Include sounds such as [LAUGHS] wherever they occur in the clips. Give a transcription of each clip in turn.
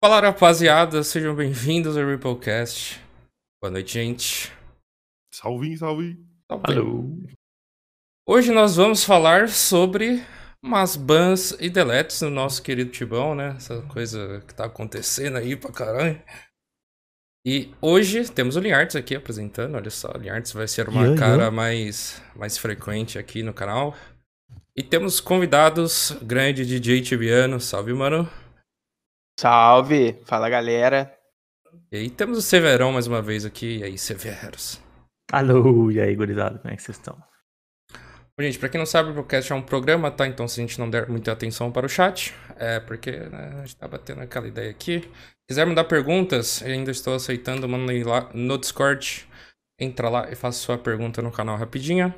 Fala rapaziada, sejam bem-vindos ao Ripplecast. Boa noite, gente. Salve, salve. Alô. Hoje nós vamos falar sobre umas bans e deletes no nosso querido Tibão, né? Essa coisa que tá acontecendo aí pra caralho. E hoje temos o Linhartes aqui apresentando, olha só, o Linhartes vai ser uma Yeah, cara yeah. mais, mais frequente aqui no canal. E temos convidados, grande DJ Tibiano, salve mano. Salve! Fala galera. E aí temos o Severão mais uma vez aqui, e aí Severos. Alô, e aí, gurizada, como é que vocês estão? Bom, Gente, pra quem não sabe, o podcast é um programa, tá? Então, se a gente não der muita atenção para o chat, é porque né, a gente tá batendo aquela ideia aqui. Quiser mandar perguntas, eu ainda estou aceitando, manda aí lá no Discord. Entra lá e faça sua pergunta no canal rapidinho.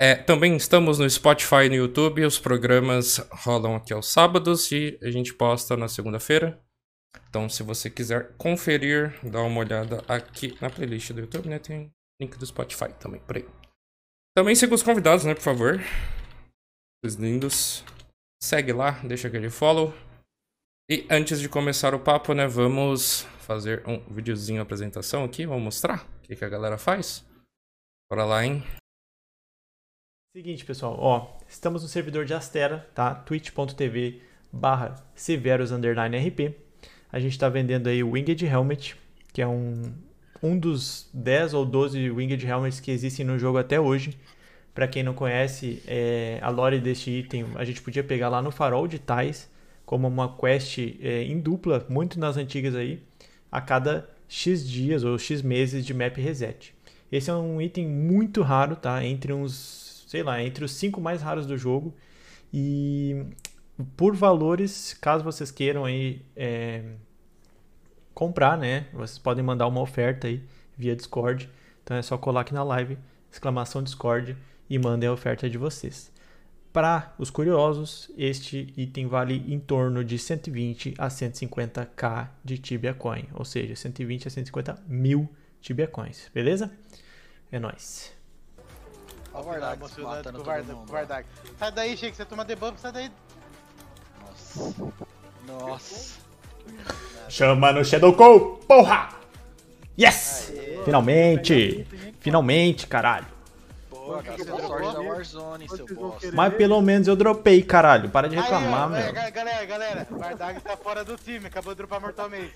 É, também estamos no Spotify e no YouTube. Os programas rolam aqui aos sábados e a gente posta na segunda-feira. Então, se você quiser conferir, dá uma olhada aqui na playlist do YouTube, né? Tem link do Spotify também por aí. Também siga os convidados, né, por favor. Os lindos. Segue lá, deixa aquele follow. E antes de começar o papo, né, vamos fazer um videozinho apresentação aqui. Vamos mostrar o que, que a galera faz. Bora lá, hein? Seguinte, pessoal, ó, estamos no servidor de Astera, tá? twitch.tv barra severos RP. A gente tá vendendo aí o Winged Helmet, que é um, um dos 10 ou 12 Winged Helmets que existem no jogo até hoje. Pra quem não conhece, é, a lore deste item a gente podia pegar lá no Farol de Tais, como uma quest é, em dupla, muito nas antigas aí, a cada X dias ou X meses de map reset. Esse é um item muito raro, tá? Entre uns, sei lá, entre os cinco mais raros do jogo. E por valores, caso vocês queiram aí é, comprar, né? Vocês podem mandar uma oferta aí via Discord. Então é só colar aqui na live, exclamação Discord e mandem a oferta de vocês. Para os curiosos, este item vale em torno de 120 a 150k de Tibia Coin, ou seja, 120 a 150 mil Tibia Coins, beleza? É nóis. Olha o Vardag emocionado matando todo mundo. Sai daí, Chico, você toma debuff, sai daí. Nossa. Nossa. Chama no Shadow Call, porra! Yes! Finalmente! Finalmente, caralho! Pô, Por que gastou você sorte dropou? da Warzone, seu bosta. Mas pelo menos eu dropei, caralho. Para de reclamar, Aí, ó, meu. ga- Galera, galera, Vardag tá fora do time, acabou de dropar Mortal Mace.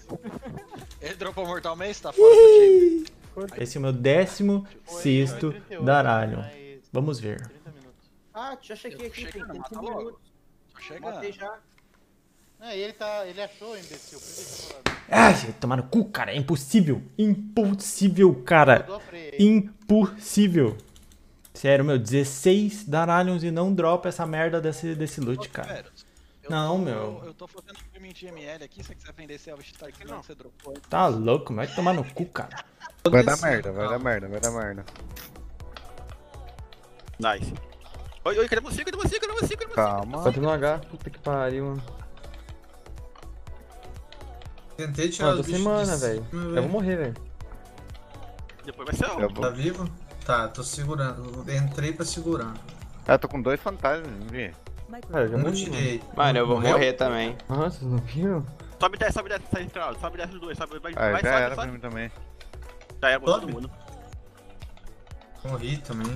Ele dropou Mortal Mace, tá fora do time. Esse é o meu décimo sexto 38, daralho. Vamos ver. 30 minutos. Ah, já chequei aqui, tem Chegando, mata 5 logo. minutos. Tô chegando. Matei já. É, e ele tá. Ele achou, imbecil, por que falando? Ai, vai tomar no cu, cara. É impossível. Impossível, cara. Impossível. Sério, meu, 16 daralhos e não dropa essa merda desse, desse loot, cara. Eu Não, tô- meu. Eu tô fazendo ML aqui, se você quiser vender Selva tá aqui, não, você dropou. Tá louco, vai tomar no cu, cara. Vai dar merda, vai dar merda, vai dar merda. Nice. Oi, oi, cadê você? Cadê você? Cadê você? Cadê você? Calma. Bota no H, puta que pariu, mano. Tentei tirar Mano, tô os sem bichos mana, de velho. Eu vou morrer, velho. Depois vai ser Eu. Tá vivo? Tá, tô segurando. Entrei pra segurar. Ah, tô com dois fantasmas, não vi? Cara, eu já mano. tirei. Mano, eu vou Morreu? morrer também. Nossa, vocês não viram? Sobe desce, sobe desce, sai central. Sobe desce os dois, sobe, vai, Ah, vai, já era sobe, pra sobe. mim também. Já era, Sobe. todo mundo. Morri também.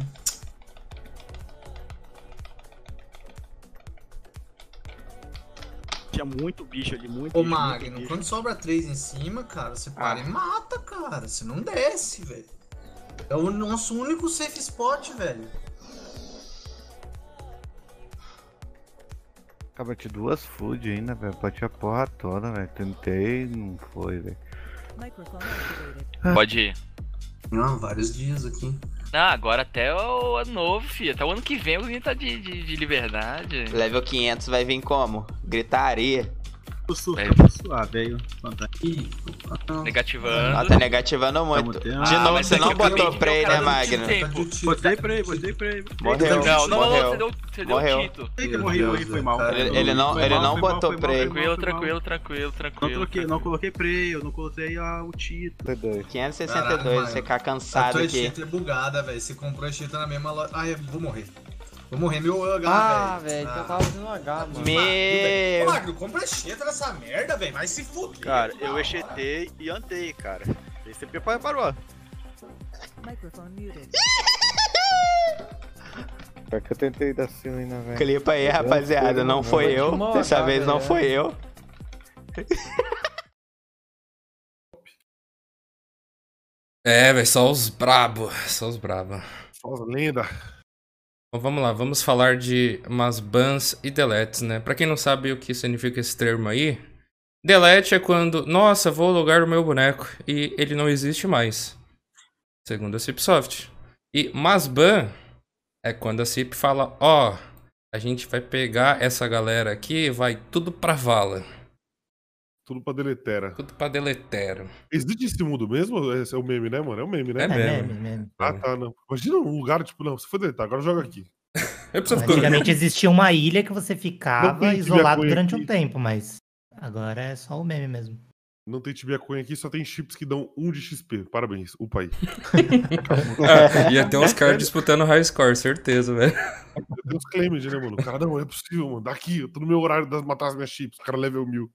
Tinha muito bicho ali, muito Ô bicho, muito Magno, bicho. quando sobra três em cima, cara, você para Ah. e mata, cara. Você não desce, velho. É o nosso único safe spot, velho. Acaba de duas food ainda, velho. Bati a porra toda, velho. Tentei, não foi, velho. Pode ir. Não, vários dias aqui. Ah, agora até o ano novo, filho. Até o ano que vem alguém tá de, de, de liberdade. Level 500 vai vir como? Gritaria. É. suave, aí. Negativando. Ela tá negativando muito. De Ah, novo, você é não botou prey, né, Magno? Botei pra ele, botei pra ele. Morreu. Não, não, não, Morreu. você deu, você deu Morreu. um tito. Eita, morri, morri, foi mal. Ele, ele não, Foi ele mal, não botou prey. Tranquilo, tranquilo, tranquilo, tranquilo. Não coloquei, não coloquei prey, eu não coloquei ah, o título. T2. 562, Caralho, você ficar A cansado tua aqui. cheat é bugada, velho. Você comprou a cheat na mesma loja. Ai, eu vou morrer. Vou morrer meu H, Ah, velho. velho, eu tava fazendo H, mano. Me- Ô, Magno, compra cheta nessa merda, velho. Vai se fuder. Cara, eu exetei e andei, cara. Você sempre parou. É que eu tentei dar cima ainda, velho. Clipa aí, rapaziada. Não foi eu. Dessa matar, vez não foi eu. É, velho, só os brabo. Só os brabo. Só as lenda. Bom, vamos lá, vamos falar de umas bans e deletes, né? Pra quem não sabe o que significa esse termo aí, delete é quando, nossa, vou alugar o meu boneco e ele não existe mais, segundo a Cipsoft. E mas ban é quando a Cip fala, ó, a gente vai pegar essa galera aqui e vai tudo pra vala, Tudo pra deletera. tudo pra deletero. Existe esse mundo mesmo? Esse é o meme, né, mano? É o meme, né? É mesmo. mesmo. Ah, tá, não. Imagina um lugar, tipo, não, você foi deletar, agora joga aqui. [LAUGHS] Eu preciso Antigamente existia uma ilha que você ficava isolado durante um aqui. tempo, mas agora é só o meme mesmo. Não tem tibia coin aqui, só tem chips que dão um de XP. Parabéns, upa aí. Ah, ia ter uns caras disputando high score, certeza, velho. Tem uns claims, né, mano? O cara, não, é possível, mano. Daqui, eu tô no meu horário de matar as minhas chips. O cara level mil.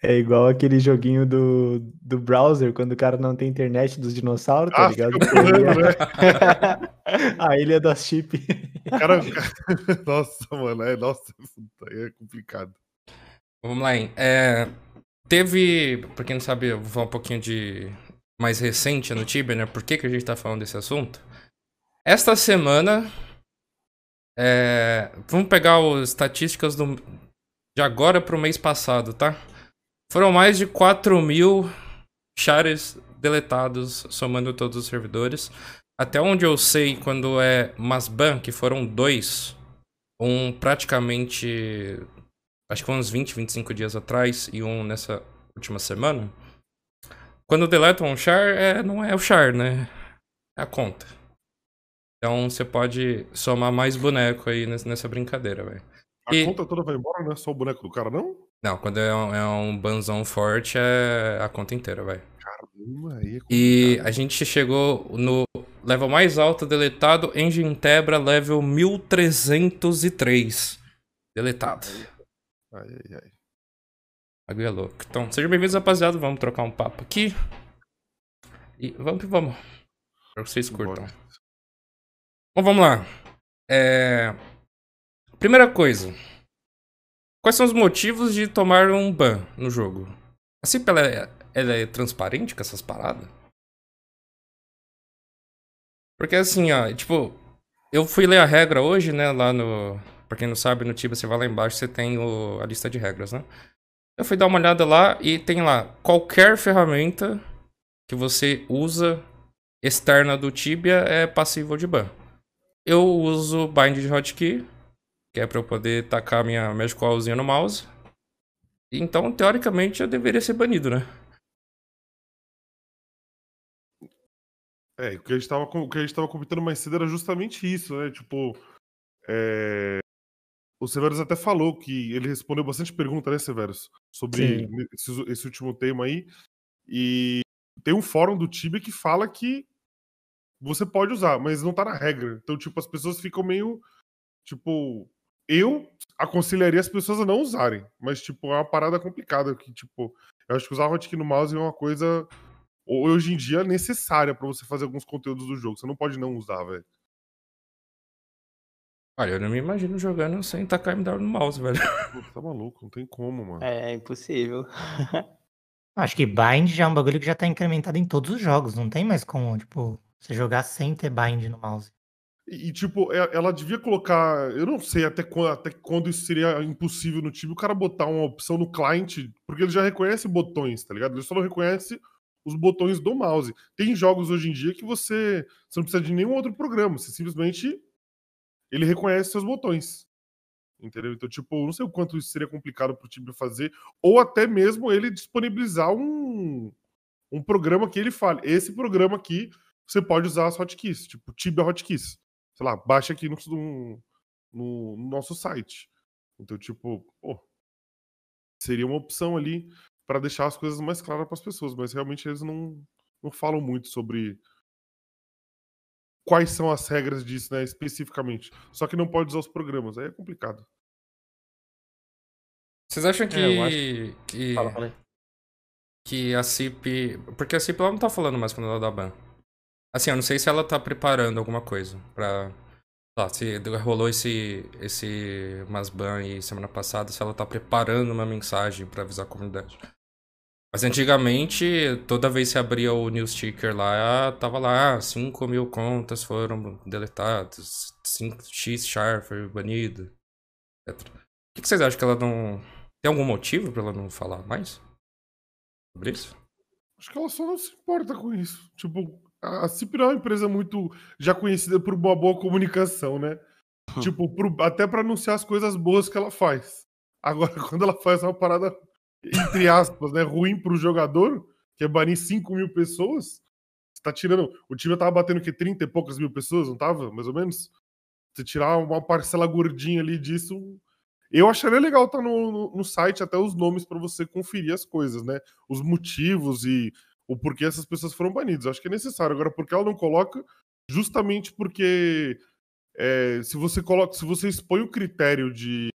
É igual aquele joguinho do, do browser, quando o cara não tem internet dos dinossauros, tá Ah, ligado? pulando, né? [LAUGHS] A ilha das chip. O cara, [LAUGHS] Nossa, mano, é, nossa, é complicado. Vamos lá, hein? É, teve, pra quem não sabe, eu vou falar um pouquinho de mais recente no Tibia, né? Por que, que a gente tá falando desse assunto? Esta semana, é, vamos pegar as estatísticas do, de agora pro mês passado, tá? Foram mais de 4 mil shares deletados, somando todos os servidores. Até onde eu sei, quando é Masban, que foram dois, um praticamente acho que uns 20, 25 dias atrás e um nessa última semana. Quando deletam um char, é, não é o char, né? É a conta. Então você pode somar mais boneco aí nessa brincadeira, velho. A E- conta toda vai embora, não é só o boneco do cara, não? Não, quando é um, é um banzão forte, é a conta inteira, velho. Caramba, aí é E a gente chegou no level mais alto deletado, Engine Tebra, level 1303. Deletado. Ai, ai, ai. Bagulho é louco. Então, sejam bem-vindos, rapaziada. Vamos trocar um papo aqui. E vamos que vamos. Espero que vocês curtam. Bom, vamos lá. É... Primeira coisa. Quais são os motivos de tomar um ban no jogo? A CIP, ela é, ela é transparente com essas paradas? Porque assim, ó, tipo, eu fui ler a regra hoje, né, lá no... Pra quem não sabe, no Tibia você vai lá embaixo, você tem o- a lista de regras, né? Eu fui dar uma olhada lá e tem lá qualquer ferramenta que você usa externa do Tibia é passível de ban. Eu uso bind de hotkey, que é pra eu poder tacar minha magicalzinha no mouse. Então, teoricamente, eu deveria ser banido, né? É, o que a gente tava, com- o que a gente tava comentando mais cedo era justamente isso, né? Tipo, é, o Severus até falou que ele respondeu bastante pergunta, né, Severus? Sobre esse, esse último tema aí. E tem um fórum do Tibia que fala que você pode usar, mas não tá na regra. Então, tipo, as pessoas ficam meio. Tipo, eu aconselharia as pessoas a não usarem, mas, tipo, é uma parada complicada. Que, tipo, eu acho que usar hotkey no mouse é uma coisa hoje em dia necessária pra você fazer alguns conteúdos do jogo. Você não pode não usar, velho. Olha, eu não me imagino jogando sem tacar MW no mouse, velho. [LAUGHS] Pô, Tá maluco, não tem como, mano. É impossível. [LAUGHS] Acho que bind já é um bagulho que já tá incrementado em todos os jogos. Não tem mais como, tipo, você jogar sem ter bind no mouse. E, tipo, e- ela devia colocar. Eu não sei até quando, até quando isso seria impossível no time, o cara botar uma opção no client, porque ele já reconhece botões, tá ligado? Ele só não reconhece os botões do mouse. Tem jogos hoje em dia que você, você não precisa de nenhum outro programa, você simplesmente. Ele reconhece seus botões. Entendeu? Então, tipo, não sei o quanto isso seria complicado pro time fazer, ou até mesmo ele disponibilizar um, um programa que ele fale. Esse programa aqui você pode usar as hotkeys, tipo Tibia Hotkeys. Sei lá, baixa aqui no, no, no- no nosso site. Então, tipo, pô, seria uma opção ali para deixar as coisas mais claras para as pessoas, mas realmente eles não, não falam muito sobre quais são as regras disso, né, especificamente. Só que não pode usar os programas, aí é complicado. Vocês acham que. É, acho que... Fala, fala que a CIP. Porque a CIP ela não tá falando mais quando ela dá ban. Assim, eu não sei se ela tá preparando alguma coisa pra. Lá, se rolou esse. esse umas ban aí semana passada, se ela tá preparando uma mensagem pra avisar a comunidade. Mas antigamente, toda vez que abria o news ticker lá, tava lá, 5 mil contas foram deletadas, 5, X char foi banido, etc. O que vocês acham que ela não. Tem algum motivo pra ela não falar mais? Sobre isso? Acho que ela só não se importa com isso. Tipo, a a CIP não é uma empresa muito já conhecida por uma boa comunicação, né? tipo, pro- até pra anunciar as coisas boas que ela faz. Agora, [LAUGHS] quando ela faz uma parada, entre aspas, né, ruim pro jogador, que é banir 5 mil pessoas, você tá tirando. O time tava batendo que 30 e poucas mil pessoas, não tava? Mais ou menos? Você tirar uma parcela gordinha ali disso. Eu acharia legal estar no, no, no site até os nomes pra você conferir as coisas, né? Os motivos e o porquê essas pessoas foram banidas. Eu acho que é necessário. Agora, porque ela não coloca, justamente porque é, se você coloca, se você expõe o critério de,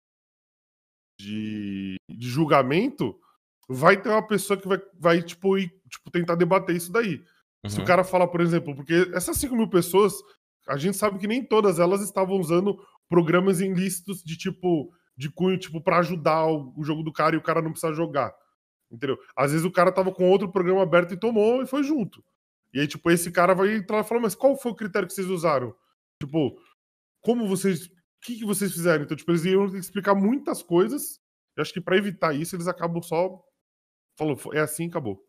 de, de julgamento, vai ter uma pessoa que vai, vai tipo, ir, tipo, tentar debater isso daí. Se o Uhum. cara falar, por exemplo, porque essas 5 mil pessoas, a gente sabe que nem todas elas estavam usando programas ilícitos de tipo, de cunho, tipo, para ajudar o, o jogo do cara e o cara não precisar jogar. Entendeu? Às vezes o cara tava com outro programa aberto e tomou e foi junto. E aí, tipo, esse cara vai entrar e falar, mas qual foi o critério que vocês usaram? Tipo, como vocês. O que, que vocês fizeram? Então, tipo, eles iam ter que explicar muitas coisas. Eu acho que pra evitar isso, eles acabam só. Falou, é assim, acabou.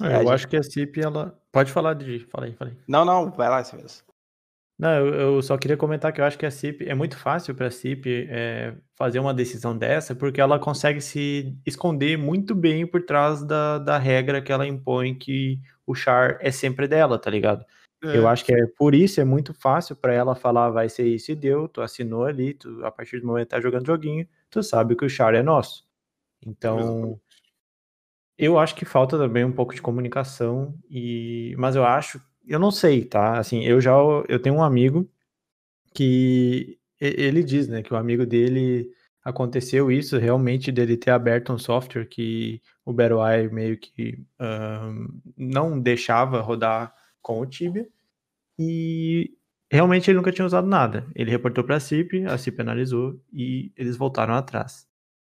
É, eu acho que a CIP, ela. Pode falar, Didi. Fala aí, fala aí. Não, não, vai lá, Silvio. Não, eu, eu só queria comentar que eu acho que a CIP é muito fácil para a CIP é, fazer uma decisão dessa, porque ela consegue se esconder muito bem por trás da, da regra que ela impõe que o char é sempre dela, tá ligado? Eu É. acho que é por isso é muito fácil para ela falar vai ser isso e deu, tu assinou ali, tu, a partir do momento que tá jogando joguinho, tu sabe que o char é nosso. Então, eu acho que falta também um pouco de comunicação e mas eu acho, eu não sei, tá? Assim, eu já eu tenho um amigo que ele diz, né, que o amigo dele aconteceu isso realmente dele ter aberto um software que o BattleEye meio que ahn, não deixava rodar com o Tibia e realmente ele nunca tinha usado nada. Ele reportou para a CIP, a CIP analisou e eles voltaram atrás.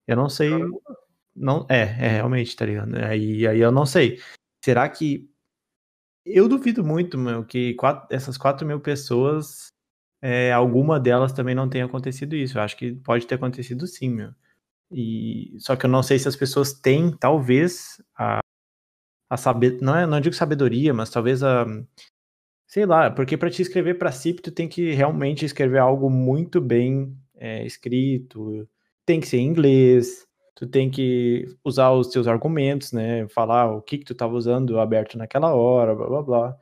Eu não sei, não é, é realmente, tá ligado? Aí, aí eu não sei. Será que eu duvido muito, meu, que quatro- essas 4 mil pessoas, é, alguma delas também não tenha acontecido isso. Eu acho que pode ter acontecido sim, meu. E, só que eu não sei se as pessoas têm, talvez, a, a saber, não, é, não digo sabedoria, mas talvez a, sei lá, porque para te escrever para CIP, tu tem que realmente escrever algo muito bem é, escrito, tem que ser em inglês, tu tem que usar os teus argumentos, né? Falar o que que tu estava usando aberto naquela hora, blá blá blá.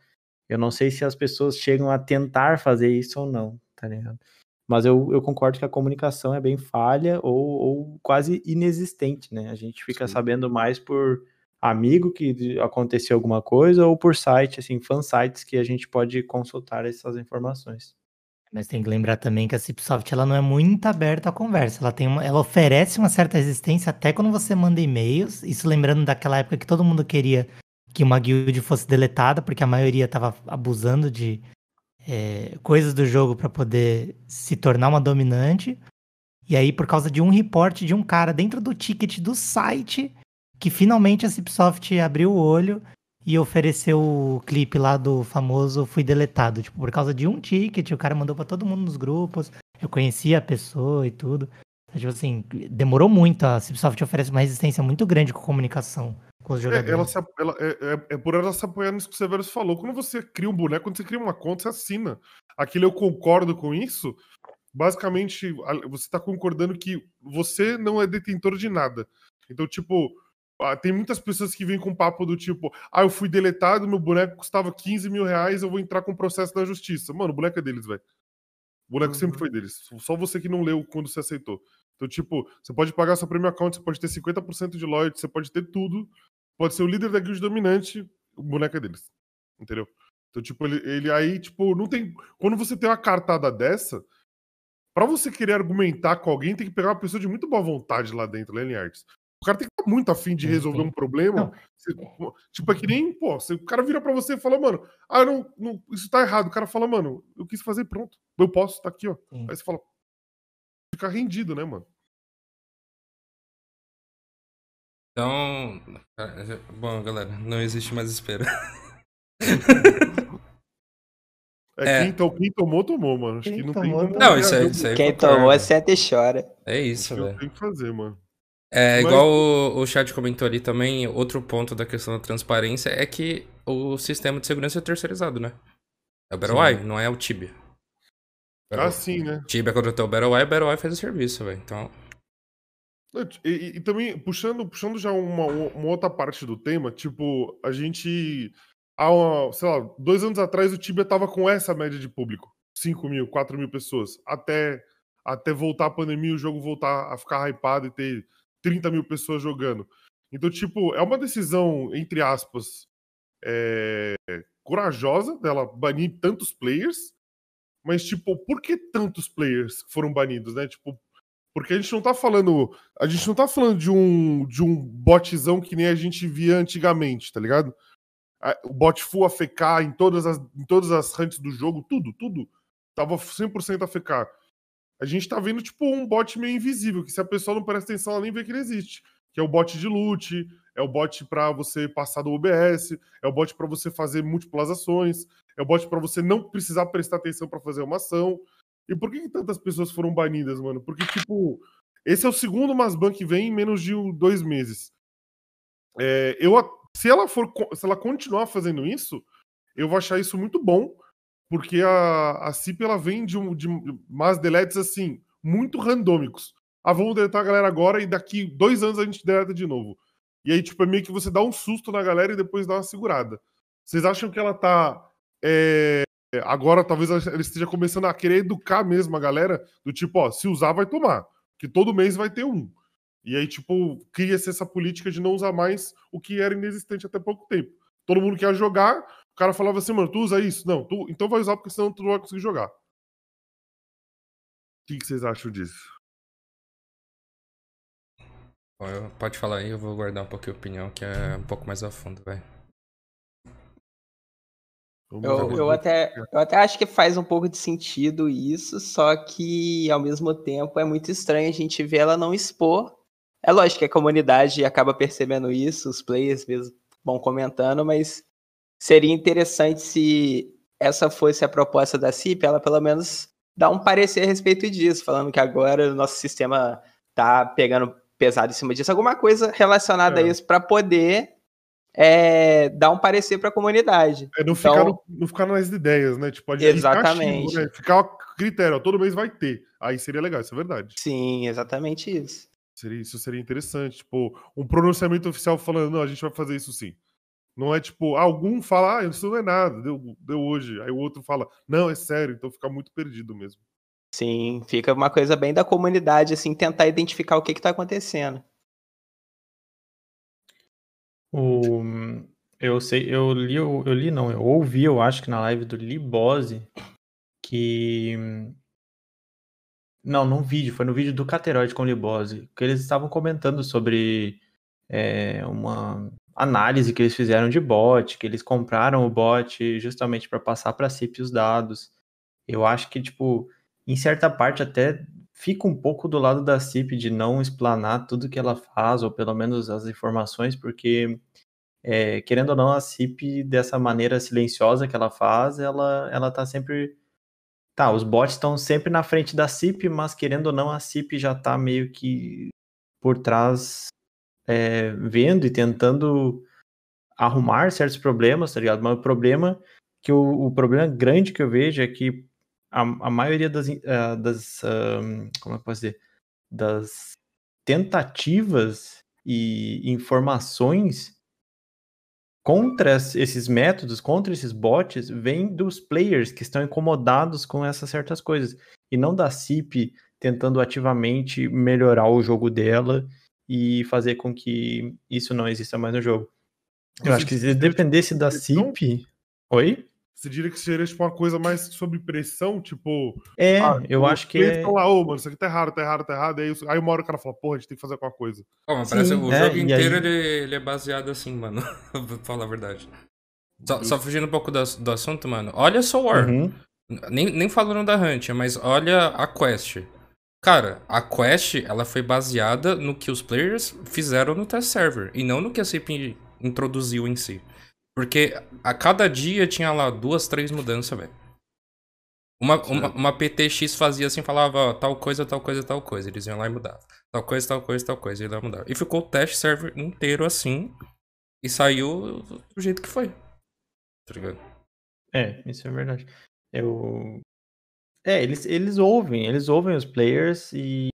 Eu não sei se as pessoas chegam a tentar fazer isso ou não, tá ligado? Mas eu, eu concordo que a comunicação é bem falha ou, ou quase inexistente, né? A gente fica sabendo mais por amigo que aconteceu alguma coisa ou por site, assim, fansites que a gente pode consultar essas informações. Mas tem que lembrar também que a Cipsoft ela não é muito aberta à conversa. Ela, tem uma, ela oferece uma certa resistência até quando você manda e-mails. Isso lembrando daquela época que todo mundo queria que uma guild fosse deletada, porque a maioria estava abusando de é, coisas do jogo para poder se tornar uma dominante. E aí, por causa de um report de um cara dentro do ticket do site, que finalmente a Cipsoft abriu o olho e ofereceu o clipe lá do famoso Fui Deletado. Tipo, por causa de um ticket, o cara mandou pra todo mundo nos grupos. Eu conhecia a pessoa e tudo. Então, tipo assim, demorou muito. A Cipsoft oferece uma resistência muito grande com comunicação com os É, jogadores. ela se ela- é, é- é por ela se apoiar nisso que o Severus falou. Quando você cria um boneco, quando você cria uma conta, você assina. Aquilo eu concordo com isso. Basicamente, você está concordando que você não é detentor de nada. Então, tipo, ah, tem muitas pessoas que vêm com papo do tipo: ah, eu fui deletado, meu boneco custava 15 mil reais, eu vou entrar com processo na justiça. Mano, o boneco é deles, velho. O boneco sempre foi deles. Só você que não leu quando você aceitou. Então, tipo, você pode pagar seu premium account, você pode ter 50% de loyalty, você pode ter tudo. Pode ser o líder da guild dominante, o boneco é deles. Entendeu? Então, tipo, ele, ele aí, tipo, não tem. Quando você tem uma cartada dessa, pra você querer argumentar com alguém, tem que pegar uma pessoa de muito boa vontade lá dentro, Lenny Arts. O cara tem que estar muito afim de Sim, resolver um problema. Você- tipo, é que nem, pô, se o cara vira pra você e fala, mano, ah, não, não, isso tá errado. O cara fala, mano, eu quis fazer pronto. Eu posso, tá aqui, ó. Sim. Aí você fala, fica rendido, né, mano? Então. Bom, galera, não existe mais espera. É, É. Quem, to- quem tomou, tomou, mano. Acho Quem que não tomou, tem como. Não, isso aí, isso aí Quem tomou, senta e chora. É isso, Eu velho. tenho que fazer, mano. É, Mas- igual o, o chat comentou ali também, outro ponto da questão da transparência é que o sistema de segurança é terceirizado, né? É o BattleEye, não é o Tibia. Ah, sim, né? Tibia contratou o BattleEye, o BattleEye faz o serviço, velho. Então, E, e- e também, puxando, puxando já uma, uma outra parte do tema, tipo, a gente. Há, uma, sei lá, dois anos atrás o Tibia tava com essa média de público: 5 mil, 4 mil pessoas. Até, até voltar a pandemia, o jogo voltar a ficar hypado e ter 30 mil pessoas jogando. Então, tipo, é uma decisão, entre aspas, é, corajosa dela banir tantos players, mas, tipo, por que tantos players foram banidos, né? Tipo, porque a gente não tá falando. A gente não tá falando de um, de um botzão que nem a gente via antigamente, tá ligado? O bot full AFK em todas as, em todas as hunts do jogo, tudo, tudo. Tava 100% AFK. A gente tá vendo, tipo, um bot meio invisível, que se a pessoa não presta atenção, ela nem vê que ele existe. Que é o bot de loot, é o bot pra você passar do OBS, é o bot pra você fazer múltiplas ações, é o bot pra você não precisar prestar atenção pra fazer uma ação. E por que, que tantas pessoas foram banidas, mano? Porque, tipo, esse é o segundo Masban que vem em menos de dois meses. É, eu, se ela for, se ela continuar fazendo isso, eu vou achar isso muito bom, porque a, a CIP ela vem de, um, de umas deletes assim, muito randômicos. Ah, vamos deletar a galera agora e daqui dois anos a gente deleta de novo. E aí, tipo, é meio que você dá um susto na galera e depois dá uma segurada. Vocês acham que ela tá. é, agora talvez ela esteja começando a querer educar mesmo a galera, do tipo, ó, se usar, vai tomar. Que todo mês vai ter um. E aí, tipo, cria-se essa política de não usar mais o que era inexistente até pouco tempo. Todo mundo quer jogar, cara falava assim, mano, tu usa isso? Não, tu, então vai usar porque senão tu não vai conseguir jogar. O que, que vocês acham disso? Bom, eu- pode falar aí, eu vou guardar um pouquinho a opinião, que é um pouco mais a fundo, vai. Eu, eu, até, eu até acho que faz um pouco de sentido isso, só que ao mesmo tempo é muito estranho a gente ver ela não expor. É lógico que a comunidade acaba percebendo isso, os players mesmo vão comentando, mas seria interessante se essa fosse a proposta da CIP, ela pelo menos dar um parecer a respeito disso, falando que agora o nosso sistema tá pegando pesado em cima disso, alguma coisa relacionada É. a isso para poder é, dar um parecer para a comunidade. É não Então- ficar, no- não ficar nas ideias, né? Tipo, Exatamente. Ficar, né? ficar o critério, todo mês vai ter. Aí seria legal, isso é verdade. Sim, exatamente isso. Seria, isso seria interessante. Tipo, um pronunciamento oficial falando, não, a gente vai fazer isso sim. Não é tipo, algum fala, ah, isso não é nada, deu, deu hoje. Aí o outro fala, não, é sério, então fica muito perdido mesmo. Sim, fica uma coisa bem da comunidade, assim, tentar identificar o que que tá acontecendo. O, eu sei, eu li, eu li não, eu ouvi, eu acho que na live do Libose, que não, num vídeo, foi no vídeo do Cateroide com o Libose, que eles estavam comentando sobre é, uma análise que eles fizeram de bot, que eles compraram o bot justamente para passar para a CIP os dados. Eu acho que, tipo, em certa parte até fica um pouco do lado da CIP de não explanar tudo que ela faz, ou pelo menos as informações, porque, é, querendo ou não, a CIP, dessa maneira silenciosa que ela faz, ela, ela tá sempre. Tá, os bots estão sempre na frente da CIP, mas querendo ou não, a CIP já tá meio que por trás, é, vendo e tentando arrumar certos problemas, tá ligado? Mas o problema que o, o problema grande que eu vejo é que a, a maioria das, ah, das ah, como é que eu posso dizer, das tentativas e informações contra es- esses métodos, contra esses bots, vem dos players que estão incomodados com essas certas coisas e não da CIP tentando ativamente melhorar o jogo dela e fazer com que isso não exista mais no jogo. Eu Você acho que se dependesse da eles CIP. Oi? Você diria que seria tipo, uma coisa mais sobre pressão, tipo. É, ah, eu acho que players é- falam lá, ô, mano, isso aqui tá errado, tá errado, tá errado. Aí, aí uma hora o cara fala, porra, a gente tem que fazer alguma coisa. Pô, mas parece o é, jogo inteiro aí- ele, ele é baseado assim, mano. [LAUGHS] Vou falar a verdade. Só, só fugindo um pouco do, do assunto, mano. Olha Soul War. Uhum. Nem, nem falando da Hunt, mas olha a quest. Cara, a quest, ela foi baseada no que os players fizeram no test server. E não no que a CP introduziu em si. Porque a cada dia tinha lá duas, três mudanças, velho. Uma, uma, uma PTX fazia assim, falava, ó, tal coisa, tal coisa, tal coisa. Eles iam lá e mudavam. Tal coisa, tal coisa, tal coisa. E lá mudava. E ficou o test server inteiro assim. E saiu do jeito que foi. Tá ligado? É, isso é verdade. Eu. É, eles, eles ouvem, eles ouvem os players e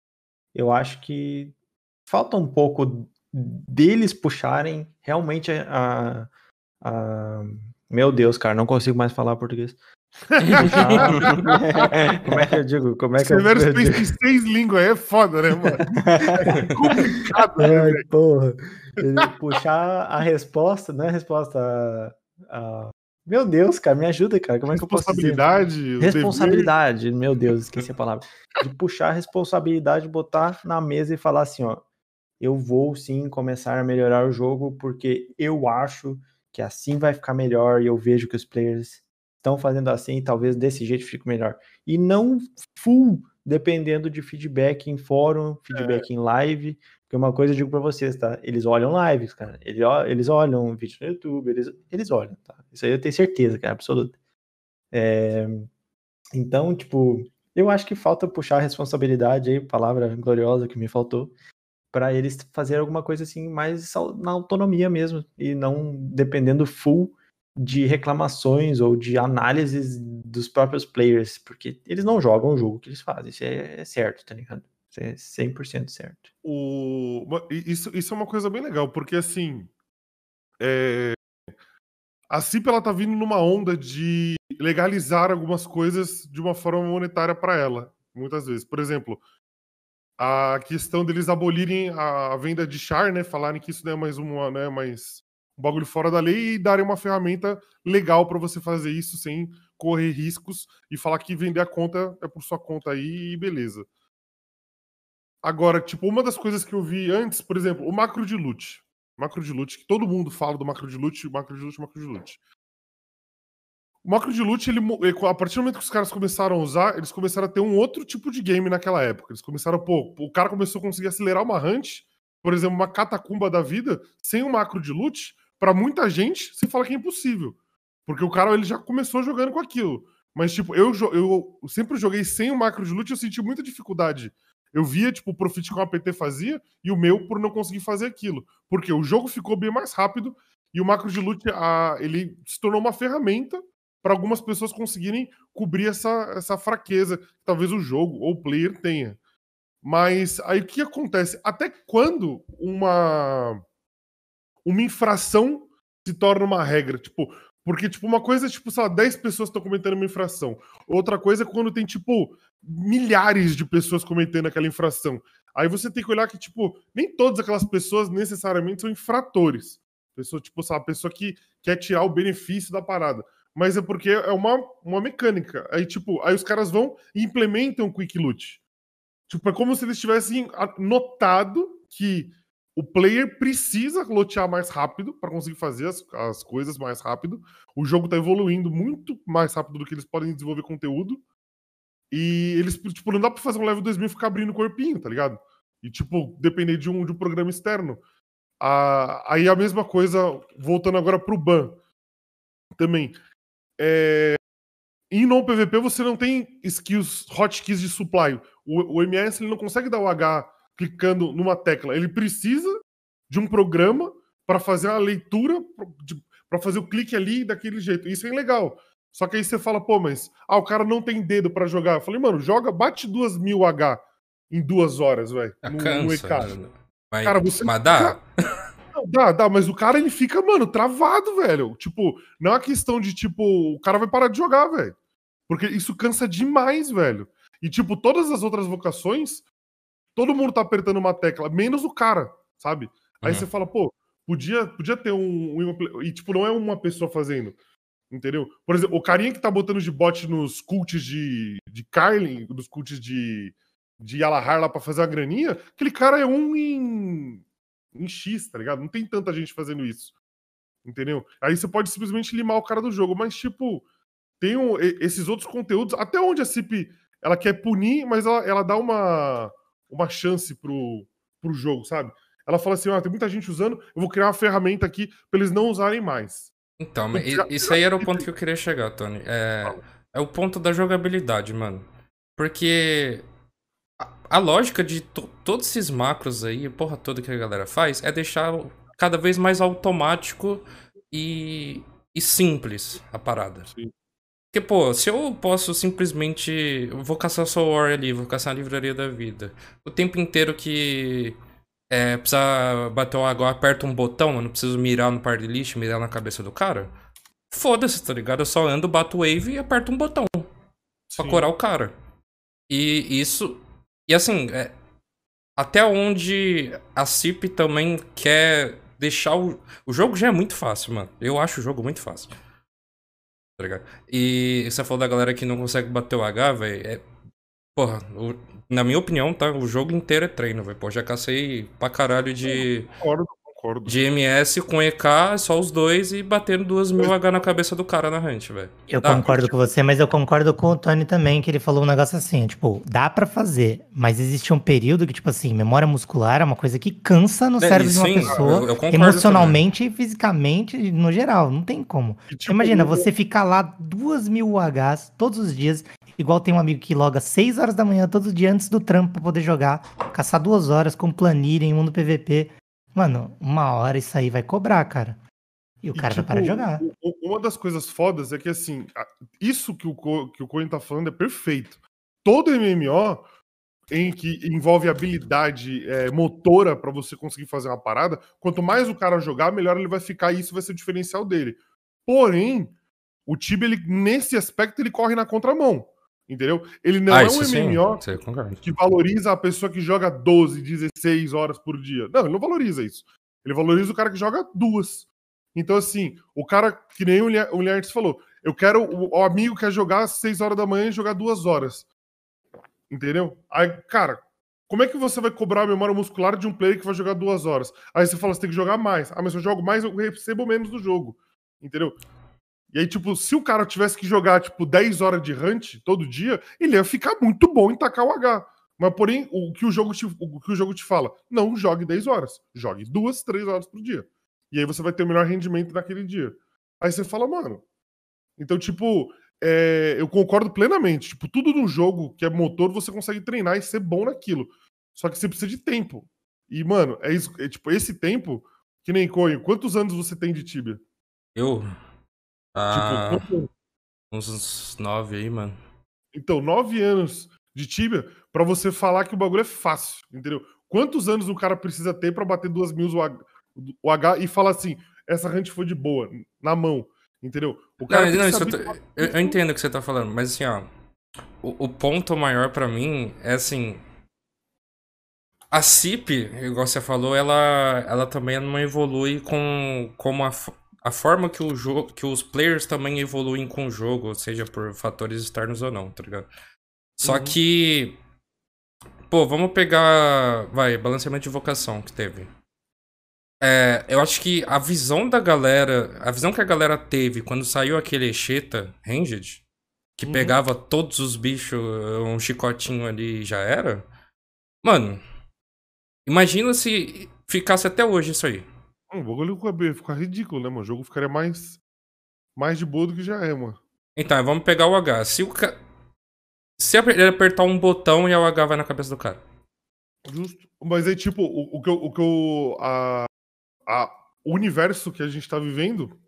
eu acho que falta um pouco deles puxarem realmente a. a... Meu Deus, cara, não consigo mais falar português. [LAUGHS] Como é que eu digo? Como é que eu, eu em seis línguas é foda, né, mano? [LAUGHS] É complicado, né, Ai, porra. Ele puxar a resposta, não é a resposta. A, a- Meu Deus, cara, me ajuda, cara. Como é que eu posso? Responsabilidade, o dever. Responsabilidade, meu Deus, esqueci a [LAUGHS] palavra. De puxar a responsabilidade, botar na mesa e falar assim, ó. Eu vou sim começar a melhorar o jogo porque eu acho que assim vai ficar melhor e eu vejo que os players estão fazendo assim e talvez desse jeito fique melhor. E não full dependendo de feedback em fórum, feedback em live, porque uma coisa eu digo pra vocês, tá? Eles olham lives, cara. Eles, eles olham vídeo no YouTube, eles, eles olham, tá? Isso aí eu tenho certeza, cara, absoluta. É, então, tipo, eu acho que falta puxar a responsabilidade aí, palavra gloriosa que me faltou, para eles fazer alguma coisa assim mais na autonomia mesmo e não dependendo full de reclamações ou de análises dos próprios players, porque eles não jogam o jogo que eles fazem, isso é, é certo, tá ligado? Isso é 100% certo. O... Isso, isso é uma coisa bem legal, porque assim. é, A CIP ela tá vindo numa onda de legalizar algumas coisas de uma forma monetária para ela, muitas vezes. Por exemplo, a questão deles abolirem a a venda de char, né? Falarem que isso não é mais uma, né, mais um bagulho fora da lei e darem uma ferramenta legal para você fazer isso sem correr riscos e falar que vender a conta é por sua conta aí e beleza. Agora, tipo, uma das coisas que eu vi antes, por exemplo, o macro de loot. Macro de loot, que todo mundo fala do macro de loot, macro de loot, macro de loot. O macro de loot, ele, a partir do momento que os caras começaram a usar, eles começaram a ter um outro tipo de game naquela época. Eles começaram, pô, o cara começou a conseguir acelerar uma hunt, por exemplo, uma catacumba da vida, sem um macro de loot, pra muita gente, se fala que é impossível. Porque o cara ele já começou jogando com aquilo. Mas, tipo, eu, eu sempre joguei sem o macro de loot e eu senti muita dificuldade. Eu via, tipo, o profit que o APT fazia e o meu por não conseguir fazer aquilo. Porque o jogo ficou bem mais rápido e o macro de loot, a, ele se tornou uma ferramenta para algumas pessoas conseguirem cobrir essa, essa fraqueza que talvez o jogo ou o player tenha. Mas aí o que acontece? Até quando uma uma infração se torna uma regra? Tipo, porque tipo uma coisa é tipo, sei lá, 10 pessoas estão cometendo uma infração. Outra coisa é quando tem tipo milhares de pessoas cometendo aquela infração. Aí você tem que olhar que tipo, nem todas aquelas pessoas necessariamente são infratores. Pessoa tipo, lá, a pessoa que quer tirar o benefício da parada. Mas é porque é uma, uma mecânica. Aí, tipo, aí os caras vão e implementam o Quick Loot. Tipo, é como se eles tivessem notado que o player precisa lotear mais rápido para conseguir fazer as, as coisas mais rápido. O jogo tá evoluindo muito mais rápido do que eles podem desenvolver conteúdo. E eles, tipo, não dá pra fazer um level 2000 e ficar abrindo o corpinho, tá ligado? E, tipo, depender de um, de um programa externo. Ah, aí a mesma coisa, voltando agora pro ban. Também. É, em non PVP você não tem skills, hotkeys de supply. O, o MS ele não consegue dar o H clicando numa tecla. Ele precisa de um programa para fazer a leitura, para fazer o clique ali daquele jeito. Isso é legal. Só que aí você fala, pô, mas ah, o cara não tem dedo para jogar. Eu falei, mano, joga, bate duas mil H em duas horas, velho. Ah, no, no cansa, EK. né? Mas, Cara, você- mas dá? [LAUGHS] Não, dá, dá, mas o cara ele fica, mano, travado, velho. Tipo, não é uma questão de, tipo, o cara vai parar de jogar, velho. Porque isso cansa demais, velho. E, tipo, todas as outras vocações, todo mundo tá apertando uma tecla, menos o cara, sabe? Aí Uhum. você fala, pô, podia, podia ter um, um- E, tipo, não é uma pessoa fazendo. Entendeu? Por exemplo, o carinha que tá botando de bot nos cults de, de Carlin, nos cults de, de Alahar lá pra fazer a graninha, aquele cara é um em, em X, tá ligado? Não tem tanta gente fazendo isso. Entendeu? Aí você pode simplesmente limar o cara do jogo, mas tipo, tem um- esses outros conteúdos, até onde a CIP ela quer punir, mas ela, ela dá uma, uma chance pro, pro jogo, sabe? Ela fala assim: ó, tem muita gente usando, eu vou criar uma ferramenta aqui pra eles não usarem mais. Então, i- isso aí era o ponto que eu queria chegar, Tony. É, é o ponto da jogabilidade, mano. Porque a, a lógica de to- todos esses macros aí, a porra toda que a galera faz, é deixar cada vez mais automático e, e simples a parada. Porque, pô, se eu posso simplesmente. eu Vou caçar Soul War ali, vou caçar a livraria da vida. O tempo inteiro que. É, precisa bater o água, aperta um botão, eu não preciso mirar no par de lixo, mirar na cabeça do cara. Foda-se, tá ligado? Eu só ando, bato wave e aperto um botão. Pra Sim. corar o cara. E isso. E assim, é, até onde a CIP também quer deixar o. O jogo já é muito fácil, mano. Eu acho o jogo muito fácil. Tá ligado? E você falou da galera que não consegue bater o H, velho. É... Porra, o- na minha opinião, tá? O jogo inteiro é treino, velho. Pô, já cacei pra caralho de. Concordo, concordo. De MS com EK, só os dois e batendo duas mil H na cabeça do cara na hunt, velho. Eu Dá. concordo com você, mas eu concordo com o Tony também, que ele falou um negócio assim, tipo, dá pra fazer, mas existe um período que, tipo assim, memória muscular é uma coisa que cansa no É, cérebro de uma sim, pessoa, eu- eu concordo emocionalmente e fisicamente, no geral, não tem como. tipo, Imagina, você ficar lá duas mil UHs todos os dias, igual tem um amigo que loga 6 horas da manhã todos os dias antes do trampo pra poder jogar, caçar duas horas com planilha em mundo PVP. Mano, uma hora isso aí vai cobrar, cara. E o E, cara vai tipo, parar de jogar. Uma das coisas fodas é que, assim, isso que o, que o Coen tá falando é perfeito. Todo MMO em que envolve habilidade é, motora pra você conseguir fazer uma parada, quanto mais o cara jogar, melhor ele vai ficar e isso vai ser o diferencial dele. Porém, o Tibia, ele, nesse aspecto, ele corre na contramão. Entendeu? Ele não Ah, é um sim, MMO que valoriza a pessoa que joga 12, 16 horas por dia. Não, ele não valoriza isso. Ele valoriza o cara que joga duas. Então, assim, o cara, que nem o Lia- o Liartes falou, eu quero o, amigo que quer jogar às 6 horas da manhã e jogar duas horas. Entendeu? Aí, cara, como é que você vai cobrar a memória muscular de um player que vai jogar duas horas? Aí você fala, você tem que jogar mais. Ah, mas se eu jogo mais, eu recebo menos do jogo. Entendeu? E aí, tipo, se o cara tivesse que jogar, tipo, 10 horas de hunt todo dia, ele ia ficar muito bom em tacar o H. Mas, porém, o que o jogo te, o que o jogo te fala? Não jogue 10 horas. Jogue duas, três horas por dia. E aí você vai ter o melhor rendimento naquele dia. Aí você fala, mano. Então, tipo, é, eu concordo plenamente. Tipo, tudo no jogo que é motor, você consegue treinar e ser bom naquilo. Só que você precisa de tempo. E, mano, é isso. É, tipo, esse tempo, que nem Coin, quantos anos você tem de Tibia? Eu? Ah, Tipo, uns nove aí, mano. Então, nove anos de Tibia pra você falar que o bagulho é fácil, entendeu? Quantos anos o cara precisa ter pra bater duas mil o H, o H e falar assim, essa hunt foi de boa, na mão, entendeu? O Não, cara não, isso eu, tô- eu- eu entendo o que você tá falando, mas assim, ó. O, o ponto maior pra mim é assim. A CIP, igual você falou, ela, ela também não evolui com como a, a forma que, o jogo, que os players também evoluem com o jogo, seja por fatores externos ou não, tá ligado? Só Uhum. que. Pô, vamos pegar. Vai, balanceamento de vocação que teve. É, eu acho que a visão da galera, a visão que a galera teve quando saiu aquele Exeta Ranged, que Uhum. pegava todos os bichos, um chicotinho ali e já era. Mano, imagina se ficasse até hoje isso aí. Hum, O bagulho fica- fica ridículo, né, mano? O jogo ficaria mais, mais de boa do que já é, mano. Então, vamos pegar o H. Se o ca... Se ele apertar um botão e o H vai na cabeça do cara. Justo. Mas aí, tipo, o, o que eu. O, que eu a, a- o universo que a gente tá vivendo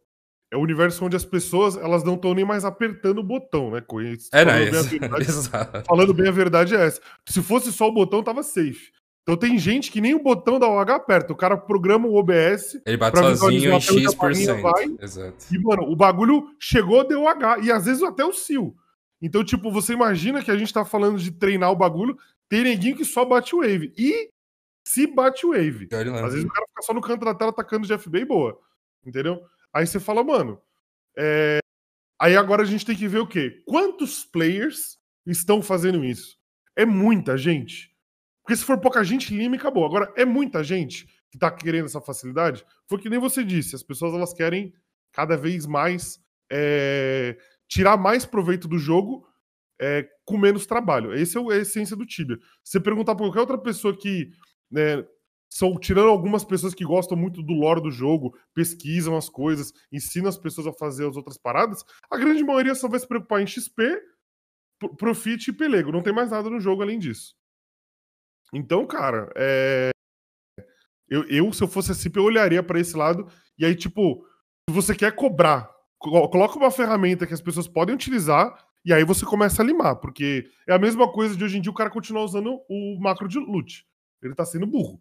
é o universo onde as pessoas elas não estão nem mais apertando o botão, né? Conhece- É, não, falando, bem a isso- [LAUGHS] verdade, exato. falando bem a verdade é essa. Se fosse só o botão, tava safe. Então tem gente que nem o botão da OH aperta. O cara programa o OBS. Ele bate sozinho em X%. vai. Exato. E, mano, o bagulho chegou, deu H. E às vezes até o SIL. Então, tipo, você imagina que a gente tá falando de treinar o bagulho, tem neguinho que só bate wave. E se bate wave. Lá. Às vezes o cara fica só no canto da tela atacando Jeff Bay boa. Entendeu? Aí você fala, mano, é, Aí agora a gente tem que ver o quê? Quantos players estão fazendo isso? É muita gente. Porque se for pouca gente, lima e acabou. Agora, é muita gente que tá querendo essa facilidade. Foi que nem você disse, as pessoas elas querem cada vez mais é, tirar mais proveito do jogo é, com menos trabalho. Essa é a essência do Tibia. Você perguntar pra qualquer outra pessoa que. Né, são tirando algumas pessoas que gostam muito do lore do jogo, pesquisam as coisas, ensinam as pessoas a fazer as outras paradas, a grande maioria só vai se preocupar em XP, Profit e Pelego. Não tem mais nada no jogo além disso. Então, cara, é... eu, eu, se eu fosse a CIP, eu olharia para esse lado. E aí, tipo, se você quer cobrar, coloca uma ferramenta que as pessoas podem utilizar e aí você começa a limar, porque é a mesma coisa de hoje em dia o cara continuar usando o macro de loot. Ele tá sendo burro.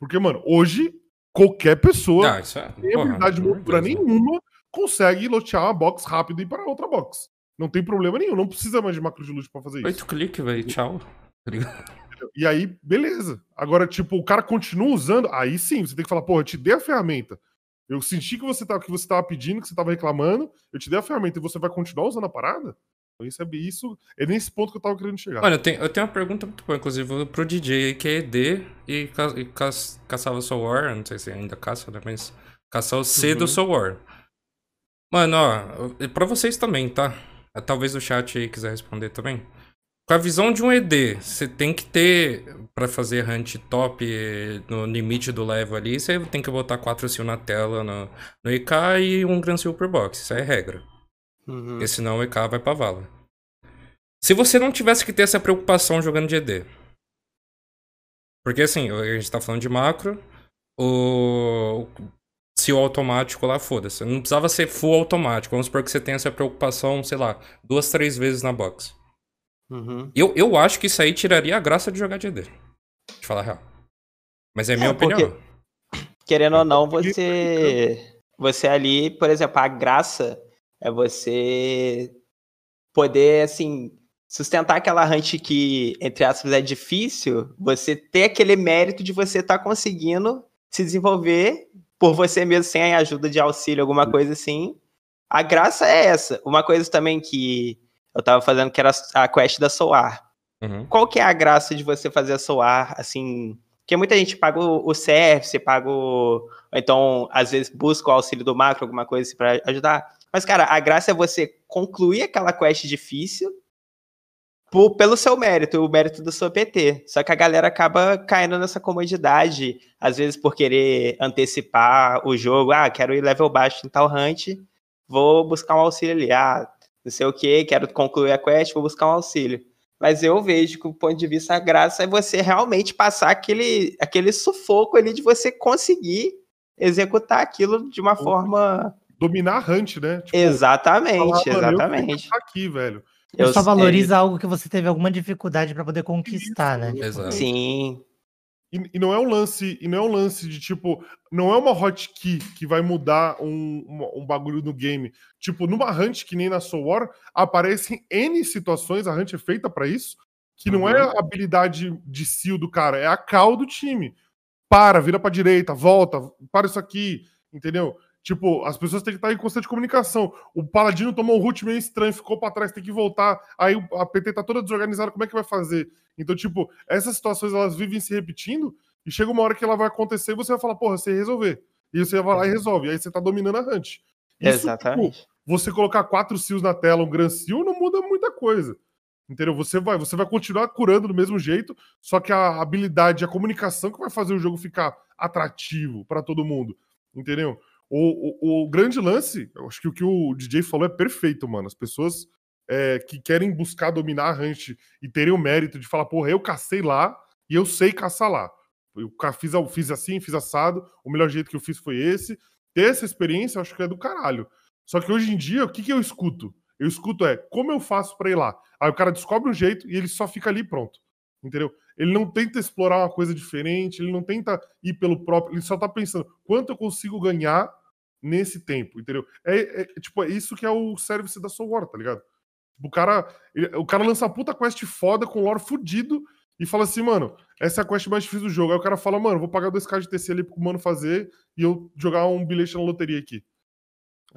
Porque, mano, hoje qualquer pessoa, Ah, é. sem Porra, habilidade né? nenhuma, consegue lotear uma box rápido e ir para outra box. Não tem problema nenhum, não precisa mais de macro de loot pra fazer isso. Oito cliques, velho. Tchau. Ligado? [LAUGHS] E aí, beleza. Agora, tipo, o cara continua usando, aí sim, você tem que falar, porra, eu te dei a ferramenta. Eu senti que você tava, que você tava pedindo, que você tava reclamando, eu te dei a ferramenta e você vai continuar usando a parada? Então, isso é, isso é nesse ponto que eu tava querendo chegar. Mano, eu tenho, eu tenho uma pergunta muito boa, inclusive, pro DJ aí, que é ED e, ca, e ca, caçava Soul War, não sei se ainda caça, né, mas caçar o C do Uhum. Soul War. Mano, ó, pra vocês também, tá? Talvez o chat aí quiser responder também. Com a visão de um ED, você tem que ter, pra fazer hunt top eh, no limite do level ali, você tem que botar 4 seal na tela no, no EK e um Grand Seal per box, isso é regra. Uhum. Porque senão o EK vai pra vala. Se você não tivesse que ter essa preocupação jogando de ED. Porque assim, a gente tá falando de macro, o se o automático lá, foda-se. Não precisava ser full automático. Vamos supor que você tenha essa preocupação, sei lá, duas, três vezes na box. Uhum. Eu, eu acho que isso aí tiraria a graça de jogar de ED. De falar a real. Mas é a minha É, porque- opinião. Querendo ou não, você. Você ali, por exemplo, a graça é você poder, assim, sustentar aquela hunt que, entre aspas, é difícil, você ter aquele mérito de você estar conseguindo se desenvolver por você mesmo, sem a ajuda de auxílio, alguma coisa assim. A graça é essa. Uma coisa também que eu tava fazendo, que era a quest da Soar. Uhum. Qual que é a graça de você fazer a Soar, assim... Porque muita gente paga o, você paga o... Então, às vezes, busca o auxílio do macro, alguma coisa assim pra ajudar. Mas, cara, a graça é você concluir aquela quest difícil por- pelo seu mérito, o mérito do seu PT. Só que a galera acaba caindo nessa comodidade, às vezes por querer antecipar o jogo. Ah, quero ir level baixo em tal hunt, vou buscar um auxílio ali. Ah, não sei o que, quero concluir a quest, vou buscar um auxílio. Mas eu vejo que, do ponto de vista, a graça é você realmente passar aquele, aquele sufoco ali de você conseguir executar aquilo de uma forma. Dominar a hunt, né? Tipo, Exatamente, falar, "Mano, eu exatamente. tô aqui, velho. Ou Eu só sei. valoriza algo que você teve alguma dificuldade pra poder conquistar, né? Exato. Sim. E, e não é um lance, e não é um lance de tipo, não é uma hotkey que vai mudar um, um, um bagulho no game. Tipo, numa hunt que nem na Soul War, aparecem N situações, a hunt é feita pra isso, que não é Uhum. a habilidade de seal do cara, é a cal do time. Para, vira pra direita, volta, para isso aqui, entendeu? Tipo, as pessoas têm que estar em constante comunicação. O Paladino tomou um root meio estranho, ficou pra trás, tem que voltar. Aí a PT tá toda desorganizada, como é que vai fazer? Então, tipo, essas situações elas vivem se repetindo e chega uma hora que ela vai acontecer e você vai falar, porra, você resolver. E você vai lá e resolve. Aí você tá dominando a hunt. Isso, Exatamente. tipo, você colocar quatro seals na tela, um Grand Seal, não muda muita coisa. Entendeu? Você vai, você vai continuar curando do mesmo jeito, só que a habilidade, a comunicação que vai fazer o jogo ficar atrativo pra todo mundo. Entendeu? O, o, o grande lance, eu acho que o que o DJ falou é perfeito, mano. As pessoas é, que querem buscar dominar a hunt e terem o mérito de falar, porra, eu cacei lá e eu sei caçar lá. Eu fiz, fiz assim, fiz assado, o melhor jeito que eu fiz foi esse. Ter essa experiência, eu acho que é do caralho. Só que hoje em dia, o que, que eu escuto? Eu escuto é, como eu faço pra ir lá? Aí o cara descobre um jeito e ele só fica ali pronto. Entendeu? Ele não tenta explorar uma coisa diferente, ele não tenta ir pelo próprio, ele só tá pensando, quanto eu consigo ganhar nesse tempo, entendeu? É, é- tipo, é isso que é o service da Soul War, tá ligado? O cara, ele- o cara lança a puta quest foda com lore fudido e fala assim, mano, essa é a quest mais difícil do jogo. Aí o cara fala, mano, vou pagar 2k de TC ali pro mano fazer e eu jogar um bilhete na loteria aqui.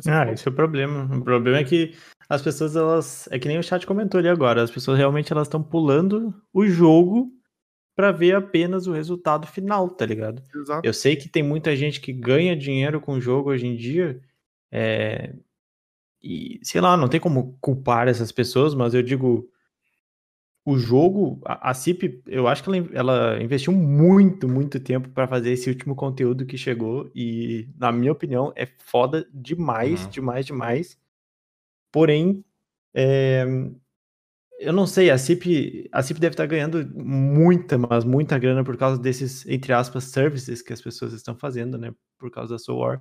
Ah, esse é o problema. O problema é que as pessoas, elas. É que nem o chat comentou ali agora. As pessoas realmente elas estão pulando o jogo pra ver apenas o resultado final, tá ligado? Exato. Eu sei que tem muita gente que ganha dinheiro com o jogo hoje em dia. é, E, sei lá, não tem como culpar essas pessoas, mas eu digo. O jogo, a, a CIP, eu acho que ela, ela investiu muito, muito tempo pra fazer esse último conteúdo que chegou. E, na minha opinião, é foda demais, Uhum. demais, demais. Porém, é, eu não sei, a CIP, a CIP deve estar ganhando muita, mas muita grana por causa desses, entre aspas, services que as pessoas estão fazendo, né? Por causa da Soul.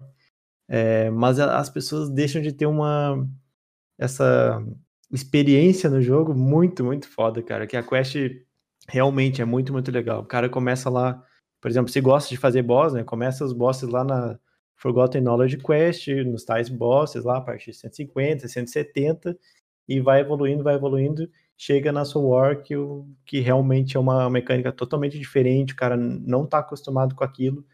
É, mas as pessoas deixam de ter uma essa experiência no jogo muito, muito foda, cara. Que a quest realmente é muito, muito legal. O cara começa lá, por exemplo, se gosta de fazer boss, né? Começa os bosses lá na Forgotten Knowledge Quest, nos tais bosses lá, a partir de 150, 170, e vai evoluindo, vai evoluindo, chega na Soul War, que, que realmente é uma mecânica totalmente diferente, o cara não tá acostumado com aquilo.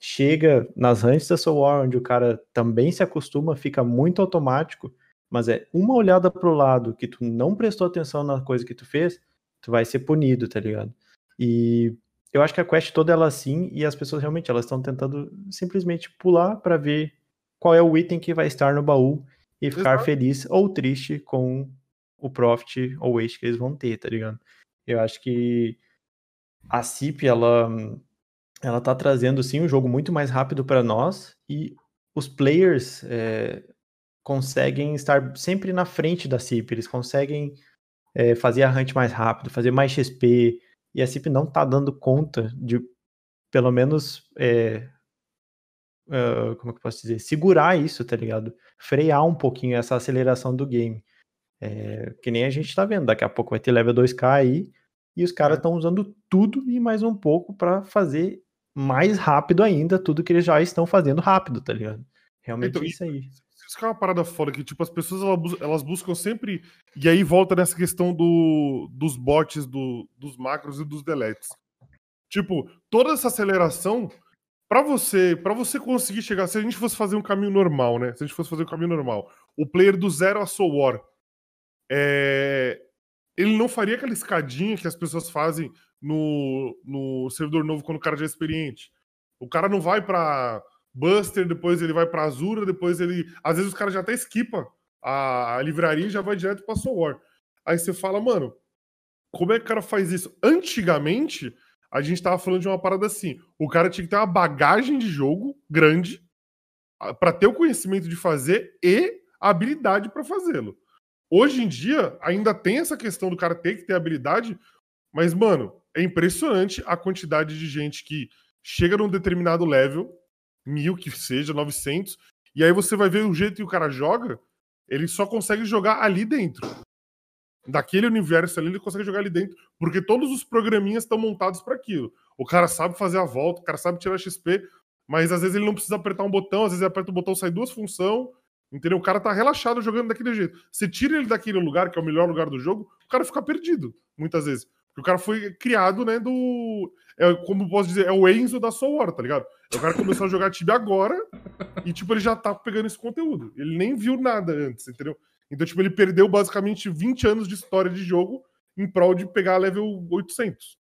Chega nas ranks da Soul War, onde o cara também se acostuma, fica muito automático, mas é uma olhada pro lado que tu não prestou atenção na coisa que tu fez, tu vai ser punido, tá ligado? E eu acho que a quest toda ela é assim, e as pessoas realmente elas estão tentando simplesmente pular pra ver qual é o item que vai estar no baú e ficar Exato. feliz ou triste com o profit ou waste que eles vão ter, tá ligado? Eu acho que a CIP, ela, ela tá trazendo, sim, um jogo muito mais rápido para nós e os players é, conseguem estar sempre na frente da CIP, eles conseguem é, fazer a hunt mais rápido, fazer mais XP, e a CIP não tá dando conta de, pelo menos, é, ah, como é que eu posso dizer, segurar isso, tá ligado? Frear um pouquinho essa aceleração do game. É, que nem a gente tá vendo, daqui a pouco vai ter level 2K aí, e os caras estão usando tudo e mais um pouco pra fazer mais rápido ainda tudo que eles já estão fazendo rápido, tá ligado? Realmente Então, é isso aí. Isso que é uma parada foda, que tipo, as pessoas elas, bus- elas buscam sempre. E aí volta nessa questão do, dos bots, do, dos macros e dos deletes. Tipo, toda essa aceleração, pra você, para você conseguir chegar, se a gente fosse fazer um caminho normal, né? Se a gente fosse fazer um caminho normal, o player do zero a Soul War, é, ele não faria aquela escadinha que as pessoas fazem no, no servidor novo quando o cara já é experiente. O cara não vai pra Buster, depois ele vai pra Azura, depois ele. Às vezes os caras já até esquipa a, a livraria e já vai direto pra Soul. Aí você fala, mano, como é que o cara faz isso? Antigamente, a gente tava falando de uma parada assim: o cara tinha que ter uma bagagem de jogo grande pra ter o conhecimento de fazer e a habilidade pra fazê-lo. Hoje em dia, ainda tem essa questão do cara ter que ter habilidade, mas, mano, é impressionante a quantidade de gente que chega num determinado level, mil que seja, 900, e aí você vai ver o jeito que o cara joga, ele só consegue jogar ali dentro. Daquele universo ali, ele consegue jogar ali dentro, porque todos os programinhas estão montados para aquilo. O cara sabe fazer a volta, o cara sabe tirar XP, mas às vezes ele não precisa apertar um botão, às vezes ele aperta o botão, sai duas funções, entendeu? O cara tá relaxado jogando daquele jeito. Você tira ele daquele lugar, que é o melhor lugar do jogo, o cara fica perdido, muitas vezes. Porque o cara foi criado, né, do... É, como posso dizer, é o Enzo da Soul War, tá ligado? O cara começou a jogar Tibia agora e, tipo, ele já tá pegando esse conteúdo. Ele nem viu nada antes, entendeu? Então, tipo, ele perdeu basicamente 20 anos de história de jogo em prol de pegar level 800.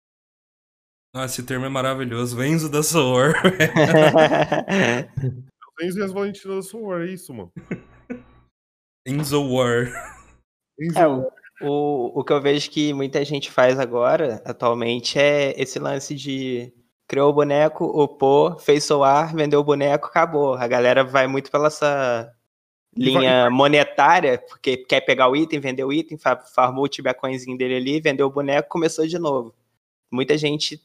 Ah, esse termo é maravilhoso. Enzo da Soor. [LAUGHS] [LAUGHS] Enzo e as Valentinas da Soul War, é isso, mano. [LAUGHS] Enzo War. Enzo É, o, o, o que eu vejo que muita gente faz agora, atualmente, é esse lance de criou o boneco, upou, fez soar, vendeu o boneco, acabou. A galera vai muito pela essa linha monetária, porque quer pegar o item, vender o item, fa- farmou o tibecoinzinho dele ali, vendeu o boneco, começou de novo. Muita gente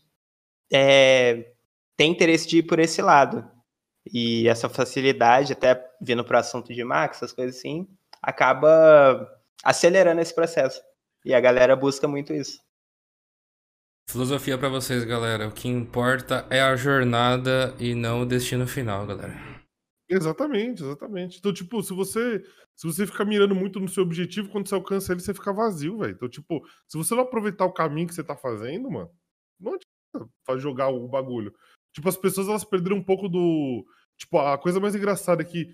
é, tem interesse de ir por esse lado. E essa facilidade, até vindo para o assunto de Max, essas coisas assim, acaba acelerando esse processo. E a galera busca muito isso. Filosofia pra vocês, galera. O que importa é a jornada e não o destino final, galera. Exatamente, exatamente. Então, tipo, se você se você ficar mirando muito no seu objetivo, quando você alcança ele, você fica vazio, velho. Então, tipo, se você não aproveitar o caminho que você tá fazendo, mano, não adianta jogar o bagulho. Tipo, as pessoas elas perderam um pouco do. Tipo, a coisa mais engraçada é que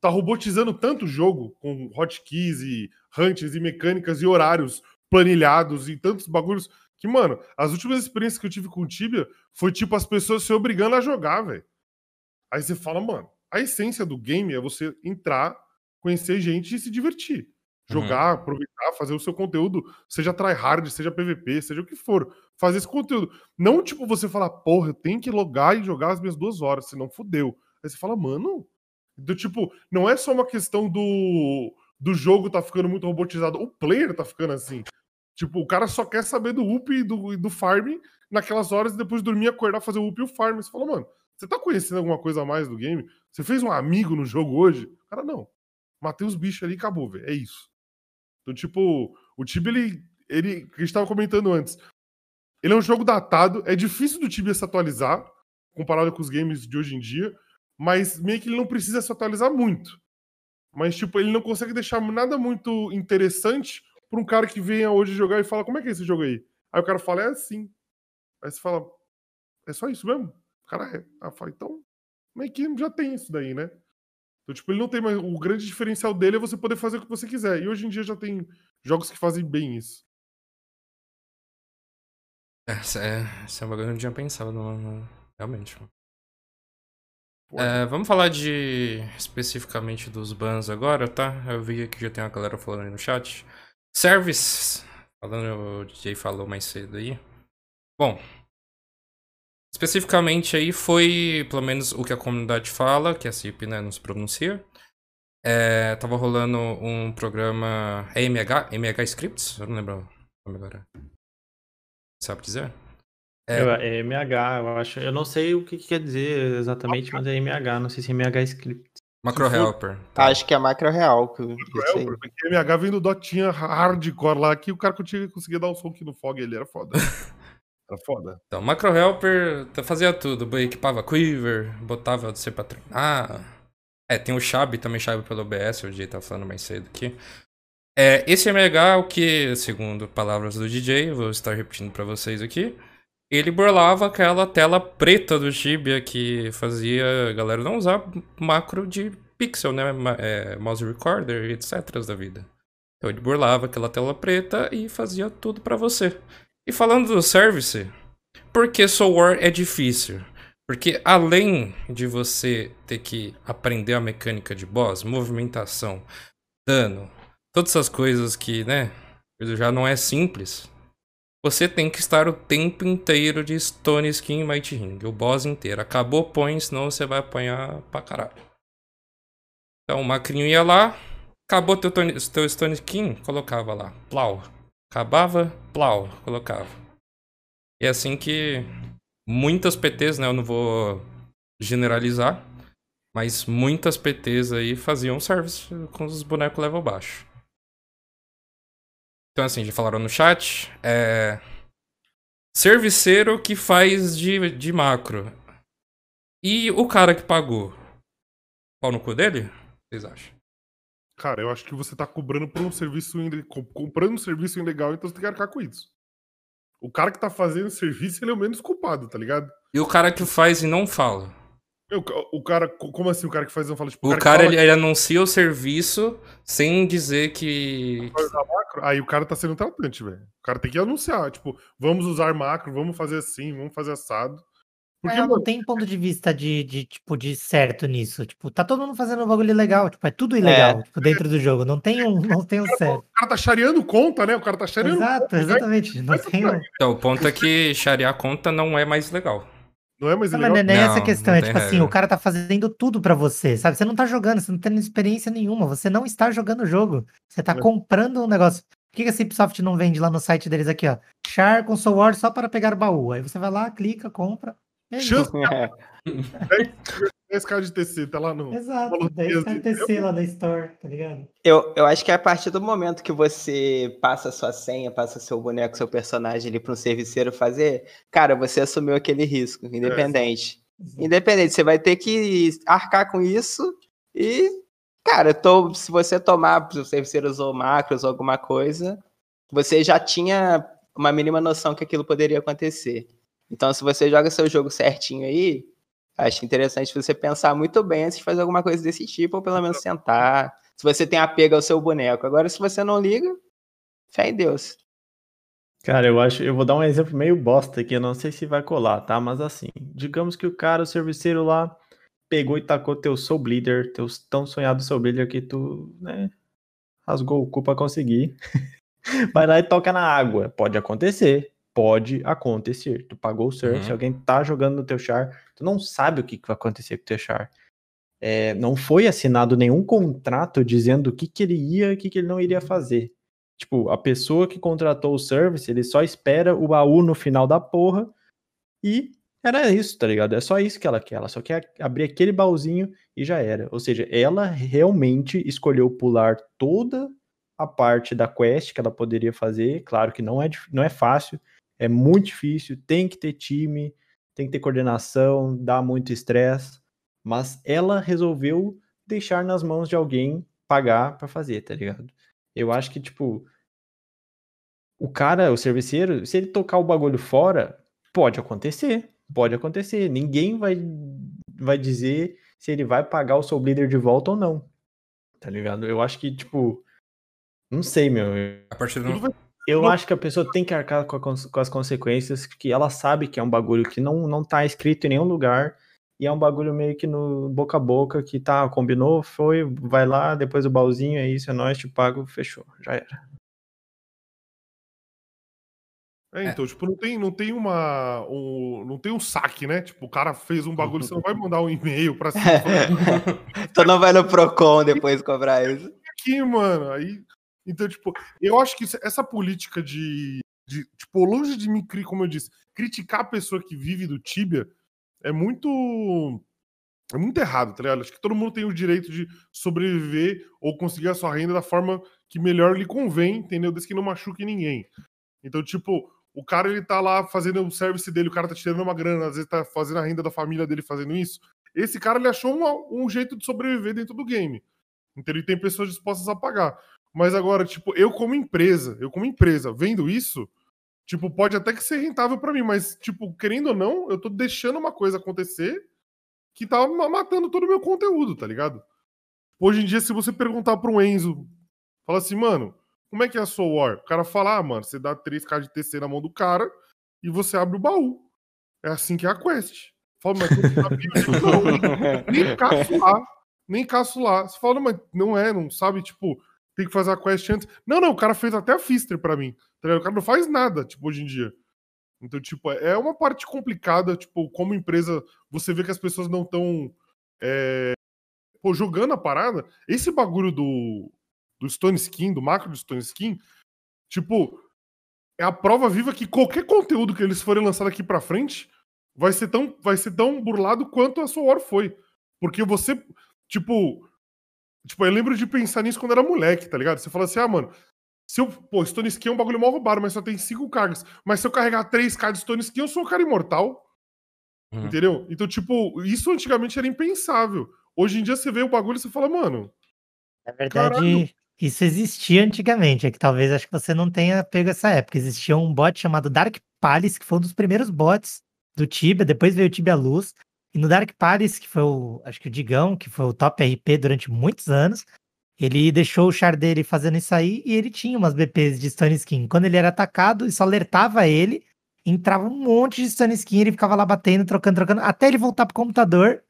tá robotizando tanto o jogo, com hotkeys e hunts e mecânicas e horários planilhados e tantos bagulhos, que, mano, as últimas experiências que eu tive com o Tibia foi tipo as pessoas se obrigando a jogar, velho. Aí você fala, mano, a essência do game é você entrar, conhecer gente e se divertir. Jogar, aproveitar, fazer o seu conteúdo, seja tryhard, seja PVP, seja o que for. Fazer esse conteúdo. Não tipo você falar, porra, eu tenho que logar e jogar as minhas duas horas, senão fudeu. Aí você fala, mano, do tipo, não é só uma questão do, do jogo tá ficando muito robotizado, o player tá ficando assim. Tipo, o cara só quer saber do up e do, do farm naquelas horas e depois dormir, acordar, fazer o up e o farm. Você fala, mano, você tá conhecendo alguma coisa a mais do game? Você fez um amigo no jogo hoje? Cara, não. Matei os bichos ali e acabou, velho. É isso. Então, tipo, o Tibia, ele, ele. Que a gente tava comentando antes. Ele é um jogo datado, é difícil do Tibia se atualizar, comparado com os games de hoje em dia, mas meio que ele não precisa se atualizar muito. Mas, tipo, ele não consegue deixar nada muito interessante pra um cara que venha hoje jogar e fala, como é que é esse jogo aí? Aí o cara fala, é assim. Aí você fala, é só isso mesmo? O cara é. Aí eu falo, então, meio que já tem isso daí, né? Então, tipo, ele não tem mais. O grande diferencial dele é você poder fazer o que você quiser. E hoje em dia já tem jogos que fazem bem isso. Essa é, essa é uma coisa que eu não tinha pensado, realmente. É, vamos falar de especificamente dos bans agora, tá? Eu vi que já tem uma galera falando aí no chat. Service, falando, o DJ falou mais cedo aí. Bom, especificamente aí foi, pelo menos o que a comunidade fala, que a CIP né, não se pronuncia. É, tava rolando um programa é MH, MH Scripts, eu não lembro o nome agora. Sabe dizer? É, Eu- É MH, eu acho. Eu não sei o que, que quer dizer exatamente, mas é MH. Não sei se é MH script. Macro Helper. Acho que é macro real. Que isso aí. Porque MH vem do Dotinha hardcore lá, que o cara conseguia, conseguia dar um som aqui no fog, ele era foda. [LAUGHS] Era foda. Então, Macro Helper tá- fazia tudo. Equipava Quiver, botava você pra treinar. É, tem o Shab também, Shab pelo OBS, o DJ tá falando mais cedo aqui. É, esse MH, é o que, segundo palavras do DJ, vou estar repetindo pra vocês aqui, ele burlava aquela tela preta do Tibia que fazia a galera não usar macro de pixel, né? É, mouse recorder, etc. da vida. Então ele burlava aquela tela preta e fazia tudo pra você. E falando do service, por que Soul War é difícil? Porque além de você ter que aprender a mecânica de boss, movimentação, dano, todas essas coisas que, né, já não é simples, você tem que estar o tempo inteiro de Stone Skin Might Ring, o boss inteiro. Acabou, põe, senão você vai apanhar pra caralho. Então o Macrinho ia lá, acabou teu, teu Stone Skin, colocava lá, plau. Acabava, plau, colocava. E é assim que muitas PTs, né, eu não vou generalizar, mas muitas PTs aí faziam service com os bonecos level baixo. Então assim, já falaram no chat, é... Serviceiro que faz de, de macro. E o cara que pagou? Pau no cu dele? Vocês acham? Cara, eu acho que você tá cobrando por um serviço comprando um serviço ilegal, então você tem que arcar com isso. O cara que tá fazendo o serviço, ele é o menos culpado, tá ligado? E o cara que faz e não fala? O, o cara, co- como assim o cara que faz não fala? Tipo, O que cara, fala ele, ele anuncia o serviço sem dizer que. aí o cara tá sendo tratante, velho. O cara tem que anunciar, tipo, vamos usar macro, vamos fazer assim, vamos fazer assado. Porque, É, não mano, tem ponto de vista de, de, tipo, de certo nisso. Tipo, tá todo mundo fazendo um bagulho ilegal. Tipo, é tudo ilegal, tipo, dentro do jogo. Não tem um, não tem um certo. o cara tá chareando conta, né? O cara tá chareando Exato, conta, né? exatamente. Não tem um... Então, o ponto é que charear conta não é mais legal. Não é mais Não, mas não é essa Não, questão. não É tem tipo assim, regra. o cara tá fazendo tudo pra você, sabe? Você não tá jogando, você não tá tendo experiência nenhuma. Você não está jogando o jogo. Você tá É. comprando um negócio. Por que que a Cipsoft não vende lá no site deles aqui, ó? Char com Soul War só para pegar baú. Aí você vai lá, clica, compra. É. Chance É. 10k de TC, tá lá no. Exato, valor 10 mesmo. KTC lá da Store, tá ligado? Eu, eu acho que é a partir do momento que você passa sua senha, passa seu boneco, seu personagem ali para um serviceiro fazer, cara, você assumiu aquele risco, independente. Independente, você vai ter que arcar com isso e, cara, eu tô, se você tomar, se o serviceiro usou macros ou alguma coisa, você já tinha uma mínima noção que aquilo poderia acontecer. Então, se você joga seu jogo certinho aí, Acho interessante você pensar muito bem antes de fazer alguma coisa desse tipo, ou pelo menos sentar. Se você tem apego ao seu boneco. Agora, se você não liga, fé em Deus. Cara, eu acho, eu vou dar um exemplo meio bosta aqui, eu não sei se vai colar, tá? Mas assim, digamos que o cara, o serviceiro lá, pegou e tacou teu Soul Bleeder, teu tão sonhado Soul Bleeder que tu, né, rasgou o cu pra conseguir. [LAUGHS] Vai lá e toca na água. Pode acontecer. Pode acontecer. Tu pagou o surf, Uhum. se alguém tá jogando no teu char, tu não sabe o que, que vai acontecer com o teu char. É, não foi assinado nenhum contrato dizendo o que, que ele ia e o que, que ele não iria fazer. Tipo, a pessoa que contratou o service, ele só espera o baú no final da porra e era isso, tá ligado? É só isso que ela quer. Ela só quer abrir aquele baúzinho e já era. Ou seja, ela realmente escolheu pular toda a parte da quest que ela poderia fazer. Claro que não é, não é fácil, é muito difícil, tem que ter time, tem que ter coordenação, dá muito estresse, mas ela resolveu deixar nas mãos de alguém pagar pra fazer, tá ligado? Eu acho que, tipo, o cara, o serviceiro, se ele tocar o bagulho fora, pode acontecer. Pode acontecer. Ninguém vai, vai dizer se ele vai pagar o Soul Bleeder de volta ou não. Tá ligado? Eu acho que, tipo. Não sei, meu. A partir do. Eu acho que a pessoa tem que arcar com, a com as consequências, que ela sabe que é um bagulho que não, não tá escrito em nenhum lugar. E é um bagulho meio que no boca a boca, que tá, combinou, foi, vai lá, depois o baúzinho, é isso, é nóis, te pago, fechou, já era. É, então, tipo, não tem, não tem uma. Um, não tem um saque, né? Tipo, o cara fez um bagulho, você não vai mandar um e-mail pra cima. [LAUGHS] Tu não vai no Procon depois cobrar isso. aqui, mano. Aí, então, tipo, eu acho que essa política de, de, tipo, longe de me, cri- como eu disse, criticar a pessoa que vive do Tibia é muito é muito errado, tá ligado? Acho que todo mundo tem o direito de sobreviver ou conseguir a sua renda da forma que melhor lhe convém, entendeu? Desde que não machuque ninguém. Então, tipo, o cara ele tá lá fazendo o service dele, o cara tá tirando uma grana, às vezes tá fazendo a renda da família dele fazendo isso. Esse cara ele achou um jeito de sobreviver dentro do game. Então ele tem pessoas dispostas a pagar. Mas agora, tipo, eu como empresa, eu como empresa, vendo isso, tipo, pode até que ser rentável pra mim, mas, tipo, querendo ou não, eu tô deixando uma coisa acontecer que tá ma- matando todo o meu conteúdo, tá ligado? Hoje em dia, se você perguntar pro Enzo, fala assim, mano, como é que é a sua War? O cara fala, ah, mano, você dá 3k de TC na mão do cara e você abre o baú. É assim que é a quest. Fala, mas? Não, [LAUGHS] nem caço lá. Nem caço lá. Você fala, mas não é, não sabe, tipo, tem que fazer a quest antes. Não, não, o cara fez até a Fister pra mim. tá? O cara não faz nada, tipo, hoje em dia. Então, tipo, é uma parte complicada, tipo, como empresa, você vê que as pessoas não estão pô, jogando a parada. Esse bagulho do, do Stone Skin, do macro do Stone Skin, tipo, é a prova viva que qualquer conteúdo que eles forem lançar daqui pra frente vai ser tão, vai ser tão burlado quanto a sua War foi. Porque você, tipo, tipo, eu lembro de pensar nisso quando era moleque, tá ligado? Você fala assim, ah, mano, se eu, pô, Stone Skin é um bagulho mal roubado, mas só tem 5 cargas. Mas se eu carregar 3k de Stone Skin, eu sou um cara imortal. Uhum. Entendeu? Então, tipo, isso antigamente era impensável. Hoje em dia você vê o bagulho e você fala, mano, Na verdade, Caralho. isso existia antigamente, é que talvez acho que você não tenha pego essa época. Existia um bot chamado Dark Palace, que foi um dos primeiros bots do Tibia, depois veio o Tibia Luz. E no Dark Palace, que foi o, acho que o Digão, que foi o top RP durante muitos anos, ele deixou o char dele fazendo isso aí e ele tinha umas BPs de Stone Skin. Quando ele era atacado, isso alertava ele, entrava um monte de Stone Skin, ele ficava lá batendo, trocando, trocando, até ele voltar pro computador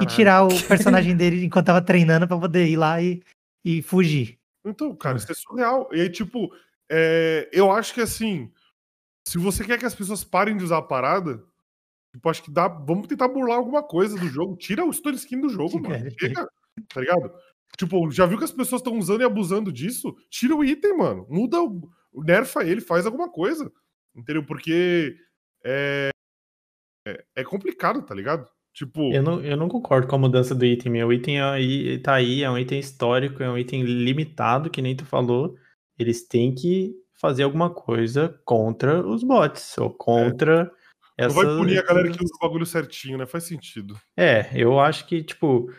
e tirar o [LAUGHS] personagem dele enquanto tava treinando pra poder ir lá e, e fugir. Então, cara, isso é surreal. E aí, tipo, é, eu acho que assim, se você quer que as pessoas parem de usar a parada, tipo, acho que dá. Vamos tentar burlar alguma coisa do jogo. Tira o Stone Skin do jogo, mano. Chega, tá ligado? Tipo, já viu que as pessoas estão usando e abusando disso? Tira o item, mano. Muda o. Nerfa ele, faz alguma coisa. Entendeu? Porque é, é, é complicado, tá ligado? Tipo. Eu não, eu não concordo com a mudança do item. O item aí, tá aí, é um item histórico, é um item limitado, que nem tu falou. Eles têm que fazer alguma coisa contra os bots, ou contra É. Não vai punir a galera que usa o bagulho certinho, né? Faz sentido. É, eu acho que, tipo,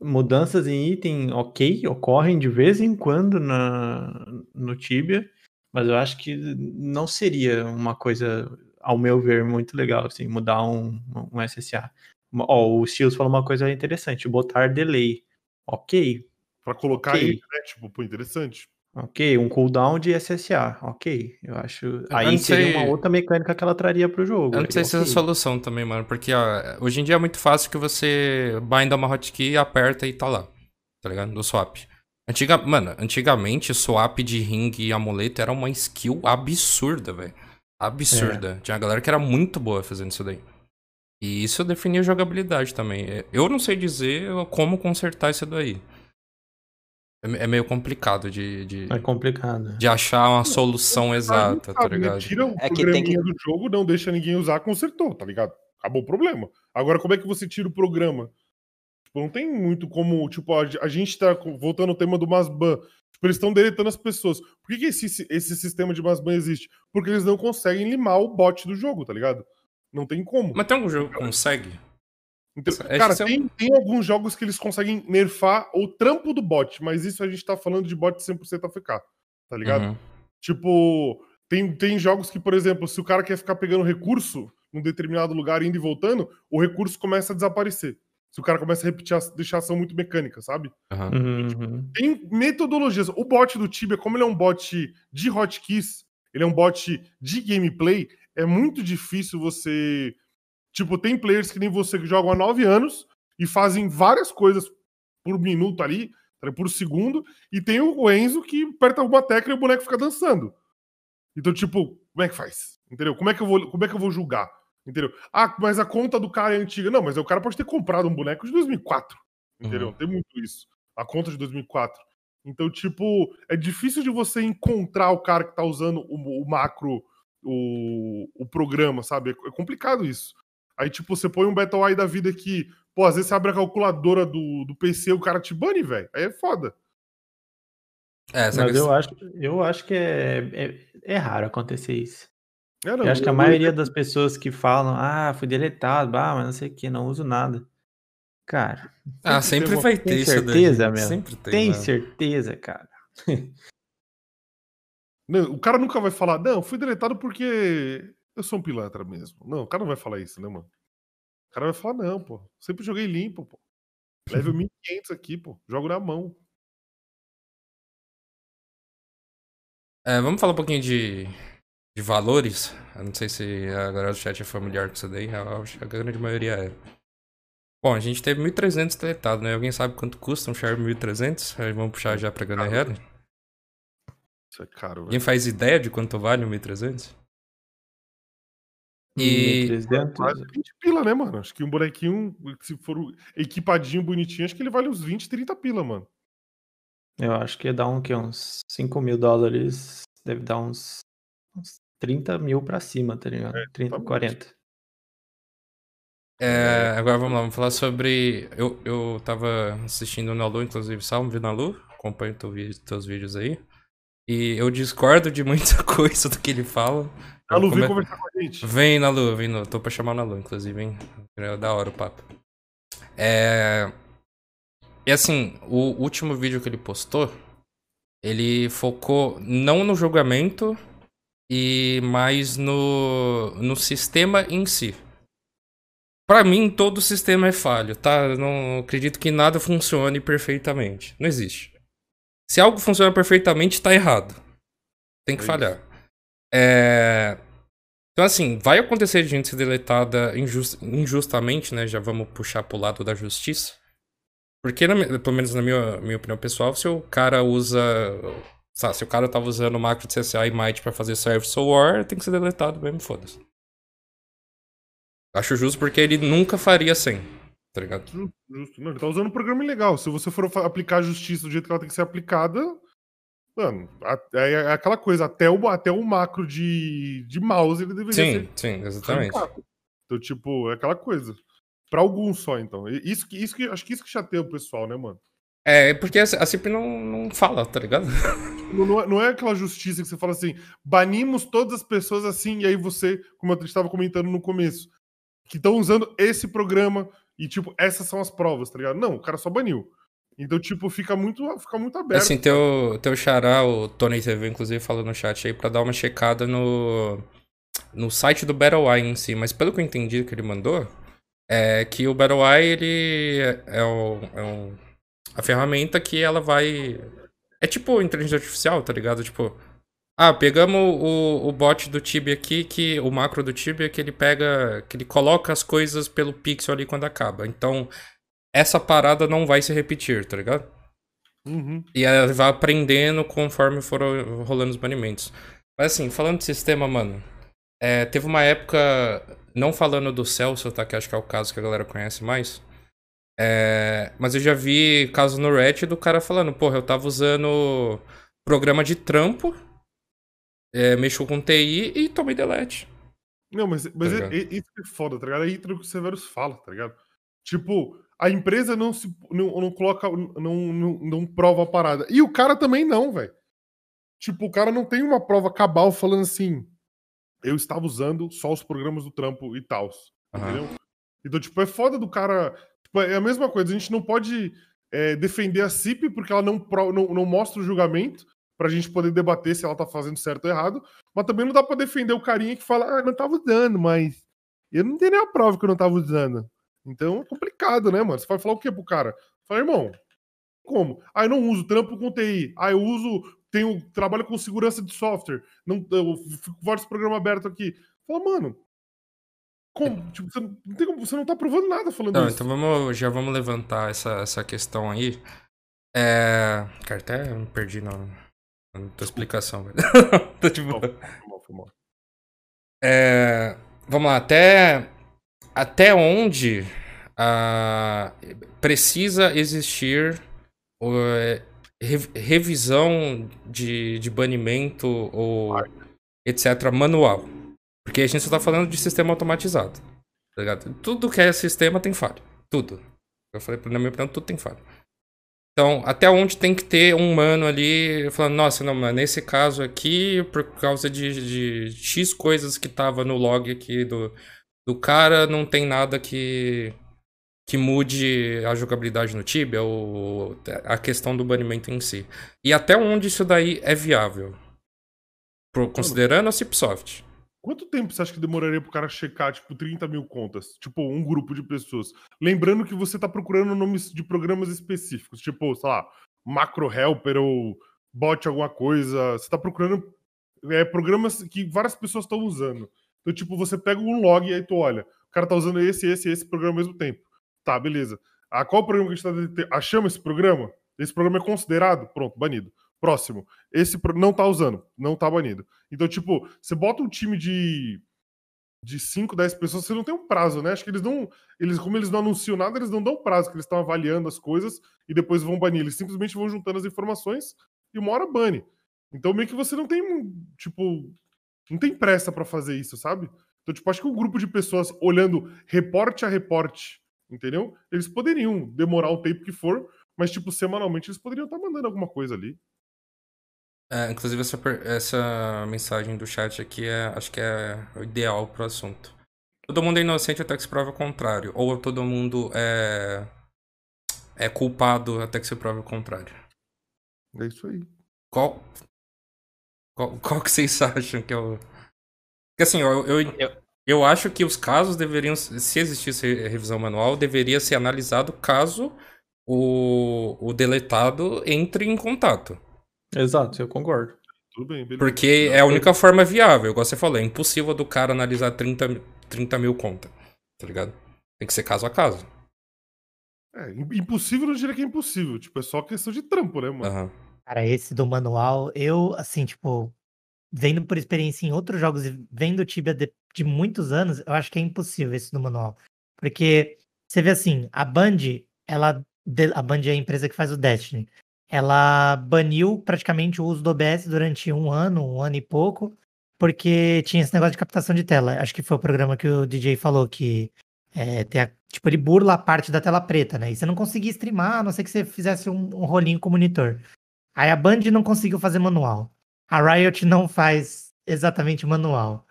mudanças em item, ok, ocorrem de vez em quando na, no Tibia, mas eu acho que não seria uma coisa, ao meu ver, muito legal, assim, mudar um, um SSA. Ó, o Steels falou uma coisa interessante, botar delay. Ok. Pra colocar Ok. ele, né? Tipo, pô, interessante. Ok, um cooldown de SSA. Ok, eu acho. Eu Aí não seria sei- uma outra mecânica que ela traria pro jogo. Eu não sei se é a solução também, mano. Porque, ó, hoje em dia é muito fácil que você binda uma hotkey, aperta e tá lá. Tá ligado? Do swap. Antiga, mano, antigamente swap de ring e amuleto era uma skill absurda, velho. Absurda. Tinha uma galera que era muito boa fazendo isso daí. E isso definia jogabilidade também. É, Eu não sei dizer como consertar isso daí. É É meio complicado de, de, É complicado. de achar uma solução exata, tá ligado? Tira o É que tem que- programinha do jogo, não deixa ninguém usar, consertou, tá ligado? Acabou o problema. Agora, como é que você tira o programa? Tipo, não tem muito como, tipo, a, a gente tá voltando ao tema do Masban. Tipo, eles estão deletando as pessoas. Por que, que esse, esse sistema de Masban existe? Porque eles não conseguem limar o bot do jogo, tá ligado? Não tem como. Mas tem algum jogo que consegue? Então, Esse cara, é um- tem, tem alguns jogos que eles conseguem nerfar o trampo do bot, mas isso a gente tá falando de bot 100% AFK, tá ligado? Uhum. Tipo, tem, tem jogos que, por exemplo, se o cara quer ficar pegando recurso num determinado lugar, indo e voltando, o recurso começa a desaparecer. Se o cara começa a repetir, a, deixar a ação muito mecânica, sabe? Aham. Uhum. Tem metodologias. O bot do Tibia, como ele é um bot de hotkeys, ele é um bot de gameplay, é muito difícil você. Tipo, tem players que nem você que jogam há nove anos e fazem várias coisas por minuto ali, tá, por segundo, e tem o Enzo que aperta uma tecla e o boneco fica dançando. Então, tipo, como é que faz? Entendeu? Como é que eu vou, como é que eu vou julgar? Entendeu? Ah, mas a conta do cara é antiga. Não, mas o cara pode ter comprado um boneco de 2004. Entendeu? Uhum. Tem muito isso. A conta de 2004. Então, tipo, é difícil de você encontrar o cara que tá usando o, o macro, o, o programa, sabe? É complicado isso. Aí, tipo, você põe um Battle Eye da vida que, pô, às vezes você abre a calculadora do, do PC e o cara te bane, velho. Aí é foda. É, Mas questão- eu acho, eu acho que é, é, é raro acontecer isso. É, não, eu acho que a eu- maioria das pessoas que falam, ah, fui deletado, ah, mas não sei o que, não uso nada. Cara. Ah, sempre tem- vai tem ter isso daí. certeza, meu? Sempre tem, Tem mano. certeza, cara. [LAUGHS] Não, o cara nunca vai falar, não, fui deletado porque eu sou um pilantra mesmo. Não, o cara não vai falar isso, né, mano? O cara vai falar, não, pô. Sempre joguei limpo, pô. Level [LAUGHS] 1500 aqui, pô. Jogo na mão. É, vamos falar um pouquinho de, de valores. Eu não sei se a galera do chat é familiar com isso daí. Eu acho que a grande maioria é. Bom, a gente teve 1.300 deletados, né? Alguém sabe quanto custa um Share 1.300? Aí vamos puxar já pra galera. Isso é caro, Alguém velho. faz ideia de quanto vale um 1.300? E. 1.300. Quase 20 pila, né, mano? Acho que um bonequinho, se for equipadinho, bonitinho, acho que ele vale uns 20, 30 pila, mano. Eu acho que ia dar um, que, uns 5 mil dólares. Deve dar uns, uns 30 mil pra cima, tá ligado? 30, bom. 40. É, agora vamos lá, vamos falar sobre. Eu, eu tava assistindo o Nalu, inclusive, salve Nalu, acompanho teu vídeo, teus vídeos aí. E eu discordo de muita [LAUGHS] coisa do que ele fala. Nalu, Eu vem conversar com a gente. Vem, Nalu, vem, Nalu. Tô pra chamar o Nalu, inclusive, hein? É da hora o papo. É. E assim, o último vídeo que ele postou, ele focou não no julgamento e mais no, no sistema em si. Pra mim, todo sistema é falho, tá? Eu não acredito que nada funcione perfeitamente. Não existe. Se algo funciona perfeitamente, tá errado. Tem que É falhar. É... Então, assim, vai acontecer de gente ser deletada injust- injustamente, né? Já vamos puxar pro lado da justiça. Porque, na pelo menos na minha, minha opinião pessoal, se o cara usa. Sabe, se o cara tava usando o macro de CSA e Might pra fazer Service War, tem que ser deletado mesmo, foda-se. Acho justo porque ele nunca faria sem, tá ligado? Justo. Não, ele tá usando um programa ilegal. Se você for aplicar a justiça do jeito que ela tem que ser aplicada, mano, é, é aquela coisa, até o, até o macro de, de mouse ele deveria Sim, ser. sim, exatamente. Então, tipo, é aquela coisa. Pra alguns só, então. Isso isso que, acho que isso que chateia o pessoal, né, mano? É, porque a a CIP não, não fala, tá ligado? [LAUGHS] Não, não é, não é aquela justiça que você fala assim, banimos todas as pessoas assim, e aí você, como eu estava comentando no começo, que estão usando esse programa e, tipo, essas são as provas, tá ligado? Não, o cara só baniu. Então, tipo, fica muito, fica muito aberto. Assim, teu, teu xará, o Tony TV, inclusive, falou no chat aí pra dar uma checada no, no site do Battle Eye em si. Mas pelo que eu entendi que ele mandou, É que o BattleEye, ele é, o, é um- a ferramenta que ela vai... É tipo inteligência artificial, tá ligado? Tipo, ah, pegamos o, o bot do Tibia aqui, que o macro do Tibia, que ele pega, que ele coloca as coisas pelo pixel ali quando acaba. Então, essa parada não vai se repetir, tá ligado? Uhum. E ela vai aprendendo conforme foram rolando os banimentos. Mas assim, falando de sistema, mano, é, teve uma época, não falando do Celso, tá? Que acho que é o caso que a galera conhece mais. é, mas eu já vi caso no Reddit do cara falando, porra, eu tava usando programa de trampo, é, mexo com TI e tomei delete. Não, mas, mas Tá é- é- isso é foda, tá ligado? Aí entra o que o Severus fala, tá ligado? Tipo, a empresa não se não, não coloca, não, não, não prova a parada. E o cara também não, velho. Tipo, o cara não tem uma prova cabal falando assim, eu estava usando só os programas do trampo e tal. Aham. Entendeu? Então, tipo, é foda do cara. Tipo, é a mesma coisa, a gente não pode é, defender a CIP porque ela não, pro- não, não mostra o julgamento pra gente poder debater se ela tá fazendo certo ou errado. Mas também não dá pra defender o carinha que fala, ah, não tava usando, mas eu não tenho nenhuma prova que eu não tava usando. Então é complicado, né, mano? Você vai falar o quê pro cara? Fala, irmão, como? Ah, eu não uso trampo com TI. Ah, eu uso, tenho, trabalho com segurança de software. Não, eu fico com vários programas abertos aqui. Fala, mano, como? Tipo, você, não tem como- você não tá provando nada falando Não, isso. então vamos, já vamos levantar essa, essa questão aí. É. Cara, até me perdi na, na tua explicação, velho. [LAUGHS] Tô de boa. É, vamos lá, até, até onde ah, precisa existir o, é, re- revisão de, de banimento ou etc. manual? Porque a gente só tá falando de sistema automatizado. Tá? Tudo que é sistema tem falha. Tudo. Eu falei, na minha opinião, tudo tem falha. Então, até onde tem que ter um humano ali falando, nossa, não, mas nesse caso aqui, por causa de, de X coisas que tava no log aqui do, do cara, não tem nada que, que mude a jogabilidade no Tibia ou a questão do banimento em si. E até onde isso daí é viável? Pro- considerando a Cipsoft. Quanto tempo você acha que demoraria pro cara checar, tipo, 30 mil contas? Tipo, um grupo de pessoas. Lembrando que você tá procurando nomes de programas específicos, tipo, sei lá, Macro Helper ou bot alguma coisa. Você tá procurando é, programas que várias pessoas estão usando. Então, tipo, você pega um log e aí tu olha, o cara tá usando esse, esse esse programa ao mesmo tempo. Tá, beleza. Ah, qual programa que a gente tá... Achamos esse programa? Esse programa é considerado? Pronto, banido. Próximo. Esse pro- não tá usando, não tá banido. Então, tipo, você bota um time de de 5, 10 pessoas, você não tem um prazo, né? Acho que eles não. Eles, como eles não anunciam nada, eles não dão prazo, que eles estão avaliando as coisas e depois vão banir. Eles simplesmente vão juntando as informações e uma hora bane. Então, meio que você não tem, tipo, não tem pressa pra fazer isso, sabe? Então, tipo, acho que um grupo de pessoas olhando reporte a reporte, entendeu? Eles poderiam demorar o tempo que for, mas, tipo, semanalmente eles poderiam estar mandando alguma coisa ali. É, inclusive, essa, essa mensagem do chat aqui é, acho que é o ideal pro assunto. Todo mundo é inocente até que se prove o contrário. Ou todo mundo é, é culpado até que se prove o contrário. É isso aí. Qual, qual, qual que vocês [LAUGHS] acham que é o. Porque assim, eu, eu, eu acho que os casos deveriam. Se existisse revisão manual, deveria ser analisado caso o, o deletado entre em contato. Exato, eu concordo. Tudo bem, beleza. Porque é a única forma viável, igual você falou. É impossível do cara analisar 30, mi- 30 mil contas. Tá ligado? Tem que ser caso a caso. É, im- impossível eu não diria que é impossível. Tipo, é só questão de trampo, né, mano? Aham. Cara, esse do manual, eu, assim, tipo, vendo por experiência em outros jogos e vendo o Tibia de, de muitos anos, eu acho que é impossível esse do manual. Porque você vê assim, a Band, ela. A Band é a empresa que faz o Destiny. Ela baniu praticamente o uso do OBS durante um ano, um ano e pouco, porque tinha esse negócio de captação de tela. Acho que foi o programa que o DJ falou, que é, tem a- tipo, ele burla a parte da tela preta, né? E você não conseguia streamar, a não ser que você fizesse um, um rolinho com o monitor. Aí a Band não conseguiu fazer manual. A Riot não faz exatamente manual.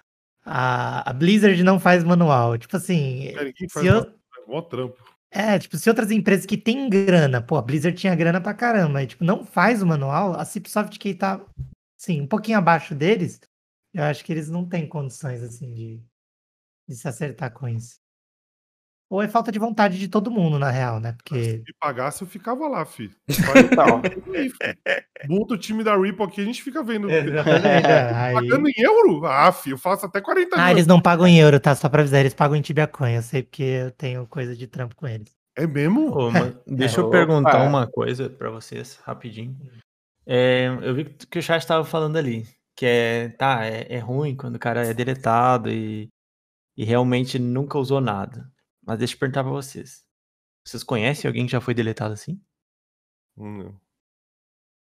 A, a Blizzard não faz manual. Tipo assim, É, ninguém se faz eu- mó trampo. é, tipo, se outras empresas que têm grana, pô, a Blizzard tinha grana pra caramba, e, tipo, não faz o manual, a Cipsoft que tá, assim, um pouquinho abaixo deles, eu acho que eles não têm condições, assim, de, de se acertar com isso. Ou é falta de vontade de todo mundo, na real, né? Porque. Se pagasse, eu ficava lá, fi. [LAUGHS] Então. Monta o time da Ripple aqui, a gente fica vendo. [LAUGHS] É, aí- Pagando em euro? Ah, fi, eu faço até 40 Ah, mil. eles não pagam em euro, tá? Só pra avisar, eles pagam em Tibia Coin. Eu sei porque eu tenho coisa de trampo com eles. É mesmo? Ô, mas [LAUGHS] deixa eu Opa. perguntar uma coisa pra vocês, rapidinho. É, eu vi que o chat estava falando ali, que é, tá, é, é ruim quando o cara é deletado e, e realmente nunca usou nada. Mas deixa eu perguntar pra vocês. Vocês conhecem alguém que já foi deletado assim? Hum,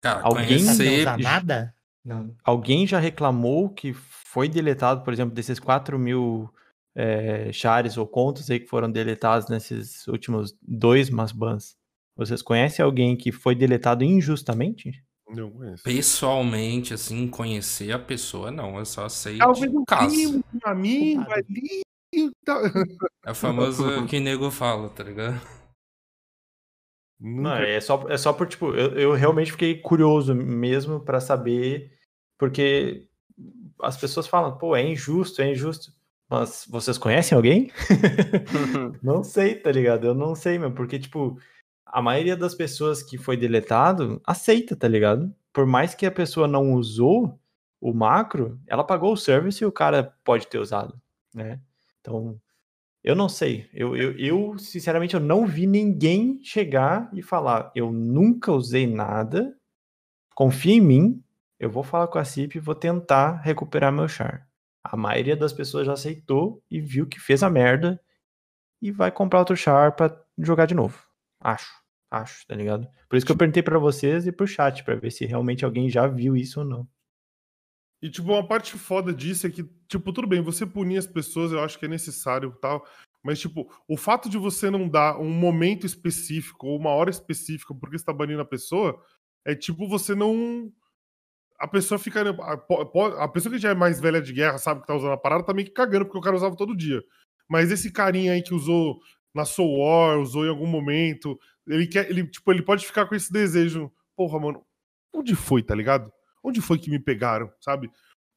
Cara, Alguém Não conhecer... nada? Não. Alguém já reclamou que foi deletado, por exemplo, desses 4 mil é, chares ou contas aí que foram deletados nesses últimos dois Masbans? Vocês conhecem alguém que foi deletado injustamente? Não conheço. Pessoalmente, assim, conhecer a pessoa, não. Eu só sei Talvez de um caso. primo, um amigo ali. E. É o famoso [LAUGHS] que nego fala, tá ligado? Não, Nunca- é só, é só por, tipo, eu, eu realmente fiquei curioso mesmo pra saber, porque as pessoas falam, pô, é injusto, é injusto. Mas vocês conhecem alguém? [LAUGHS] não sei, tá ligado? Eu não sei, meu, porque, tipo, a maioria das pessoas que foi deletado aceita, tá ligado? Por mais que a pessoa não usou o macro, ela pagou o service e o cara pode ter usado, né? Então, eu não sei. Eu, eu, eu, sinceramente, eu não vi ninguém chegar e falar: eu nunca usei nada, confia em mim, eu vou falar com a CIP e vou tentar recuperar meu char. A maioria das pessoas já aceitou e viu que fez a merda e vai comprar outro char pra jogar de novo. Acho, acho, tá ligado? Por isso que eu perguntei pra vocês e pro chat, pra ver se realmente alguém já viu isso ou não. E, tipo, uma parte foda disso é que, tipo, tudo bem, você punir as pessoas, eu acho que é necessário tal. Mas, tipo, o fato de você não dar um momento específico ou uma hora específica porque você tá banindo a pessoa, é tipo você não. A pessoa fica. A, po- a pessoa que já é mais velha de guerra, sabe que tá usando a parada, tá meio que cagando, porque o cara usava todo dia. Mas esse carinha aí que usou na Soul War, usou em algum momento, ele quer. Ele, tipo, ele pode ficar com esse desejo. Porra, mano, onde foi, tá ligado? Onde foi que me pegaram, sabe?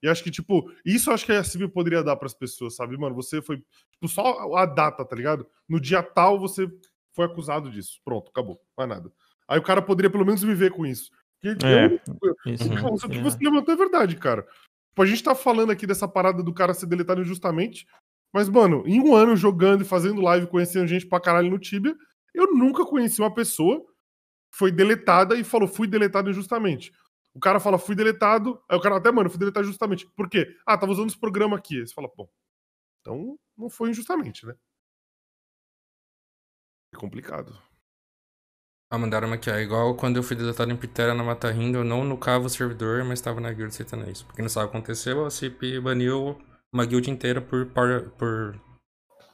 E acho que, tipo, isso acho que a CIB poderia dar pras pessoas, sabe? Mano, você foi. Tipo, só a data, tá ligado? No dia tal você foi acusado disso. Pronto, acabou. Mais nada. Aí o cara poderia pelo menos me ver com isso. Porque É, eu- isso Cara, não isso que seria- você levantou é verdade, cara. Tipo, a gente tá falando aqui dessa parada do cara ser deletado injustamente, mas, mano, em um ano jogando e fazendo live, conhecendo gente pra caralho no Tibia, eu nunca conheci uma pessoa que foi deletada e falou, fui deletado injustamente. O cara fala, fui deletado, aí o cara até, mano, fui deletado injustamente. Por quê? Ah, tava usando esse programa aqui. Aí você fala, bom, então não foi injustamente, né? É complicado. Ah, mandaram aqui, ó. Igual quando eu fui deletado em Pitera na Mata Rindo, eu não nucava o servidor, mas tava na guild isso. Porque não sabe o que aconteceu, a CIP baniu uma guild inteira por power, por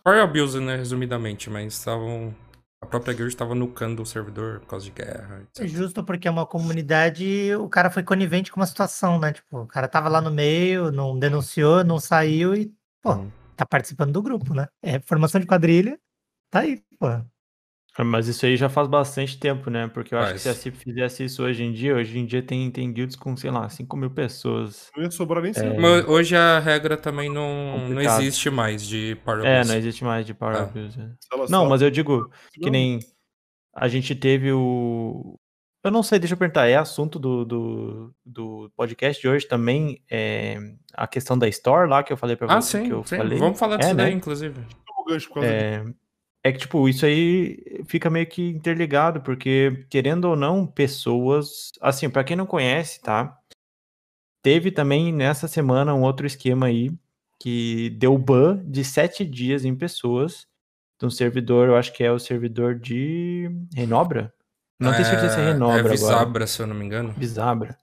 power abuse, né, resumidamente. Mas estavam... A própria guild estava nucando o servidor por causa de guerra, É etc. justo porque é uma comunidade, o cara foi conivente com uma situação, né? Tipo, o cara tava lá no meio, não denunciou, não saiu e, pô, Hum. tá participando do grupo, né? É formação de quadrilha, tá aí, pô. Ah, Mas isso aí já faz bastante tempo, né? Porque eu acho que se a. CIP fizesse isso hoje em dia, hoje em dia tem, tem guilds com, sei lá, 5 mil pessoas. Não ia sobrar nem É. Mas hoje a regra também não, não existe mais de power É, abuse. não existe mais de Power Ah. Abuse. Se ela Não, mas eu digo que nem a gente teve o. Eu não sei, deixa eu perguntar, é assunto do, do, do podcast de hoje também é a questão da Store lá que eu falei pra Ah, você sim, que eu sim. falei. Vamos falar disso é, daí, né? inclusive. É, é que, tipo, isso aí fica meio que interligado, porque, querendo ou não, pessoas. Assim, pra quem não conhece, tá? Teve também nessa semana um outro esquema aí que deu ban de sete dias em pessoas de um servidor, eu acho que é o servidor de Renobra. Não tenho certeza se é Renobra É agora. Visabra, se eu não me engano. Bizabra,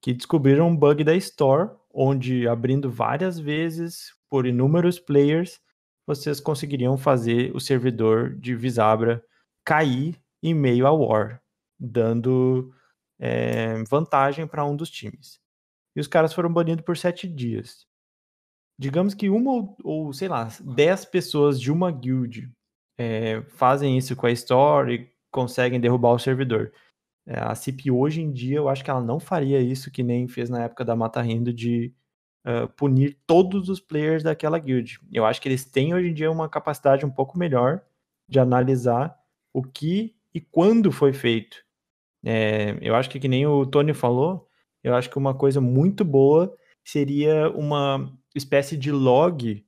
que descobriram um bug da Store, onde abrindo várias vezes por inúmeros players, vocês conseguiriam fazer o servidor de Visabra cair em meio a War, dando eh, vantagem para um dos times. E os caras foram banidos por sete dias. Digamos que uma ou, ou, sei lá, dez pessoas de uma guild eh, fazem isso com a Store e conseguem derrubar o servidor. É, a CIP hoje em dia, eu acho que ela não faria isso que nem fez na época da Mata Rindo de ah, punir todos os players daquela guild. Eu acho que eles têm hoje em dia uma capacidade um pouco melhor de analisar o que e quando foi feito. É, eu acho que, que nem o Tony falou, eu acho que uma coisa muito boa seria uma espécie de log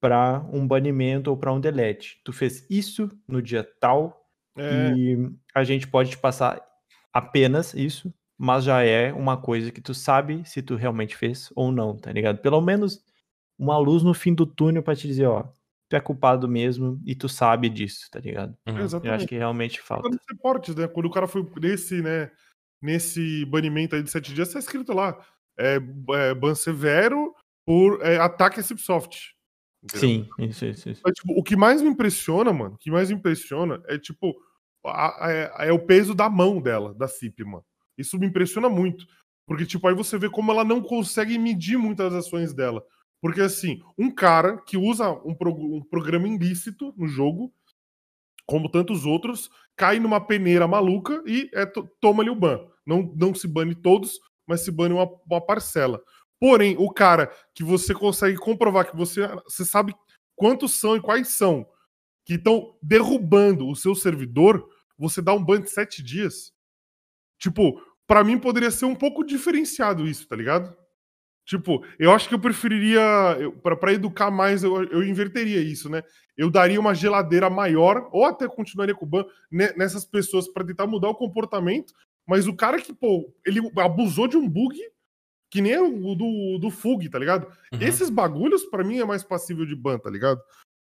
para um banimento ou para um delete. Tu fez isso no dia tal É. e a gente pode te passar apenas isso, mas já é uma coisa que tu sabe se tu realmente fez ou não, tá ligado? Pelo menos uma luz no fim do túnel para te dizer, ó, tu é culpado mesmo e tu sabe disso, tá ligado? Uhum. Eu Exatamente. acho que realmente falta. Nos reportes, né? Quando o cara foi nesse, né? Nesse banimento aí de sete dias, tá escrito lá. É, é ban severo por é, ataque a Cipsoft. Sim, isso, isso, isso. Mas, tipo, o que mais me impressiona, mano, o que mais me impressiona é, tipo, a- a- é, é o peso da mão dela, da CIP, mano. Isso me impressiona muito. Porque, tipo, aí você vê como ela não consegue medir muitas ações dela. Porque, assim, um cara que usa um, pro- um programa ilícito no jogo, como tantos outros, cai numa peneira maluca e é, to- toma-lhe o ban. Não, não se bane todos, mas se bane uma, uma parcela. Porém, o cara que você consegue comprovar que você, você sabe quantos são e quais são que estão derrubando o seu servidor, você dá um ban de sete dias. Tipo, pra mim poderia ser um pouco diferenciado isso, tá ligado? Tipo, eu acho que eu preferiria, pra educar mais, eu, eu inverteria isso, né? Eu daria uma geladeira maior, ou até continuaria com o ban ne- nessas pessoas pra tentar mudar o comportamento, mas o cara que, pô, ele abusou de um bug que nem o do, do Fug, tá ligado? Esses bagulhos, pra mim, é mais passível de ban, tá ligado?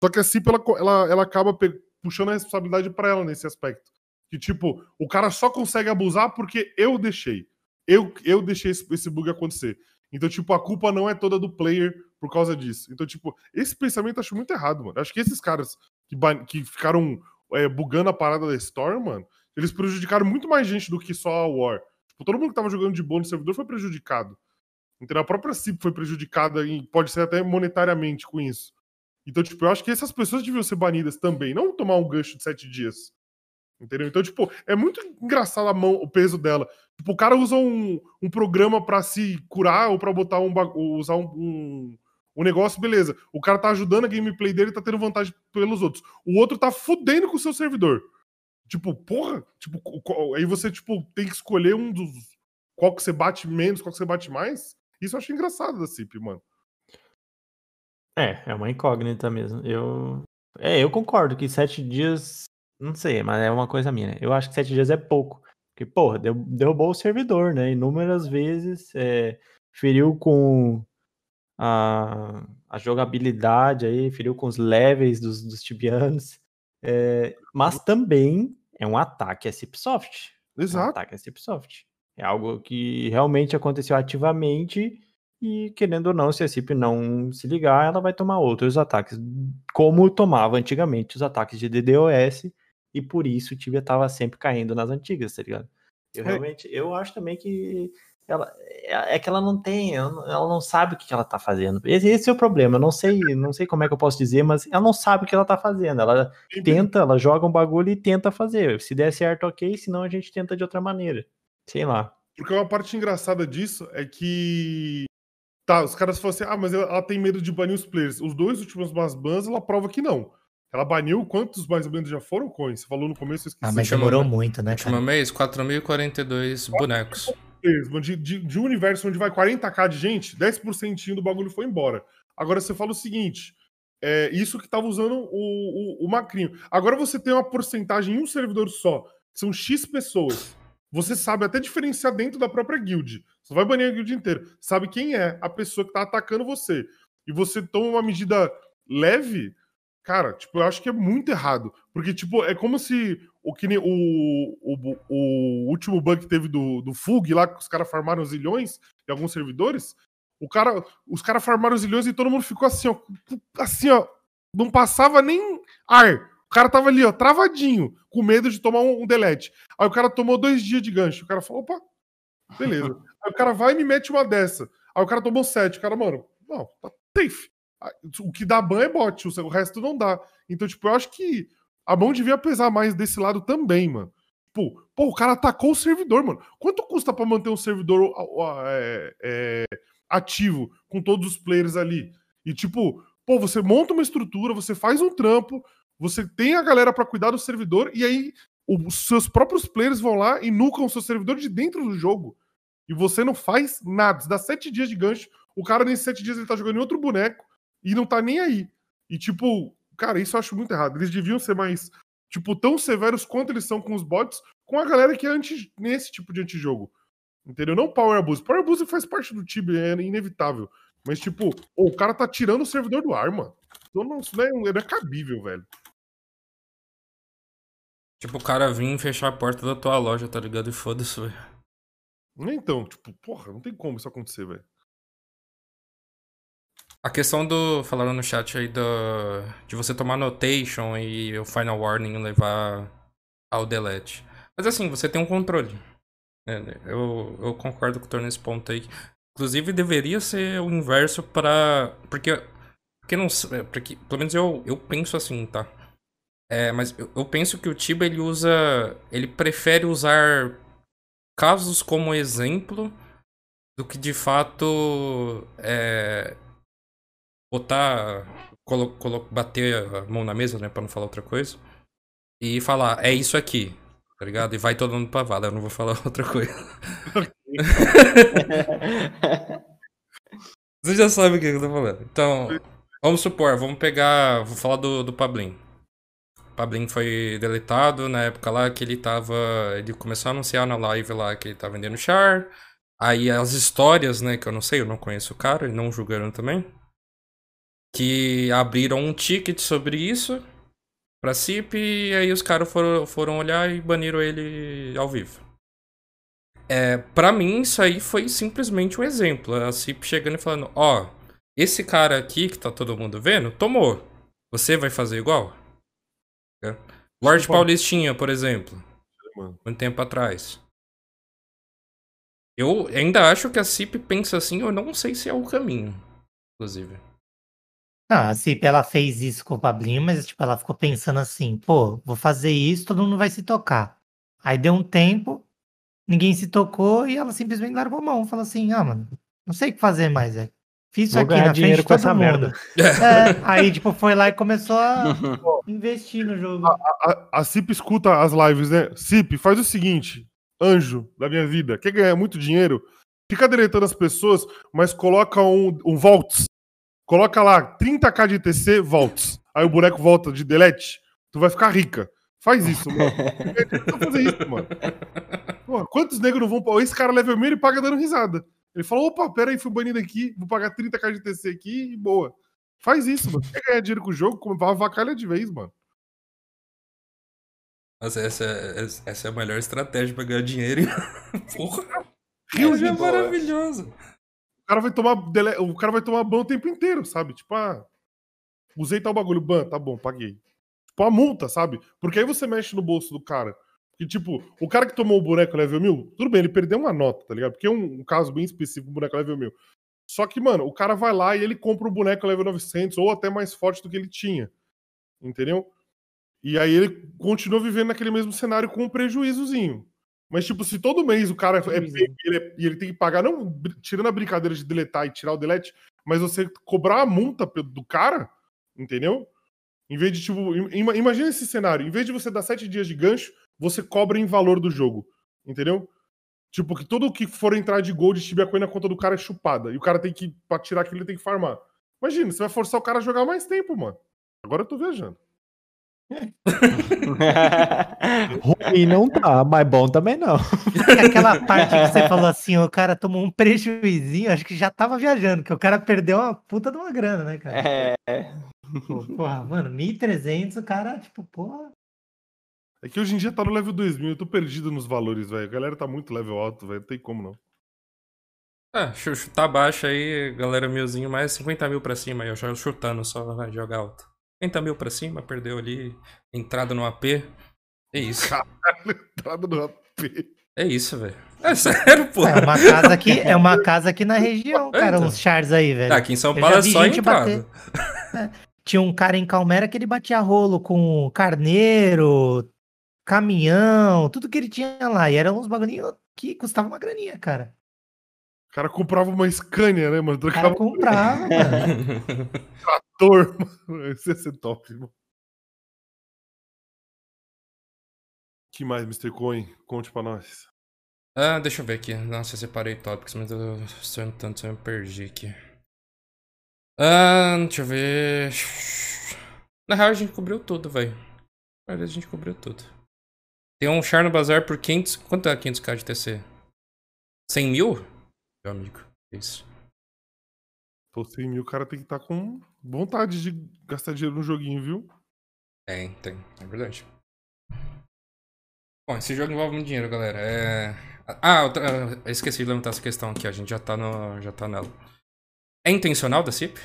Só que a CIP, ela, ela, ela acaba puxando a responsabilidade pra ela nesse aspecto. Que, tipo, o cara só consegue abusar porque eu deixei. Eu, eu deixei esse, esse bug acontecer. Então, tipo, a culpa não é toda do player por causa disso. Então, tipo, esse pensamento eu acho muito errado, mano. Acho que esses caras que, que ficaram é, bugando a parada da Storm, mano, eles prejudicaram muito mais gente do que só a War. Tipo, todo mundo que tava jogando de boa no servidor foi prejudicado. Então a própria CIP foi prejudicada e pode ser até monetariamente com isso. Então, tipo, eu acho que essas pessoas deviam ser banidas também, não tomar um gancho de sete dias. Entendeu? Então, tipo, é muito engraçado a mão, o peso dela. Tipo, o cara usa um, um programa pra se curar ou pra botar um usar um, um, um negócio, beleza. O cara tá ajudando a gameplay dele e tá tendo vantagem pelos outros. O outro tá fudendo com o seu servidor. Tipo, porra, tipo, aí você, tipo, tem que escolher um dos. Qual que você bate menos, qual que você bate mais. Isso eu acho engraçado da CIP, mano. É, é uma incógnita mesmo. Eu. É, eu concordo que sete dias. Não sei, mas é uma coisa minha, né? Eu acho que sete dias é pouco. Porque, porra, derrubou o servidor, né? Inúmeras vezes. é, feriu com a, a jogabilidade aí, feriu com os levels dos, dos tibianos. é, mas também é um ataque a Cipsoft. É um Exato. ataque a Cipsoft. É algo que realmente aconteceu ativamente e, querendo ou não, se a CIP não se ligar, ela vai tomar outros ataques, como tomava antigamente os ataques de DDoS, e por isso o Tibia tava sempre caindo nas antigas, tá ligado? Eu É. realmente, eu acho também que ela, é é que ela não tem, ela não- sabe o que ela tá fazendo. Esse, esse é o problema, eu não sei, não sei como é que eu posso dizer, mas ela não sabe o que ela tá fazendo. Ela tenta, ela joga um bagulho e tenta fazer. Se der certo, ok, senão a gente tenta de outra maneira. Sei lá. Porque uma parte engraçada disso é que. Tá, os caras falam assim: ah, mas ela, ela tem medo de banir os players. Os dois últimos bans, ela prova que não. Ela baniu quantos mais ou menos já foram, Coin? Você falou no começo, eu esqueci. Ah, mas Último- demorou muito, né, Último cara? mês, 4.042 bonecos. de, de, de um universo onde vai 40k de gente, 10% do bagulho foi embora. Agora você fala o seguinte: é isso que tava usando o, o, o Macrinho. Agora você tem uma porcentagem em um servidor só, que são X pessoas. Você sabe até diferenciar dentro da própria guild. Você vai banir a guild inteira. Sabe quem é a pessoa que tá atacando você. E você toma uma medida leve, cara, tipo, eu acho que é muito errado. Porque, tipo, é como se o, que o, o, o último bug que teve do, do Fug lá, que os caras farmaram zilhões em alguns servidores. O cara, os caras farmaram zilhões e todo mundo ficou assim, ó. Assim, ó. Não passava nem ar. O cara tava ali, ó, travadinho, com medo de tomar um, um delete. Aí o cara tomou dois dias de gancho. O cara falou, opa, beleza. [LAUGHS] Aí o cara vai e me mete uma dessa. Aí o cara tomou sete. O cara, mano, não, tá safe. O que dá ban é bot, o resto não dá. Então, tipo, eu acho que a mão devia pesar mais desse lado também, mano. Tipo, pô, o cara atacou o servidor, mano. Quanto custa pra manter um servidor é, é, ativo com todos os players ali? E, tipo, pô, você monta uma estrutura, você faz um trampo, você tem a galera pra cuidar do servidor e aí os seus próprios players vão lá e nucam o seu servidor de dentro do jogo. E você não faz nada. Você dá sete dias de gancho, o cara nesses sete dias ele tá jogando em outro boneco e não tá nem aí. E tipo, cara, isso eu acho muito errado. Eles deviam ser mais, tipo, tão severos quanto eles são com os bots, com a galera que é anti, nesse tipo de antijogo. Entendeu? Não Power Abuse. Power Abuse faz parte do time, é inevitável. Mas, tipo, ô, o cara tá tirando o servidor do ar, mano. Então, não, isso não é, não é cabível, velho. Tipo, o cara vir fechar a porta da tua loja, tá ligado? E foda-se, velho. Então, tipo, porra, não tem como isso acontecer, velho. A questão do. Falaram no chat aí do, de você tomar notation e o final warning levar ao delete. Mas assim, você tem um controle. né? Eu, eu concordo com o Thor nesse ponto aí. Inclusive, deveria ser o inverso para Porque. Porque não. é, Porque, pelo menos eu, eu penso assim, tá? É, mas eu, eu penso que o Tiba ele usa. Ele prefere usar casos como exemplo do que de fato é, botar, colo, colo- bater a mão na mesa, né, pra não falar outra coisa, e falar, é isso aqui, tá ligado? E vai todo mundo pra vala, eu não vou falar [LAUGHS] outra coisa. [LAUGHS] Você já sabe o que eu tô falando. Então, vamos supor, vamos pegar, vou falar do, do Pablin. O Pablin foi deletado na época lá que ele tava, ele começou a anunciar na live lá que ele tá vendendo char, aí as histórias, né, que eu não sei, eu não conheço o cara, e não julgaram também, que abriram um ticket sobre isso pra CIP e aí os caras foram, foram olhar e baniram ele ao vivo. É, pra mim, isso aí foi simplesmente um exemplo. A CIP chegando e falando: Ó, esse cara aqui que tá todo mundo vendo, tomou. Você vai fazer igual? É. Lorde Pô. Paulistinha, por exemplo. Mano. Um tempo atrás. Eu ainda acho que a CIP pensa assim, eu não sei se é o caminho, inclusive. Não, a Cip, ela fez isso com o Pablinho, mas tipo, ela ficou pensando assim, pô, vou fazer isso, todo mundo vai se tocar. Aí deu um tempo, ninguém se tocou e ela simplesmente largou a mão. Falou assim, ah, mano, não sei o que fazer mais, velho. Fiz isso Vou aqui na frente de com todo essa mundo. merda. [LAUGHS] É, aí, tipo, foi lá e começou a [LAUGHS] investir no jogo. A, a Cip escuta as lives, né? Cip, faz o seguinte, anjo da minha vida, quer ganhar muito dinheiro? Fica deletando as pessoas, mas coloca um, um Volts. Coloca lá 30k de TC, Volts. Aí o boneco volta de delete, tu vai ficar rica. Faz isso, mano. [LAUGHS] Não fazer isso, mano. Pô, quantos negros não vão. pra- Esse cara level meio ele paga dando risada. Ele falou: opa, pera aí, fui banido aqui, vou pagar 30k de TC aqui e boa. Faz isso, mano. Quer ganhar dinheiro com o jogo? Como avacalha de vez, mano. Mas essa, é- essa é a melhor estratégia pra ganhar dinheiro. [LAUGHS] Porra! Rio Essa é maravilhoso. Cara vai tomar, dele- o cara vai tomar ban o tempo inteiro, sabe? Tipo, ah, usei tal bagulho, ban, tá bom, paguei. Tipo, a multa, sabe? Porque aí você mexe no bolso do cara. E, tipo, o cara que tomou o boneco level 1000, tudo bem, ele perdeu uma nota, tá ligado? Porque é um, um caso bem específico, o boneco level 1000. Só que, mano, o cara vai lá e ele compra o boneco level 900 ou até mais forte do que ele tinha. Entendeu? E aí ele continua vivendo naquele mesmo cenário com um prejuízozinho. Mas, tipo, se todo mês o cara é pego e ele, é- ele tem que pagar, não tirando a brincadeira de deletar e tirar o delete, mas você cobrar a multa do cara, entendeu? Em vez de, tipo, im- ima- imagina esse cenário, em vez de você dar sete dias de gancho, você cobra em valor do jogo, entendeu? Tipo, que tudo que for entrar de gold de Coin na conta do cara é chupada. E o cara tem que, pra tirar aquilo, ele tem que farmar. Imagina, você vai forçar o cara a jogar mais tempo, mano. Agora eu tô viajando. Ruim não tá, mas bom também não. E aquela parte que você falou assim, o cara tomou um prejuizinho, acho que já tava viajando, que o cara perdeu uma puta de uma grana, né, cara? É. Pô, Porra, mano, 1.300, o cara, tipo, porra. É que hoje em dia tá no level 2000, eu tô perdido nos valores, velho. A galera tá muito level alto, velho. Não tem como não. É, chu- chutar baixo aí, galera milzinho, mais 50 mil pra cima aí, eu já chutando só, vai jogar alto. 50 mil pra cima, perdeu ali, entrada no AP. É isso. Entrada no AP. É isso, velho. É sério, pô. É uma casa aqui, é uma [LAUGHS] casa aqui na região, cara, Então. uns chars aí, velho. Ah, aqui em São Paulo é só entrada. É, Tinha um cara em Calmera que ele batia rolo com carneiro, caminhão, tudo que ele tinha lá. E eram uns bagulhinhos que custavam uma graninha, cara. O cara comprava uma Scania, né, mano? O cara comprava, mano. [LAUGHS] trator, mano. Esse ia ser top, mano. que mais, Mr. Coin? Conte pra nós. Ah, deixa eu ver aqui. Nossa, eu separei tópicos, mas eu sou tanto eu me perdi aqui. Ah, deixa eu ver. Na real, a gente cobriu tudo, velho. Na verdade, a gente cobriu tudo. Tem um char no bazar por 500. Quanto é 500k de TC? 100 mil? Meu amigo. Isso. Pô, 100 mil, o cara tem que estar com vontade de gastar dinheiro no joguinho, viu? Tem, tem. É verdade. Bom, esse jogo envolve muito dinheiro, galera. É... Ah, outra... eu esqueci de levantar essa questão aqui. A gente já tá, no... já tá nela. É intencional da CIP?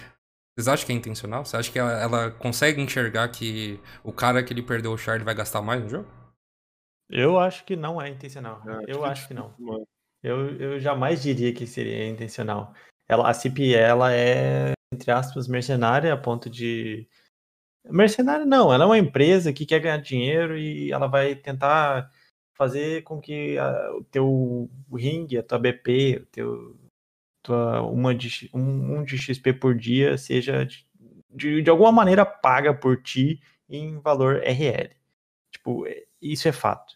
Vocês acham que é intencional? Você acha que ela, ela consegue enxergar que o cara que ele perdeu o char ele vai gastar mais no jogo? Eu acho que não é intencional. É, eu acho acho que não. Eu, eu jamais diria que seria intencional. Ela, a CIP, ela é, entre aspas, mercenária a ponto de. Mercenária não, ela é uma empresa que quer ganhar dinheiro e ela vai tentar fazer com que a- o teu ringue, a tua BP, o teu, tua, uma de, um, um de XP por dia seja de, de, de alguma maneira paga por ti em valor RL. Tipo, é- isso é fato.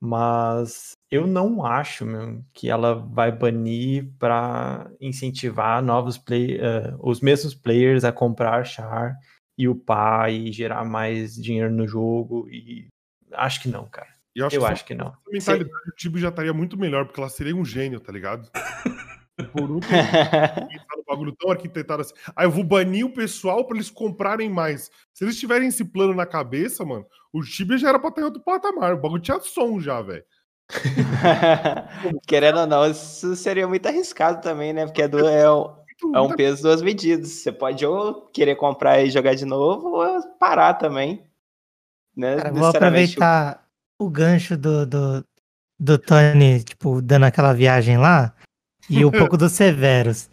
Mas eu não acho, meu, que ela vai banir para incentivar novos play, eh, os mesmos players a comprar char e upar e gerar mais dinheiro no jogo. E acho que não, cara. Eu acho Eu que, acho que não. A mentalidade do Tibi já estaria muito melhor, porque ela seria um gênio, tá ligado? Por um pensar no bagulho tão arquitetado assim. Ah, eu vou banir o pessoal pra eles comprarem mais. Se eles tiverem esse plano na cabeça, mano, o Tibia já era pra estar em outro patamar. O bagulho tinha som já, velho. [LAUGHS] Querendo ou não, isso seria muito arriscado também, né? Porque é, do- é um, é um peso duas medidas. Você pode ou querer comprar e jogar de novo, ou parar também. Né? Cara, vou aproveitar o gancho do, do, do Tony, tipo, dando aquela viagem lá, e um [LAUGHS] pouco do Severus.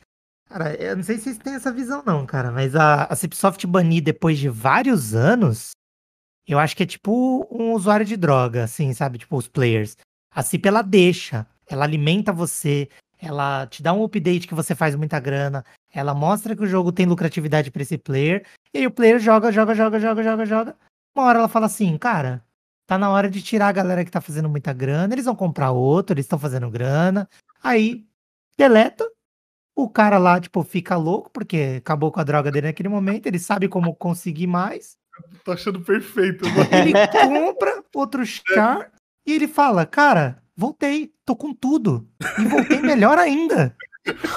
Cara, eu não sei se vocês têm essa visão, não, cara, mas a, a Cipsoft banir depois de vários anos, eu acho que é tipo um usuário de droga, assim, sabe? Tipo, os players. A CIP, ela deixa, ela alimenta você, ela te dá um update que você faz muita grana, ela mostra que o jogo tem lucratividade pra esse player, e aí o player joga, joga, joga, joga, joga, joga. Uma hora ela fala assim, cara, tá na hora de tirar a galera que tá fazendo muita grana, eles vão comprar outro, eles estão fazendo grana. Aí, deleta. O cara lá, tipo, fica louco, porque acabou com a droga dele naquele momento, ele sabe como conseguir mais. Tô achando perfeito, mano. Ele compra outro char e ele fala, cara, voltei, tô com tudo. E voltei melhor ainda.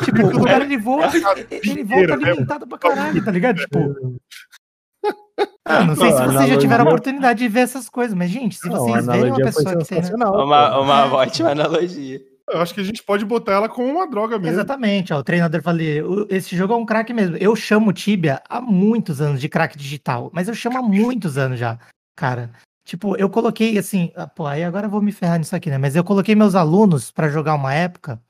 Tipo, o cara ele voa, ele volta alimentado pra caralho, tá ligado? Tipo. Ah, não sei se Não, vocês já tiveram a oportunidade de ver essas coisas, mas, gente, se Não, vocês verem uma analogia foi pessoa que tem. sensacional. Uma, uma ótima analogia. Eu acho que a gente pode botar ela como uma droga mesmo. Exatamente, ó, o treinador falei, "O- esse jogo é um craque mesmo. Eu chamo Tibia há muitos anos de craque digital, mas eu chamo há muitos anos já, cara. Tipo, eu coloquei assim, ah, pô, aí agora eu vou me ferrar nisso aqui, né? Mas eu coloquei meus alunos pra jogar uma época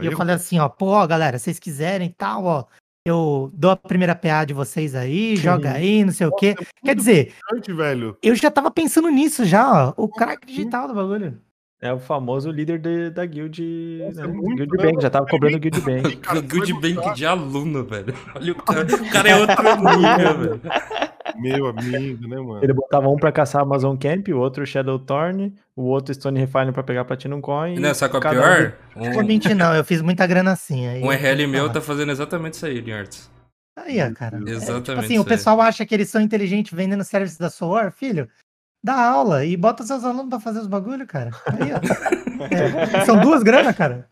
e eu Aí- falei assim, ó, pô, galera, vocês quiserem tal, ó, eu dou a primeira PA de vocês aí, joga aí, não sei o quê. Quer dizer, velho. eu já tava pensando nisso já, ó, o craque digital do bagulho. É o famoso líder de- da guild, né? muito, guild? Bank, já tava cobrando guild bank. Cara, vai Bank de aluno, velho. Olha o cara. O cara é outro nível, [LAUGHS] velho. Meu amigo, né, mano? Ele botava um pra caçar Amazon Camp, o outro Shadow Thorn, o outro Stone Refine pra pegar Platinum Coin. Não, sabe qual é pior? Não vou mentir não, eu fiz muita grana assim. Aí Um, um RL meu tá fazendo exatamente isso aí, Linhards. Aí, ó, cara. É, Exatamente tipo assim, isso o pessoal acha que eles são inteligentes vendendo serviços da Soar, filho. Dá aula e bota seus alunos pra fazer os bagulho, cara. Aí, ó. É, são duas granas, cara.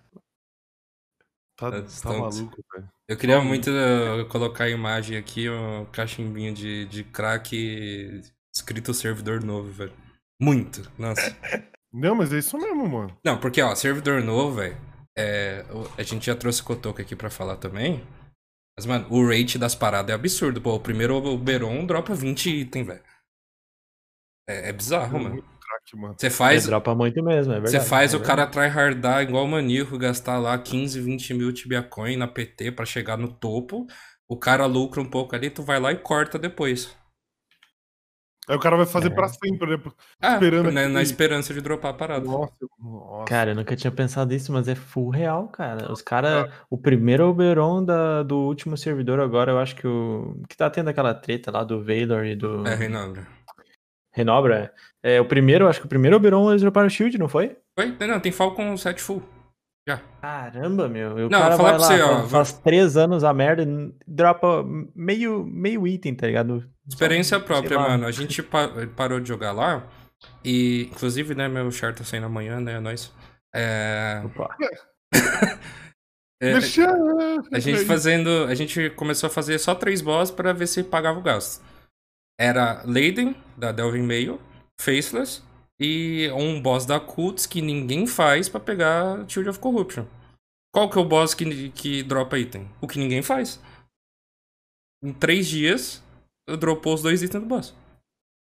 Tá, tá Estamos- maluco, velho. Eu queria muito uh, colocar a imagem aqui, um cachimbinho de, de crack escrito servidor novo, velho. Muito, nossa. Não, mas é isso mesmo, mano. Não, porque, ó, servidor novo, velho. É, o- a gente já trouxe Kotoka aqui pra falar também. Mas, mano, o rate das paradas é absurdo. Pô, o primeiro o Beron dropa 20 itens, velho. É, é bizarro, mano. Muito craque, mano. Você faz. Dropa muito mesmo, é verdade. Você faz é o cara tryhardar igual o Manico, gastar lá 15, 20 mil Tibia Coin na PT pra chegar no topo. O cara lucra um pouco ali, tu vai lá e corta depois. Aí o cara vai fazer É. pra sempre, né? Ah, Esperando na, na esperança de dropar a parada. Nossa, nossa. Cara, eu nunca tinha pensado nisso, mas é full real, cara. Os caras. O primeiro Oberon da, do último servidor agora, eu acho que o. Que tá tendo aquela treta lá do Valor e do. É, Reinaldo. Renobra, é. é. O primeiro, acho que o primeiro Oberon eles droparam o Shield, não foi? Foi? Não, tem Falcon 7 full. Já. Caramba, meu. E o Não, cara vou falar vai pra lá, você, ó, faz, faz três anos a merda e dropa meio, meio item, tá ligado? Experiência Só, própria, mano. A gente pa- parou de jogar lá. E, inclusive, né, meu char tá saindo amanhã, né? Nós. É. [LAUGHS] É, Deixa- a gente fazendo. A gente começou a fazer só três boss pra ver se pagava o gasto. Era Leiden, da Delvin Mail, Faceless e um boss da Cults que ninguém faz pra pegar Shield of Corruption. Qual que é o boss que, que dropa item? O que ninguém faz. Em três dias, eu dropou os dois itens do boss.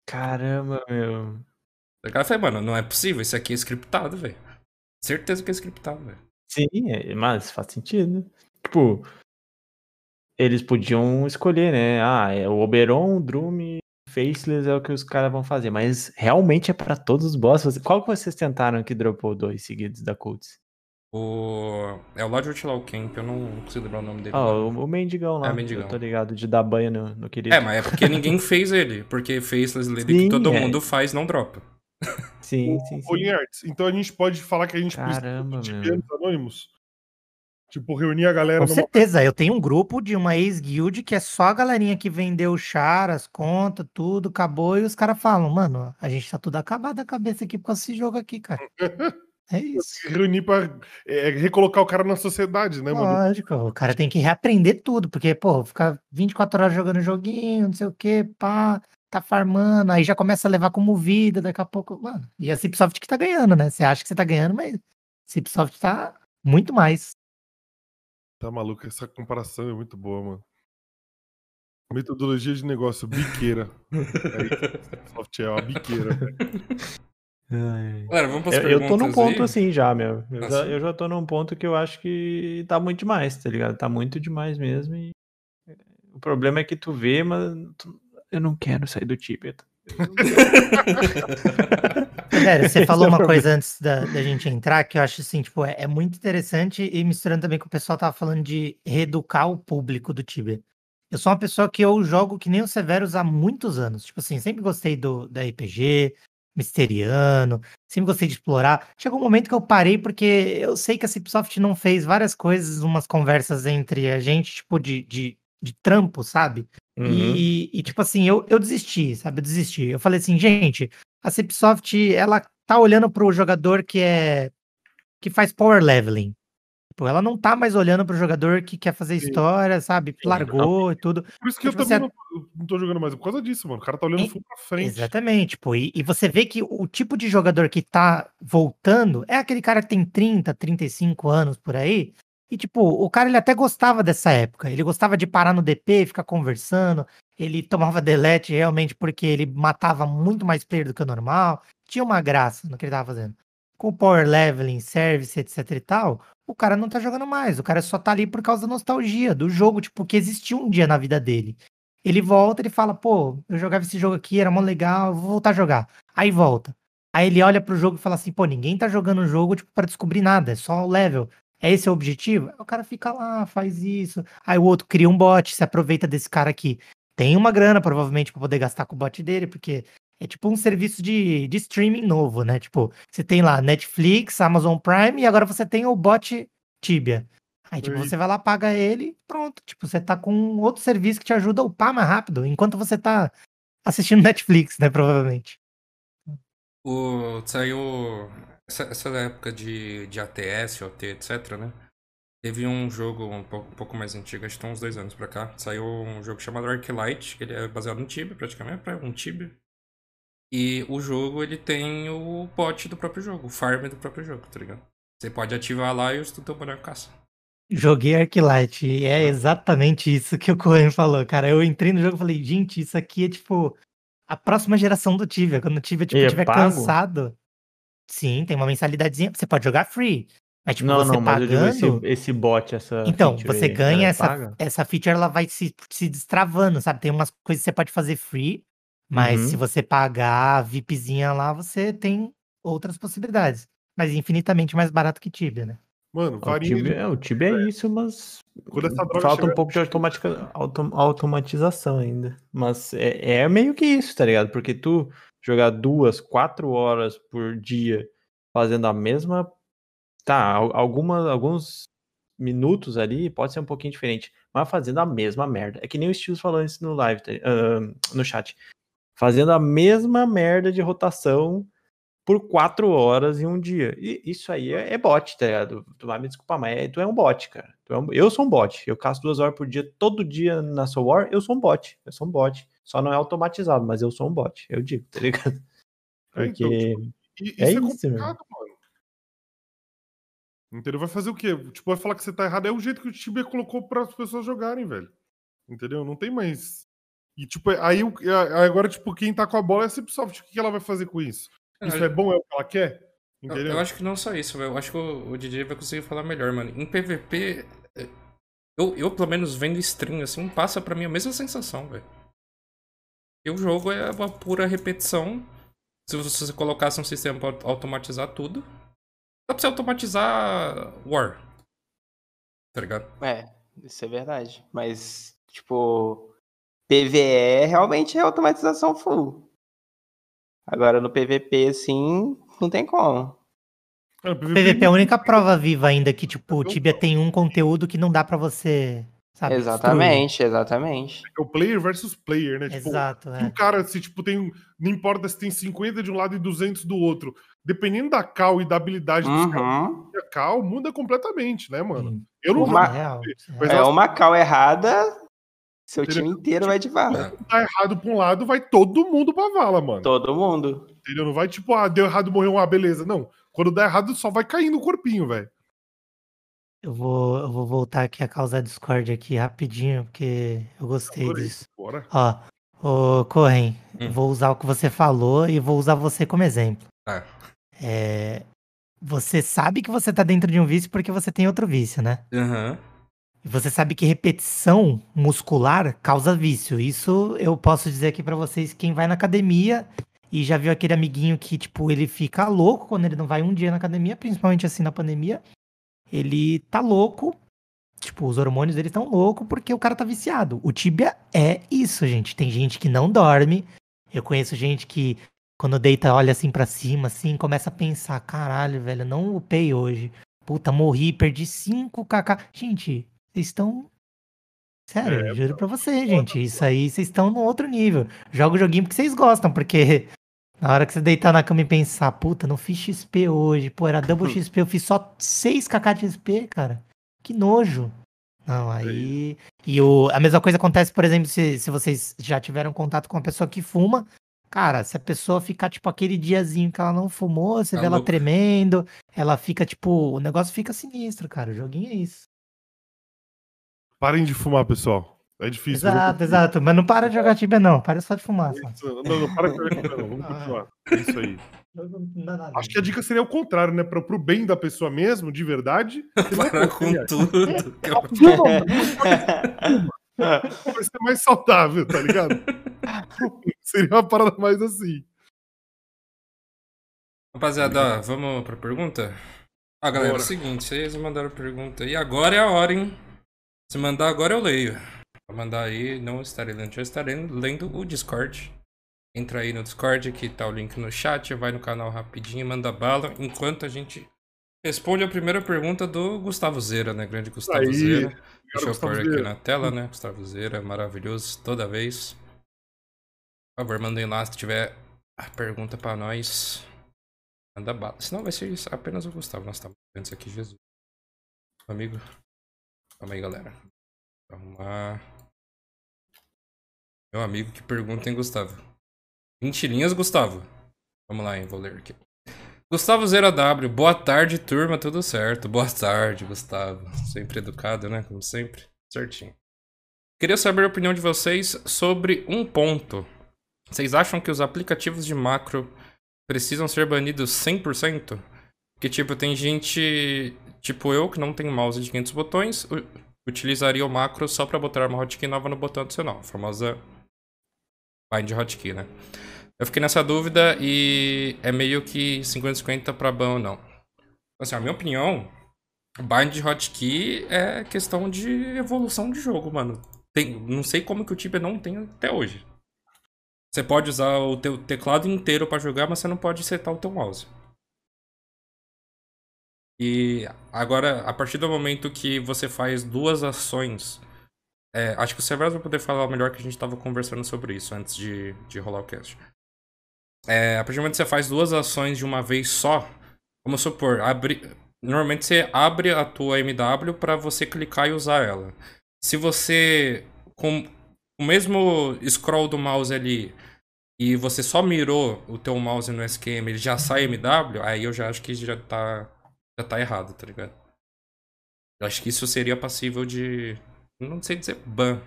Caramba, meu. O cara falou, mano, não é possível, isso aqui é scriptado, velho. Certeza que é scriptado, velho. Sim, é- mas faz sentido. Tipo, eles podiam escolher, né? Ah, é o Oberon, Drume, Faceless é o que os caras vão fazer. Mas realmente é pra todos os bosses. Qual que vocês tentaram que dropou dois seguidos da Cults? O. É o Lord Outlaw Camp, eu não consigo lembrar o nome dele. Ah, não. o, o Mendigão lá. É, Mendigão. Eu tô ligado, de dar banho no, no querido. É, mas é porque ninguém [LAUGHS] fez ele. Porque Faceless Lady que Sim, todo é. mundo faz não dropa. Sim, sim, Ô, Linhards, então a gente pode falar que a gente Caramba, precisa de anônimos? Tipo, reunir a galera Com numa certeza, eu tenho um grupo de uma ex-guild que é só a galerinha que vendeu o char, as contas, tudo, acabou, e os caras falam, mano, a gente tá tudo acabado a cabeça aqui causa desse jogo aqui, cara. [LAUGHS] É isso. reunir pra é, recolocar o cara na sociedade, né, mano? Lógico, o cara tem que reaprender tudo, porque, pô, ficar 24 horas jogando joguinho, não sei o que, pá, tá farmando, aí já começa a levar como vida, daqui a pouco, mano. E a Cipsoft que tá ganhando, né? Você acha que você tá ganhando, mas Cipsoft tá muito mais. Tá maluco, essa comparação é muito boa, mano. Metodologia de negócio, biqueira. é isso. [LAUGHS] Soft é uma biqueira. Galera, vamos eu, eu tô num ponto aí? assim já, meu. Eu, Ah, já, eu já tô num ponto que eu acho que tá muito demais, tá ligado? Tá muito demais mesmo. E o problema é que tu vê, mas tu- eu não quero sair do Esse [LAUGHS] [LAUGHS] falou é uma coisa antes da, da gente entrar que eu acho assim, tipo, é, é muito interessante e misturando também com o pessoal tava falando de reeducar o público do Tibia. Eu sou uma pessoa que eu jogo que nem o Severus há muitos anos. Tipo assim, sempre gostei do da RPG, misteriano, sempre gostei de explorar. Chegou um momento que eu parei porque eu sei que a Cipsoft não fez várias coisas, umas conversas entre a gente, tipo, de, de, de trampo, sabe? Uhum. E, e, tipo assim, eu, eu desisti, sabe? Eu desisti. Eu falei assim, gente, a Cipsoft, ela tá olhando pro jogador que é. que faz power leveling. Tipo, ela não tá mais olhando pro jogador que quer fazer história, sabe? Largou e tudo. Por isso que eu Tipo, também você- não, não tô jogando mais. Por causa disso, mano. O cara tá olhando full pra frente. Exatamente, tipo, e, e você vê que o tipo de jogador que tá voltando é aquele cara que tem 30, 35 anos por aí. E, tipo, o cara ele até gostava dessa época. Ele gostava de parar no DP, ficar conversando. Ele tomava delete realmente porque ele matava muito mais player do que o normal. Tinha uma graça no que ele tava fazendo. Com power leveling, service, etc e tal, o cara não tá jogando mais. O cara só tá ali por causa da nostalgia do jogo, tipo, que existiu um dia na vida dele. Ele volta, ele fala, pô, eu jogava esse jogo aqui, era mó legal, vou voltar a jogar. Aí volta. Aí ele olha pro jogo e fala assim, pô, ninguém tá jogando o jogo, tipo, pra descobrir nada, é só o level. É esse o objetivo? O cara fica lá, faz isso. Aí o outro cria um bot, se aproveita desse cara aqui. Tem uma grana, provavelmente, pra poder gastar com o bot dele, porque é tipo um serviço de, de streaming novo, né? Tipo, você tem lá Netflix, Amazon Prime, e agora você tem o bot Tibia. Aí, tipo, você vai lá, paga ele, pronto. Tipo, você tá com outro serviço que te ajuda a upar mais rápido, enquanto você tá assistindo [LAUGHS] Netflix, né? Provavelmente. O, saiu. Essa, essa época de, de ATS, OT, etc, né? Teve um jogo um pouco, um pouco mais antigo, acho que tem uns dois anos pra cá. Saiu um jogo chamado Arclight, que ele é baseado no Tibia, praticamente, um Tibia. E o jogo, ele tem o bot do próprio jogo, o farm do próprio jogo, tá ligado? Você pode ativar lá e o teu boneco caça. Joguei Arclight e é exatamente isso que o Cohen falou, cara. Eu entrei no jogo e falei, gente, isso aqui é tipo a próxima geração do Tibia. Quando o Tibia tipo, E é tiver pago? cansado. Sim, tem uma mensalidadezinha. Você pode jogar free. Mas, tipo, não, você não, mas eu digo pagando. esse, esse bot, essa. Então, feature você aí, ganha é essa, paga? essa feature, ela vai se, se destravando, sabe? Tem umas coisas que você pode fazer free, mas Uhum. se você pagar a VIPzinha lá, você tem outras possibilidades. Mas infinitamente mais barato que Tibia, né? Mano, O Tibia, de... é, o Tibia é isso, mas Quando essa droga falta um pouco de automatica, autom- automatização ainda. Mas é, é meio que isso, tá ligado? Porque tu, jogar duas, quatro horas por dia fazendo a mesma. Tá, al- alguma, alguns minutos ali pode ser um pouquinho diferente, mas fazendo a mesma merda. É que nem o Steels falou isso no live, ah, no chat. Fazendo a mesma merda de rotação por quatro horas em um dia. E isso aí é, é bot, tá ligado? Tu vai me desculpar, mas é- tu é um bot, cara. É um- eu sou um bot. Eu caço duas horas por dia, todo dia na Soul War, eu sou um bot. Eu sou um bot. Só não é automatizado, mas eu sou um bot. Eu digo, tá ligado? [LAUGHS] É, Porque. então, É isso é, isso, meu. complicado, mano. Entendeu? Vai fazer o quê? Tipo, vai falar que você tá errado. É o jeito que o Tibia colocou para as pessoas jogarem, velho. Entendeu? Não tem mais. E, tipo, aí agora, tipo, quem tá com a bola é a Cipsoft. O que ela vai fazer com isso? Isso é bom? É o que ela quer? Eu, Entendeu? eu acho que não só isso, velho. Eu acho que o, o DJ vai conseguir falar melhor, mano. Em PVP, eh, eu, eu pelo menos vendo stream assim, passa pra mim a mesma sensação, velho. E o jogo é uma pura repetição. Se você se você colocasse um sistema pra automatizar tudo, dá pra você automatizar War. Tá ligado? É, isso é verdade. Mas, tipo, PVE realmente é automatização full. Agora no PVP, assim, não tem como. É, PVP é a única prova viva ainda que, tipo, o Tibia tem um conteúdo que não dá pra você, sabe, destruir. Exatamente, exatamente. É o player versus player, né? Tipo, Exato, se é. o cara, se tipo, tem. Não importa se tem 50 de um lado e 200 do outro. Dependendo da cal e da habilidade dos Uhum. caras, a cal muda completamente, né, mano? Eu não Uma- jogo É ela- uma cal errada, seu Entendeu? time inteiro vai de vala. tá errado pra um lado, vai todo mundo pra vala, mano. Todo mundo. Entendeu? Não vai tipo, ah, deu errado, morreu, ah, beleza. Não. Quando dá errado, só vai caindo o corpinho, velho. Eu vou, eu vou voltar aqui a causar Discord aqui rapidinho, porque eu gostei Adorei. disso. Bora. Ó, ô Corren, Hum. vou usar o que você falou e vou usar você como exemplo. Tá. É, você sabe que você tá dentro de um vício porque você tem outro vício, né? Aham. Você sabe que repetição muscular causa vício. Isso eu posso dizer aqui pra vocês, quem vai na academia e já viu aquele amiguinho que, tipo, ele fica louco quando ele não vai um dia na academia, principalmente assim na pandemia. Ele tá louco, tipo, os hormônios dele estão loucos porque o cara tá viciado. O Tibia é isso, gente. Tem gente que não dorme. Eu conheço gente que quando deita, olha assim pra cima, assim, começa a pensar, caralho, velho, não upei hoje. Puta, morri, perdi 5kk. Gente, vocês estão. Sério, juro pra você, gente. Isso aí, vocês estão no outro nível. Joga o joguinho porque vocês gostam, porque [LAUGHS] na hora que você deitar na cama e pensar, puta, não fiz XP hoje, pô, era double [LAUGHS] XP, eu fiz só 6kk de XP, cara. Que nojo. Não, aí. E o, a mesma coisa acontece, por exemplo, se, se vocês já tiveram contato com uma pessoa que fuma. Cara, se a pessoa ficar, tipo, aquele diazinho que ela não fumou, você Tá vê ela louco. tremendo, ela fica, tipo, o negócio fica sinistro, cara. O joguinho é isso. Parem de fumar, pessoal. É difícil. Exato, exato. Mas não para de jogar Tibia, não. Para só de fumar. Só. Não, não, para de jogar Tibia, não. Vamos continuar. É isso aí. Acho que a dica seria o contrário, né? Pro, pro bem da pessoa mesmo, de verdade. Parar com tudo. [LAUGHS] Vai ser mais saudável, tá ligado? seria uma parada mais assim. Rapaziada, ó, vamos pra pergunta? Ah, galera, é o Bora. seguinte, vocês mandaram pergunta aí, agora é a hora, hein? Se mandar agora eu leio. Pra mandar aí, não estarei lendo, já estarei lendo o Discord. Entra aí no Discord, aqui tá o link no chat, vai no canal rapidinho, manda bala, enquanto a gente responde a primeira pergunta do Gustavo Zeira, né? Grande Gustavo Aí, Zeira. Deixa eu Gustavo pôr aqui Zeira. na tela, né? Gustavo Zeira, maravilhoso, toda vez. Por favor, mandem lá se tiver a pergunta pra nós. Manda bala. Senão vai ser apenas o Gustavo. Nós estamos vendo isso aqui, Jesus. Amigo. Calma aí, galera. Arrumar. Meu amigo que pergunta, hein, Gustavo? 20 linhas, Gustavo. Vamos lá, hein, vou ler aqui. Gustavo Zera W, boa tarde, turma, tudo certo? Boa tarde, Gustavo. Sempre educado, né? Como sempre. Certinho. Queria saber a opinião de vocês sobre um ponto. Vocês acham que os aplicativos de macro precisam ser banidos 100%? Que, tipo, tem gente, tipo eu, que não tem mouse de 500 botões, utilizaria o macro só pra botar uma hotkey nova no botão adicional. A famosa bind hotkey, né? Eu fiquei nessa dúvida e é meio que 50-50 pra ban ou não. Assim, a minha opinião, bind hotkey é questão de evolução de jogo, mano. Tem, não sei como que o Tibia não tem até hoje. Você pode usar o teu teclado inteiro pra jogar, mas você não pode setar o teu mouse. E agora, a partir do momento que você faz duas ações, é, acho que o Severus vai poder falar melhor que a gente estava conversando sobre isso antes de, de rolar o cast. É, a partir do momento que você faz duas ações de uma vez só, vamos supor, abri... normalmente você abre a tua MW para você clicar e usar ela. Se você, com o mesmo scroll do mouse ali, e você só mirou o teu mouse no SQM, ele já sai MW, aí eu já acho que já tá, já tá errado, tá ligado? Eu acho que isso seria passível de, não sei dizer ban,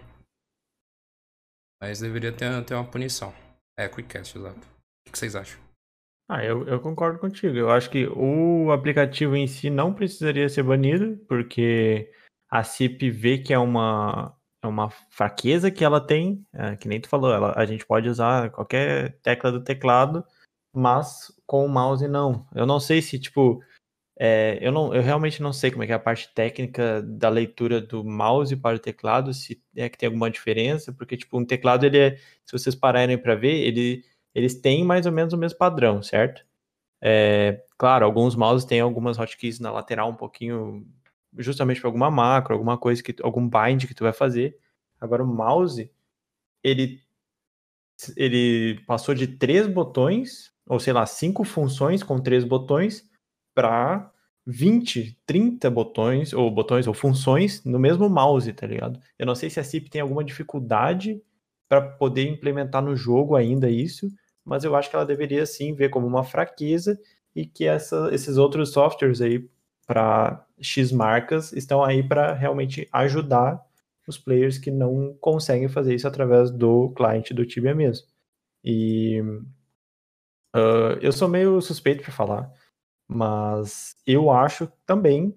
mas deveria ter, ter uma punição. É, quickcast, exato. O que vocês acham? Ah, eu, eu concordo contigo. Eu acho que o aplicativo em si não precisaria ser banido, porque a CIP vê que é uma, é uma fraqueza que ela tem, é, que nem tu falou, ela, a gente pode usar qualquer tecla do teclado, mas com o mouse não. Eu não sei se, tipo, é, eu, não, eu realmente não sei como é que é a parte técnica da leitura do mouse para o teclado, se é que tem alguma diferença, porque, tipo, um teclado, ele é, se vocês pararem para ver, ele, eles têm mais ou menos o mesmo padrão, certo? É, claro, alguns mouses têm algumas hotkeys na lateral um pouquinho justamente para alguma macro, alguma coisa que algum bind que tu vai fazer. Agora o mouse ele ele passou de três botões, ou sei lá, cinco funções com três botões para 20, 30 botões ou botões ou funções no mesmo mouse, tá ligado? Eu não sei se a CIP tem alguma dificuldade para poder implementar no jogo ainda isso, mas eu acho que ela deveria sim ver como uma fraqueza e que essa, esses outros softwares aí para X marcas estão aí para realmente ajudar os players que não conseguem fazer isso através do cliente do Tibia mesmo. E uh, eu sou meio suspeito para falar, mas eu acho também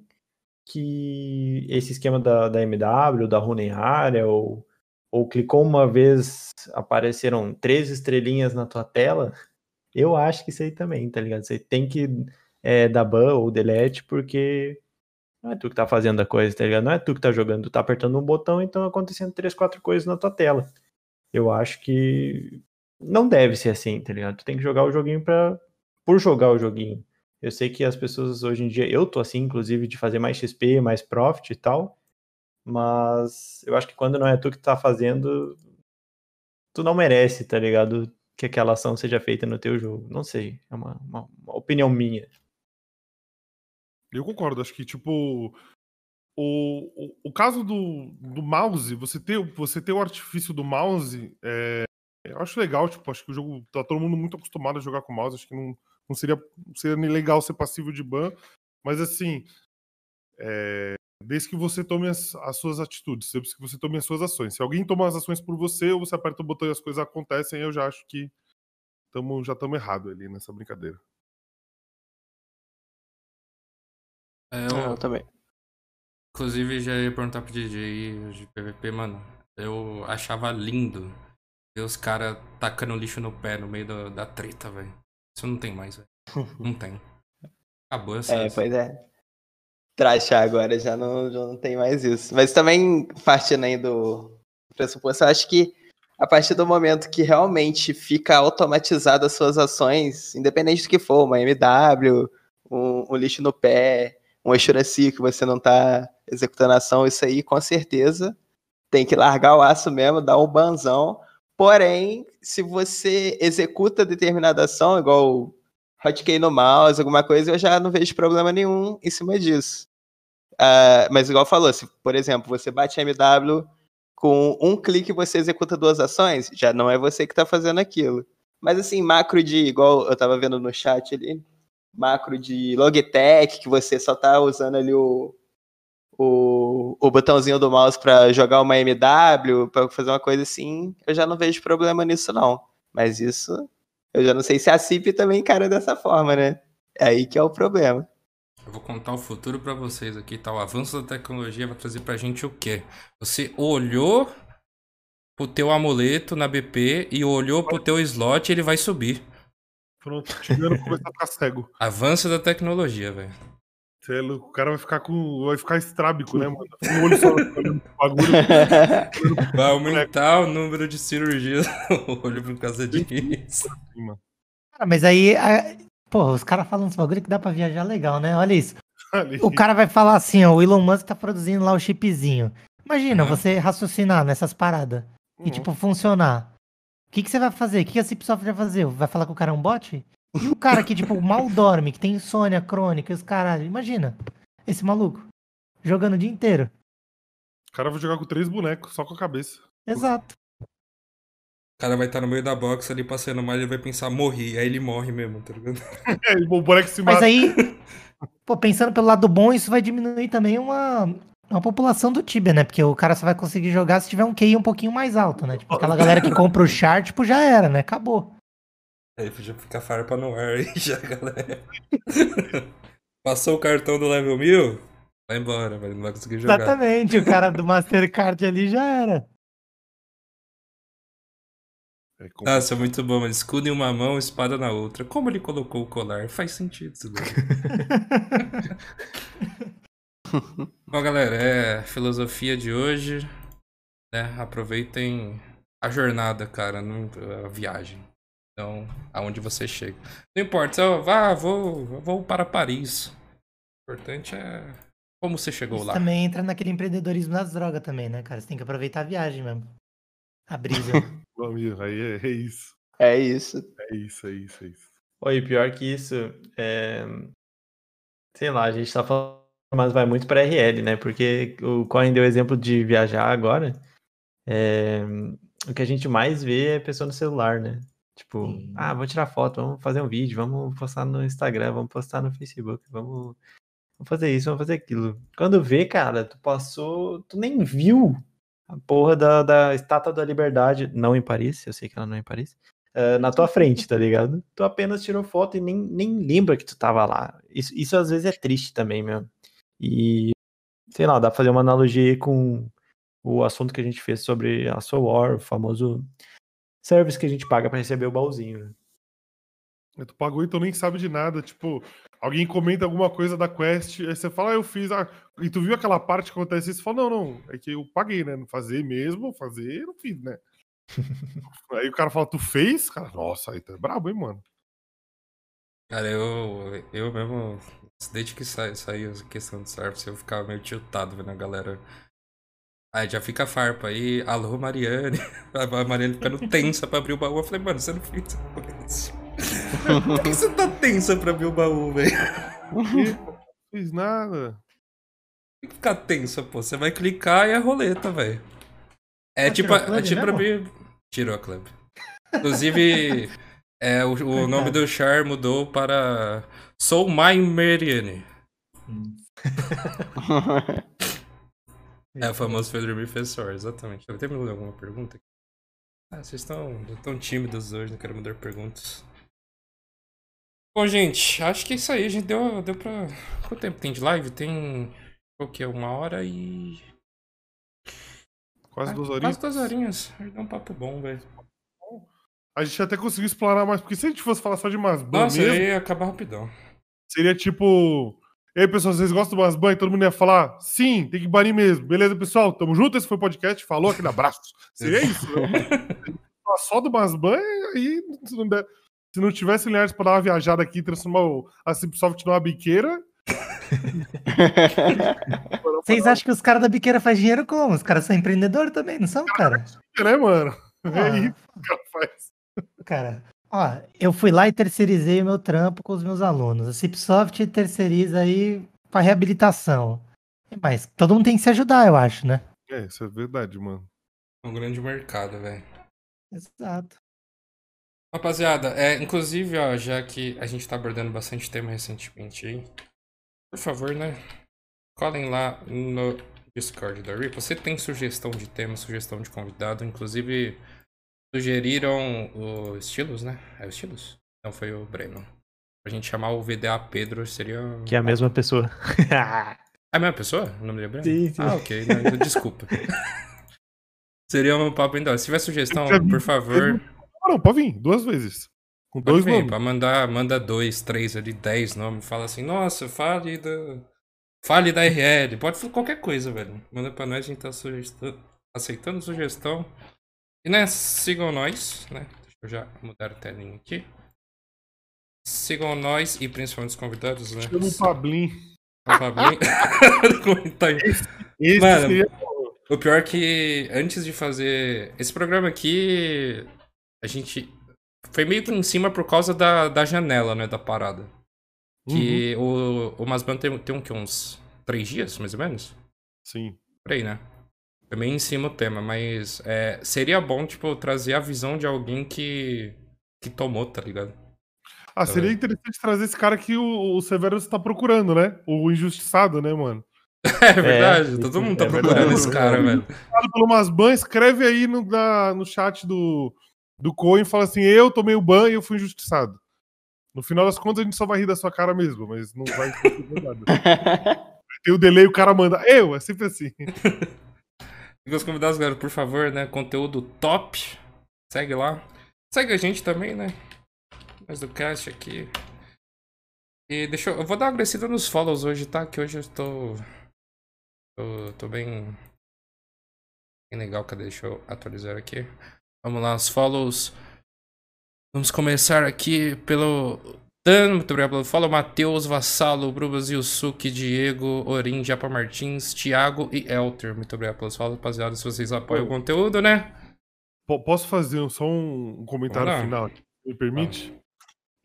que esse esquema da, da MW, da Runeária, ou, ou clicou uma vez, apareceram três estrelinhas na tua tela, eu acho que isso aí também, tá ligado? Você tem que é, dar ban ou delete, porque não é tu que tá fazendo a coisa, tá ligado? Não é tu que tá jogando, tu tá apertando um botão e estão acontecendo três, quatro coisas na tua tela. Eu acho que não deve ser assim, tá ligado? Tu tem que jogar o joguinho pra... por jogar o joguinho. Eu sei que as pessoas hoje em dia, eu tô assim, inclusive, de fazer mais XP, mais profit e tal, mas eu acho que quando não é tu que tá fazendo, tu não merece, tá ligado? Que aquela ação seja feita no teu jogo. Não sei, é uma, uma, uma opinião minha. Eu concordo, acho que, tipo, o, o, o caso do, do mouse, você ter, você ter o artifício do mouse, é, eu acho legal, tipo, acho que o jogo tá todo mundo muito acostumado a jogar com mouse, acho que não, não seria, não seria nem legal ser passivo de ban, mas assim, é, desde que você tome as, as, suas atitudes, desde que você tome as suas ações. Se alguém toma as ações por você, ou você aperta o botão e as coisas acontecem, eu já acho que tamo, já estamos errado ali nessa brincadeira. É, eu, Ah, eu também. Inclusive, já ia perguntar pro DJ de PVP, mano. Eu achava lindo ver os caras tacando lixo no pé no meio da, da treta, velho. Isso não tem mais, velho. [LAUGHS] Não tem. Acabou essa. É, pois é. Trachar agora já não, já não tem mais isso. Mas também, partindo aí do pressuposto, eu acho que a partir do momento que realmente fica automatizado as suas ações, independente do que for, uma MW, um, um lixo no pé, um Eshuraci que você não tá executando a ação, isso aí com certeza tem que largar o aço mesmo, dar um banzão. Porém, se você executa determinada ação, igual hotkey no mouse, alguma coisa, eu já não vejo problema nenhum em cima disso. Uh, mas igual falou, se, por exemplo, você bate MW com um clique você executa duas ações, já não é você que está fazendo aquilo. Mas assim, macro de, igual eu estava vendo no chat ali, macro de Logitech, que você só tá usando ali o, o, o botãozinho do mouse para jogar uma MW, para fazer uma coisa assim, eu já não vejo problema nisso não. Mas isso, eu já não sei se a CIP também encara dessa forma, né? É aí que é o problema. Eu vou contar o futuro para vocês aqui, tá? O avanço da tecnologia vai trazer pra gente o quê? Você olhou pro teu amuleto na BP e olhou pro teu slot, ele vai subir. Pronto, Tibiano começa a ficar cego. Avanço da tecnologia, velho. Cê é louco, O cara vai ficar com. Vai ficar estrábico, né, mano? Um olho só [LAUGHS] bagulho. Vai aumentar o número de cirurgias [LAUGHS] no olho por causa disso. Cara, mas aí, a- pô, os caras falam uns bagulho que dá pra viajar legal, né? Olha isso. Ali. O cara vai falar assim, ó, o Elon Musk tá produzindo lá o chipzinho. Imagina você raciocinar nessas paradas e, tipo, funcionar. O que, que você vai fazer? O que, que a Cipsoft vai fazer? Vai falar que o cara é um bot? E o cara que, tipo, mal dorme, que tem insônia crônica e os caralho. Imagina, esse maluco, jogando o dia inteiro. O cara vai jogar com três bonecos, só com a cabeça. Exato. O cara vai estar no meio da box ali passando mal, ele vai pensar, morri. Aí ele morre mesmo, tá ligado? [LAUGHS] É, o boneco se Mas mata. aí, pô, pensando pelo lado bom, isso vai diminuir também uma, uma população do Tibia, né? Porque o cara só vai conseguir jogar se tiver um QI um pouquinho mais alto, né? Tipo, aquela galera que compra o char, tipo, já era, né? Acabou. Aí já fica farpa no ar aí [LAUGHS] já, galera. Passou o cartão do level 1000? Vai embora, velho. Não vai conseguir jogar. Exatamente, o cara do Mastercard ali já era. Nossa, muito bom, mas escudo em uma mão, espada na outra. Como ele colocou o colar? Faz sentido isso daí. [LAUGHS] Bom, galera, é a filosofia de hoje. Né? Aproveitem a jornada, cara, a viagem. Então, aonde você chega. Não importa, só vá, vou, vou para Paris. O importante é como você chegou Isso lá. também entra naquele empreendedorismo das drogas também, né, cara? Você tem que aproveitar a viagem mesmo. A brisa. [LAUGHS] Aí é, é isso. É isso. É isso, é isso, é isso. Oi, pior que isso, é... sei lá, a gente tá falando, mas vai muito pra RL, né? Porque o Corin deu exemplo de viajar agora. é, O que a gente mais vê é pessoa no celular, né? Tipo, ah, vou tirar foto, vamos fazer um vídeo, vamos postar no Instagram, vamos postar no Facebook, vamos, vamos fazer isso, vamos fazer aquilo. Quando vê, cara, tu passou, tu nem viu a porra da, da Estátua da Liberdade, não em Paris, eu sei que ela não é em Paris, eh, na tua frente, tá ligado? Tu apenas tirou foto e nem, nem lembra que tu tava lá. Isso, isso às vezes é triste também, mesmo. E, sei lá, dá pra fazer uma analogia aí com o assunto que a gente fez sobre a Soul War, o famoso service que a gente paga pra receber o baúzinho. né? Tu pagou e tu nem sabe de nada. Tipo, alguém comenta alguma coisa da quest, aí você fala, ah, eu fiz. Ah, e tu viu aquela parte que acontece isso? Você fala, não, não, é que eu paguei, né? Não fazer mesmo, fazer, eu não fiz, né? [LAUGHS] aí o cara fala, tu fez? Cara, nossa, aí tu é brabo, hein, mano? Cara, eu, eu mesmo, desde que sa- saiu a questão do service, eu ficava meio tiltado vendo a galera. Aí já fica farpa aí, alô Mariane. [LAUGHS] A Mariane ficando tensa pra abrir o baú. Eu falei, mano, você não fez isso. [LAUGHS] Por que você tá tensa pra abrir o baú, velho? Não fiz nada. Tem que ficar tensa, pô. Você vai clicar e é roleta, velho. É Ah, tipo, tirou a é tipo pra mesmo? abrir. Tirou a club. Inclusive, é, o, o nome do char mudou para Sou My Mariane. [LAUGHS] É o famoso fez dormir fez exatamente. Deve ter me alguma pergunta? Ah, vocês estão tão tímidos hoje, não quero mandar perguntas. Bom, gente, acho que é isso aí. A gente deu, deu pra. Quanto tempo tem de live? Tem. O que? Uma hora e. Quase Ah, duas horinhas. Quase duas horinhas. Dá um papo bom, velho. A gente até conseguiu explorar mais, porque se a gente fosse falar só de Masban Nossa, mesmo, aí ia acabar rapidão. seria tipo. E aí, pessoal, vocês gostam do Masban? E todo mundo ia falar, sim, tem que banir mesmo. Beleza, pessoal? Tamo junto, esse foi o podcast. Falou, aquele abraço. Seria isso, né? [LAUGHS] Só do Masban, aí se não, der- se não tivesse Linhares pra dar uma viajada aqui e transformar o- a Cipsoft numa biqueira. [LAUGHS] Vocês acham que os caras da biqueira fazem dinheiro como? Os caras são empreendedores também, não são, cara? né, mano? É Ah. isso que o cara faz. Cara, ó, eu fui lá e terceirizei o meu trampo com os meus alunos. A Cipsoft terceiriza aí pra reabilitação. Mas todo mundo tem que se ajudar, eu acho, né? É, isso é verdade, mano. É um grande mercado, velho. Exato. Rapaziada, é, inclusive, ó, já que a gente tá abordando bastante tema recentemente aí, por favor, né? Colhem lá no Discord da Ripple. Você tem sugestão de tema, sugestão de convidado, inclusive sugeriram o Estilos, né? É o Estilos? Não, foi o Breno. Pra gente chamar o VDA Pedro, seria. Que é a mesma pessoa. É a mesma pessoa? O nome dele é Breno? Sim, sim. Ah, ok. Não, então, desculpa. [LAUGHS] seria um papo ainda. Se tiver sugestão, por favor. Ah, não, pode vir, duas vezes. Com Pode dois vir, nomes. pra mandar, manda dois, três ali, dez nomes. Fala assim, nossa, fale do, Fale da RL. Pode falar qualquer coisa, velho. Manda pra nós, a gente tá sugestão, aceitando sugestão. E né, sigam nós, né? Deixa eu já mudar a telinha aqui. Sigam nós e principalmente os convidados, né? Chama o Pablin. O Pablin. [LAUGHS] Comentário. Esse Mano, seria- o pior é que antes de fazer esse programa aqui, a gente foi meio que em cima por causa da, da janela, né, da parada. Que o, o Masban tem, tem um, que, uns três dias, mais ou menos? Sim. Por aí, né? Foi meio em cima o tema, mas é, seria bom, tipo, trazer a visão de alguém que, que tomou, tá ligado? Ah, seria interessante trazer esse cara que o, o Severus tá procurando, né? O injustiçado, né, mano? [LAUGHS] É verdade, todo mundo tá É procurando verdade. esse cara, velho. Injustiçado pelo Masban, escreve aí no, na- no chat do, do Coin e fala assim: eu tomei o ban e eu fui injustiçado. No final das contas, a gente só vai rir da sua cara mesmo, mas não vai. [LAUGHS] Tem o delay, o cara manda. Eu, é sempre assim. [LAUGHS] Fica os convidados, galera, por favor, né? Conteúdo top. Segue lá. Segue a gente também, né? Mais do cast aqui. E deixa eu. Eu vou dar uma agradecida nos follows hoje, tá? Que hoje eu tô. Tô, tô bem. Bem legal. Cadê? Deixa eu atualizar aqui. Vamos lá, os follows. Vamos começar aqui pelo. Dan, muito obrigado pelo follow. Matheus, Vassalo, Brubas Yusuke, Diego, Orim, Japa Martins, Thiago e Elter. Muito obrigado pelos follows, rapaziada. Se vocês apoiam o conteúdo, né? Po- Posso fazer só um comentário final? aqui? Me permite?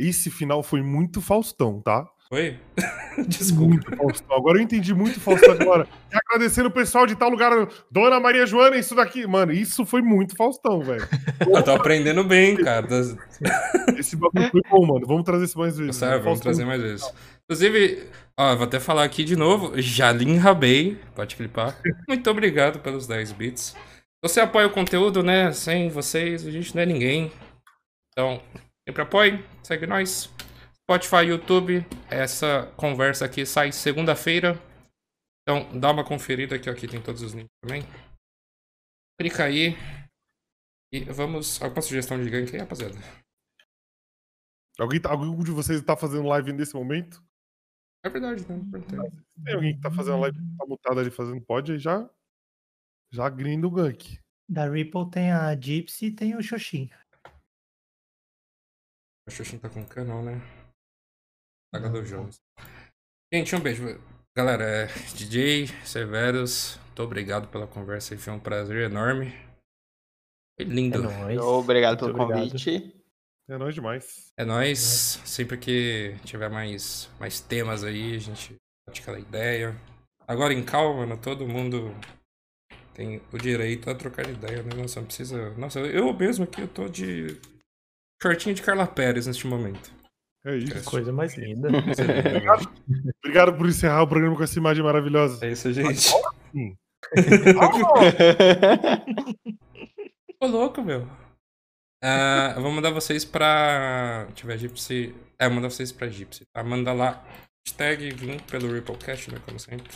Esse final foi muito Faustão, tá? Foi? [LAUGHS] Desculpa. Muito Faustão. Agora eu entendi muito Faustão agora. E agradecendo o pessoal de tal lugar. Dona Maria Joana, isso daqui. Mano, isso foi muito Faustão, velho. [LAUGHS] Eu tô aprendendo bem, cara. Esse bagulho foi bom, mano. Vamos trazer isso mais vezes. Sério, vamos Faustão- trazer mais vezes. Inclusive, ó, vou até falar aqui de novo. Jalim Rabei, pode clipar. Muito obrigado pelos 10 bits. Você apoia o conteúdo, né? Sem vocês, a gente não é ninguém. Então, sempre apoie, segue nós. Spotify, YouTube, essa conversa aqui sai segunda-feira. Então, dá uma conferida aqui, ó, aqui tem todos os links também. Clica aí. E vamos. Alguma sugestão de gank aí, rapaziada? Alguém, tá- algum de vocês tá fazendo live nesse momento? É verdade, né? Tem alguém que tá fazendo live, tá mutado ali fazendo pod, aí já. Já grinda o gank. Da Ripple tem a Gypsy e tem o Xoxin. O Xuxin tá com canal, né? Saga do Jones. Gente, um beijo. Galera, é DJ Severus, muito obrigado pela conversa aí, foi um prazer enorme. Foi lindo. Obrigado pelo obrigado. convite. É nóis demais. É nóis. Sempre que tiver mais, mais temas aí, a gente bate aquela ideia. Agora em calma, né? Todo mundo tem o direito a trocar ideia, né? Nossa, não precisa. Nossa, eu mesmo aqui, eu tô de shortinho de Carla Pérez neste momento. É isso. Coisa mais linda. [LAUGHS] [LAUGHS] Obrigado, obrigado por encerrar o programa com essa imagem maravilhosa. É isso, gente. Agora sim. Ô, louco, meu. Ah, eu vou mandar vocês pra. Deixa eu ver, Gypsy. É, eu vou mandar vocês pra Gypsy, tá? Manda lá. Hashtag vim pelo Ripplecast, né? Como sempre.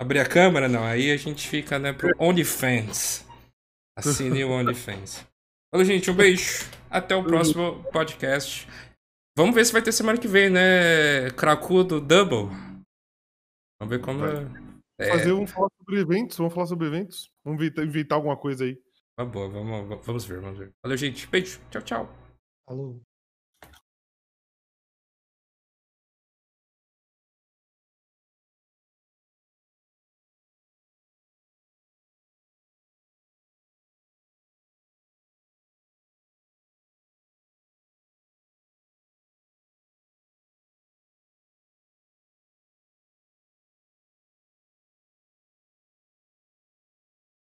Abrir a câmera, não. Aí a gente fica, né, pro [LAUGHS] OnlyFans. Assine o OnlyFans. Falou, gente. Um beijo. Até o próximo podcast. Vamos ver se vai ter semana que vem, né? Cracudo Double. Vamos ver como é. é. Fazer, vamos falar sobre eventos, vamos falar sobre eventos. Vamos inventar, inventar alguma coisa aí. Tá boa, vamos, vamos ver, vamos ver. Valeu, gente. Beijo. Tchau, tchau. Falou.